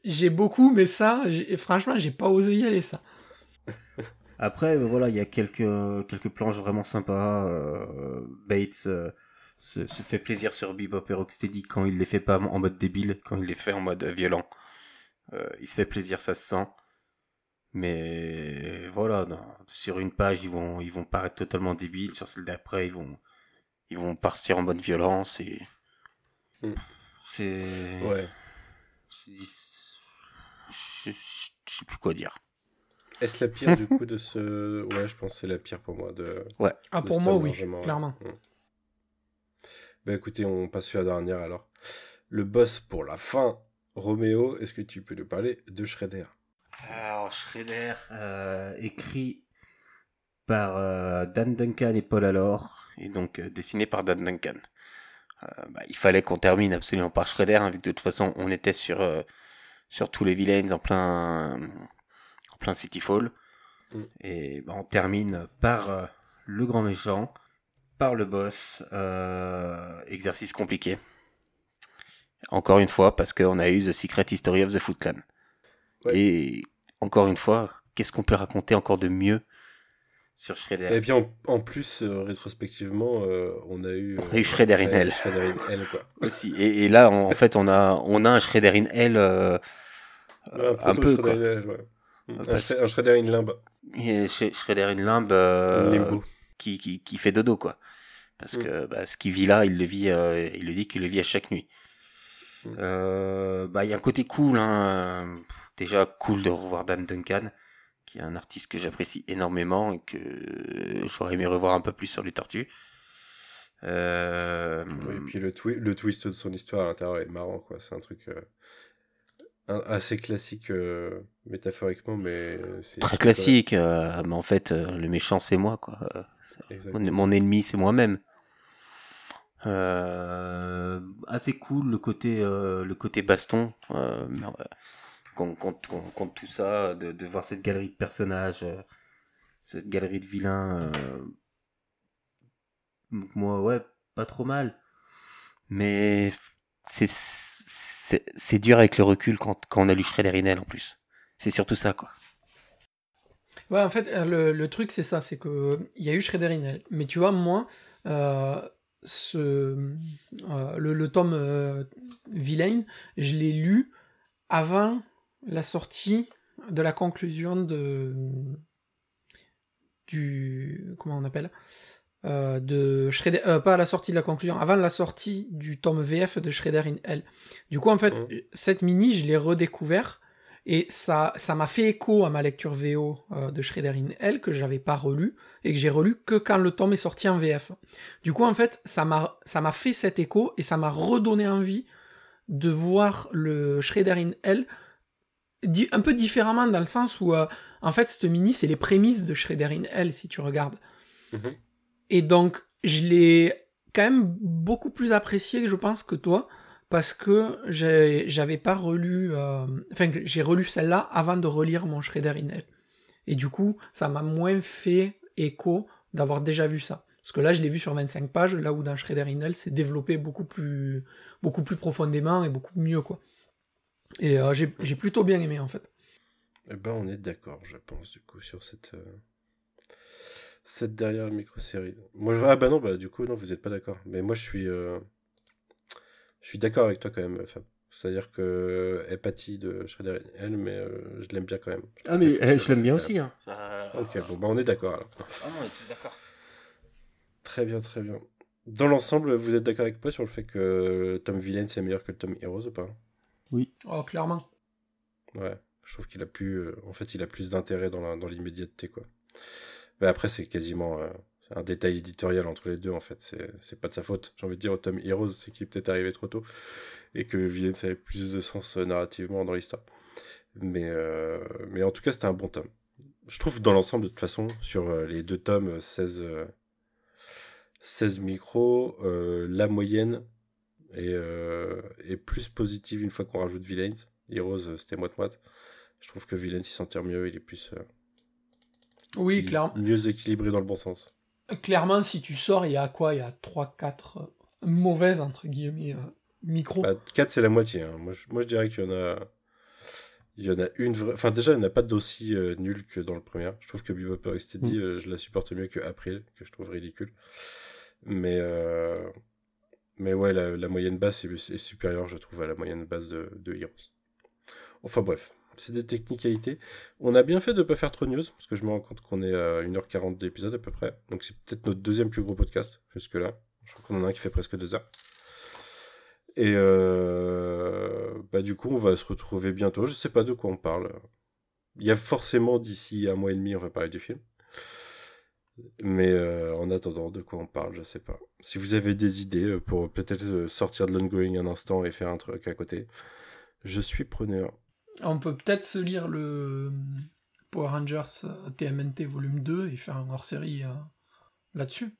j'ai beaucoup, mais ça, j'ai- franchement, j'ai pas osé y aller, ça. Après, euh, voilà, il y a quelques, quelques planches vraiment sympas. euh, Bates euh, se, se fait plaisir sur Bebop et Rocksteady quand il les fait pas en mode débile, quand il les fait en mode violent. Euh, il se fait plaisir, ça se sent. Mais voilà, non, sur une page, ils vont, ils vont paraître totalement débiles. Sur celle d'après, ils vont, ils vont partir en mode violence et Mm. c'est, Ouais. je, je, je sais plus quoi dire. Est-ce la pire, du coup, de ce... Ouais, je pense que c'est la pire pour moi, de... Ah, de pour moi, oui, largement, ouais. clairement. Mm. Bah écoutez, on passe sur la dernière alors. Le boss pour la fin, Roméo, est-ce que tu peux nous parler de Shredder? Alors, Shredder, euh, écrit par euh, Dan Duncan et Paul Allor, et donc euh, dessiné par Dan Duncan. Euh, bah, il fallait qu'on termine absolument par Shredder, hein, vu que de toute façon on était sur, euh, sur tous les villains en plein, en plein Cityfall. Mm. Et bah, on termine par le grand méchant, par le boss. euh, exercice compliqué. Encore une fois, parce qu'on a eu The Secret History of the Foot Clan. Ouais. Et encore une fois, qu'est-ce qu'on peut raconter encore de mieux sur Shredder Et bien, en, en plus, euh, rétrospectivement, euh, on a eu. On a eu Shredder in Hell. Shredder in Hell, quoi. aussi. Et, et là, on- en fait, on a, on a un Shredder in Hell euh, Ouais, un peu, quoi. in Hell, ouais. Un, Parce- Shredder- un Shredder in Limbe. Et Sh- Shredder in Limbe euh, Limbo. qui, qui, qui fait dodo, quoi. Parce Mm. que bah, ce qu'il vit là, il le vit, euh, il le dit qu'il le vit à chaque nuit. Mm. Euh, bah, il y a un côté cool, hein. Déjà cool de revoir Dan Duncan, qui est un artiste que j'apprécie énormément et que j'aurais aimé revoir un peu plus sur les tortues. Euh, Oui, et puis le, twi- le twist de son histoire à l'intérieur est marrant, quoi. C'est un truc euh, un- assez classique euh, métaphoriquement, mais c'est très classique, euh, mais en fait, euh, le méchant, c'est moi, quoi. Euh. Mon, mon ennemi, c'est moi-même. Euh, assez cool le côté euh, le côté baston contre- contre- contre tout ça de, de voir cette galerie de personnages euh, cette galerie de vilains euh, donc moi ouais pas trop mal. Mais c'est c'est dur avec le recul quand, quand on a lu Shredder in Hell, en plus. C'est surtout ça quoi. Ouais, en fait, le, le truc, c'est ça, c'est que il y a eu Shredder in Hell. Mais tu vois, moi, euh, ce, le, le tome euh, Villain, je l'ai lu avant la sortie de la conclusion de du comment on appelle Euh, de Shredder, euh, pas à la sortie de la conclusion, avant la sortie du tome VF de Shredder in Hell. Du coup, en fait, Mhm. cette mini, je l'ai redécouvert et ça ça m'a fait écho à ma lecture VO euh, de Shredder in Hell que j'avais pas relu et que j'ai relu que quand le tome est sorti en VF. Du coup, en fait, ça m'a ça m'a fait cet écho et ça m'a redonné envie de voir le Shredder in Hell un peu différemment dans le sens où euh, en fait cette mini c'est les prémices de Shredder in Hell si tu regardes. Mhm. Et donc je l'ai quand même beaucoup plus apprécié je pense que toi parce que j'avais pas relu euh, enfin j'ai relu celle-là avant de relire mon Shredder in Hell. Et du coup, ça m'a moins fait écho d'avoir déjà vu ça. Parce que là, je l'ai vu sur 25 pages, là où dans Shredder in Hell, c'est développé beaucoup plus, beaucoup plus profondément et beaucoup mieux, quoi. Et euh, j'ai j'ai plutôt bien aimé, en fait. Eh ben, on est d'accord, je pense, du coup, sur cette, euh, cette dernière micro-série. Moi, je... Ah bah non, bah du coup, non, vous n'êtes pas d'accord. Mais moi, je suis, euh, je suis d'accord avec toi quand même, Fab. C'est-à-dire que Epathie de Shredder in Hell, mais euh, je l'aime bien quand même. ah mais euh, je l'aime bien aussi hein. Ok, bon, bah on est d'accord alors. Ah non, on est tous d'accord. Très bien, très bien. Dans l'ensemble, vous êtes d'accord avec moi sur le fait que Tom Villain c'est meilleur que Tom Heroes ou pas? Oh, clairement. Ouais, je trouve qu'il a plus, euh, en fait, il a plus d'intérêt dans la- dans l'immédiateté quoi. Mais après, c'est quasiment euh, c'est un détail éditorial entre les deux en fait. C'est c'est pas de sa faute. J'ai envie de dire au Tom Heroes, c'est qu'il est peut-être arrivé trop tôt et que Villain ça avait plus de sens euh, narrativement dans l'histoire. Mais euh, mais en tout cas, c'était un bon tome. Je trouve dans l'ensemble de toute façon sur euh, les deux tomes euh, 16 euh, 16 micros, euh, la moyenne euh, est plus positive une fois qu'on rajoute Villains. Heroes, euh, c'était moite-moite. Je trouve que Villains, il s'en tire mieux, il est plus. euh, Oui, clairement. mieux équilibré dans le bon sens. Clairement, si tu sors, il y a quoi? Il y a 3-4 mauvaises, entre guillemets, euh, micros. Bah, 4, c'est la moitié. hein. Moi, je, moi, je dirais qu'il y en a. Il y en a une vraie. Enfin, déjà, il n'y en a pas d'aussi euh, nul que dans le premier. Je trouve que Bebop Rocksteady, euh, je la supporte mieux que April, que je trouve ridicule. Mais. Mais ouais, la, moyenne basse est, supérieure, je trouve, à la moyenne basse de, de Heroes. Enfin, bref. C'est des technicalités. On a bien fait de ne pas faire trop de news, parce que je me rends compte qu'on est à 1h40 d'épisode à peu près. Donc, c'est peut-être notre deuxième plus gros podcast, jusque-là. Je crois qu'on en a un qui fait presque deux heures. Et euh, bah du coup, on va se retrouver bientôt. Je sais pas de quoi on parle. Il y a forcément d'ici un mois et demi, on va parler du film. Mais euh, en attendant, de quoi on parle, je sais pas. Si vous avez des idées euh, pour peut-être euh, sortir de l'ongoing un instant et faire un truc à côté, je suis preneur. On peut peut-être se lire le Power Rangers TMNT volume 2 et faire un hors-série euh, là-dessus.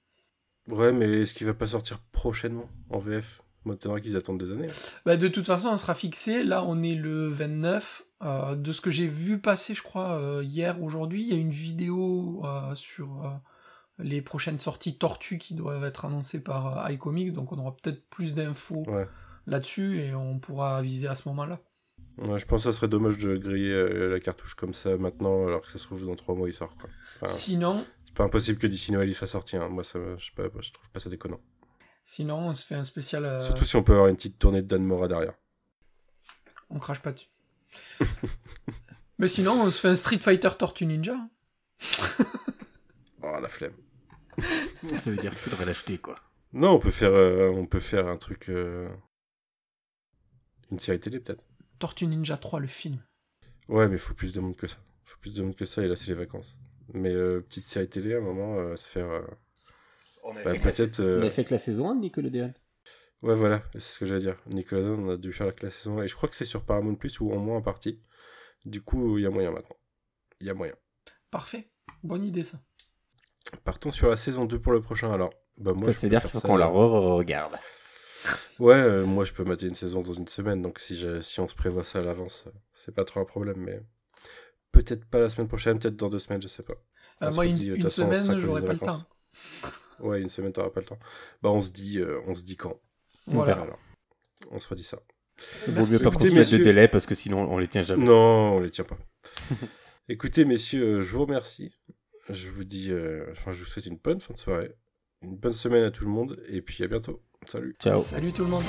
Ouais, mais est-ce qu'il va pas sortir prochainement en VF M'étonnerait qu'ils attendent des années. hein. Bah, de toute façon, on sera fixé. Là, on est le 29. Euh, de ce que j'ai vu passer, je crois, euh, hier, aujourd'hui, il y a une vidéo euh, sur les prochaines sorties Tortue qui doivent être annoncées par iComics. Donc, on aura peut-être plus d'infos Ouais. là-dessus et on pourra viser à ce moment-là. Ouais, je pense que ça serait dommage de griller la cartouche comme ça maintenant, alors que ça se trouve dans trois mois il sort. Quoi. Enfin, Sinon, c'est pas impossible que d'ici Noël il soit sorti. hein. Moi, ça, je sais pas, je trouve pas ça déconnant. sinon, on se fait un spécial. Surtout si on peut avoir une petite tournée de Dan Mora derrière. On crache pas dessus. Mais sinon, on se fait un Street Fighter Tortue Ninja. Oh la flemme. Ça veut dire qu'il faudrait l'acheter, quoi. Non, on peut faire, euh, on peut faire un truc, euh, une série télé peut-être. Tortue Ninja 3, le film. Ouais, mais il faut plus de monde que ça. Il faut plus de monde que ça et là c'est les vacances. Mais euh, petite série télé à un moment, euh, se faire. euh, On avait, bah, fait, que la... peut-être. euh, On avait fait que la saison 1 de Nickelodeon. Ouais, voilà, c'est ce que j'allais dire. Nickelodeon, on a dû faire la saison 1 et je crois que c'est sur Paramount Plus ou en moins en partie. Du coup, il y a moyen maintenant. Il y a moyen. Parfait. Bonne idée, ça. Partons sur la saison 2 pour le prochain alors. Bah, moi, ça, je c'est peux dire faire qu'il faut ça, qu'on la re-regarde. Ouais, euh, moi je peux mater une saison dans une semaine, donc si, j'ai- si on se prévoit ça à l'avance, euh, c'est pas trop un problème, mais peut-être pas la semaine prochaine, peut-être dans deux semaines, je sais pas. Euh, moi, une, de une semaine, j'aurai pas le temps. Ouais, une semaine, t'auras pas le temps. Bah, on se dit, euh, on se dit quand? Voilà. verra alors. On se redit ça. Il vaut mieux pas qu'on se mette de délai parce que sinon on les tient jamais. Non, on les tient pas. Écoutez, messieurs, je vous remercie. Je vous dis, euh, enfin, je vous souhaite une bonne fin de soirée, une bonne semaine à tout le monde, et puis à bientôt. Salut. Ciao. Salut tout le monde.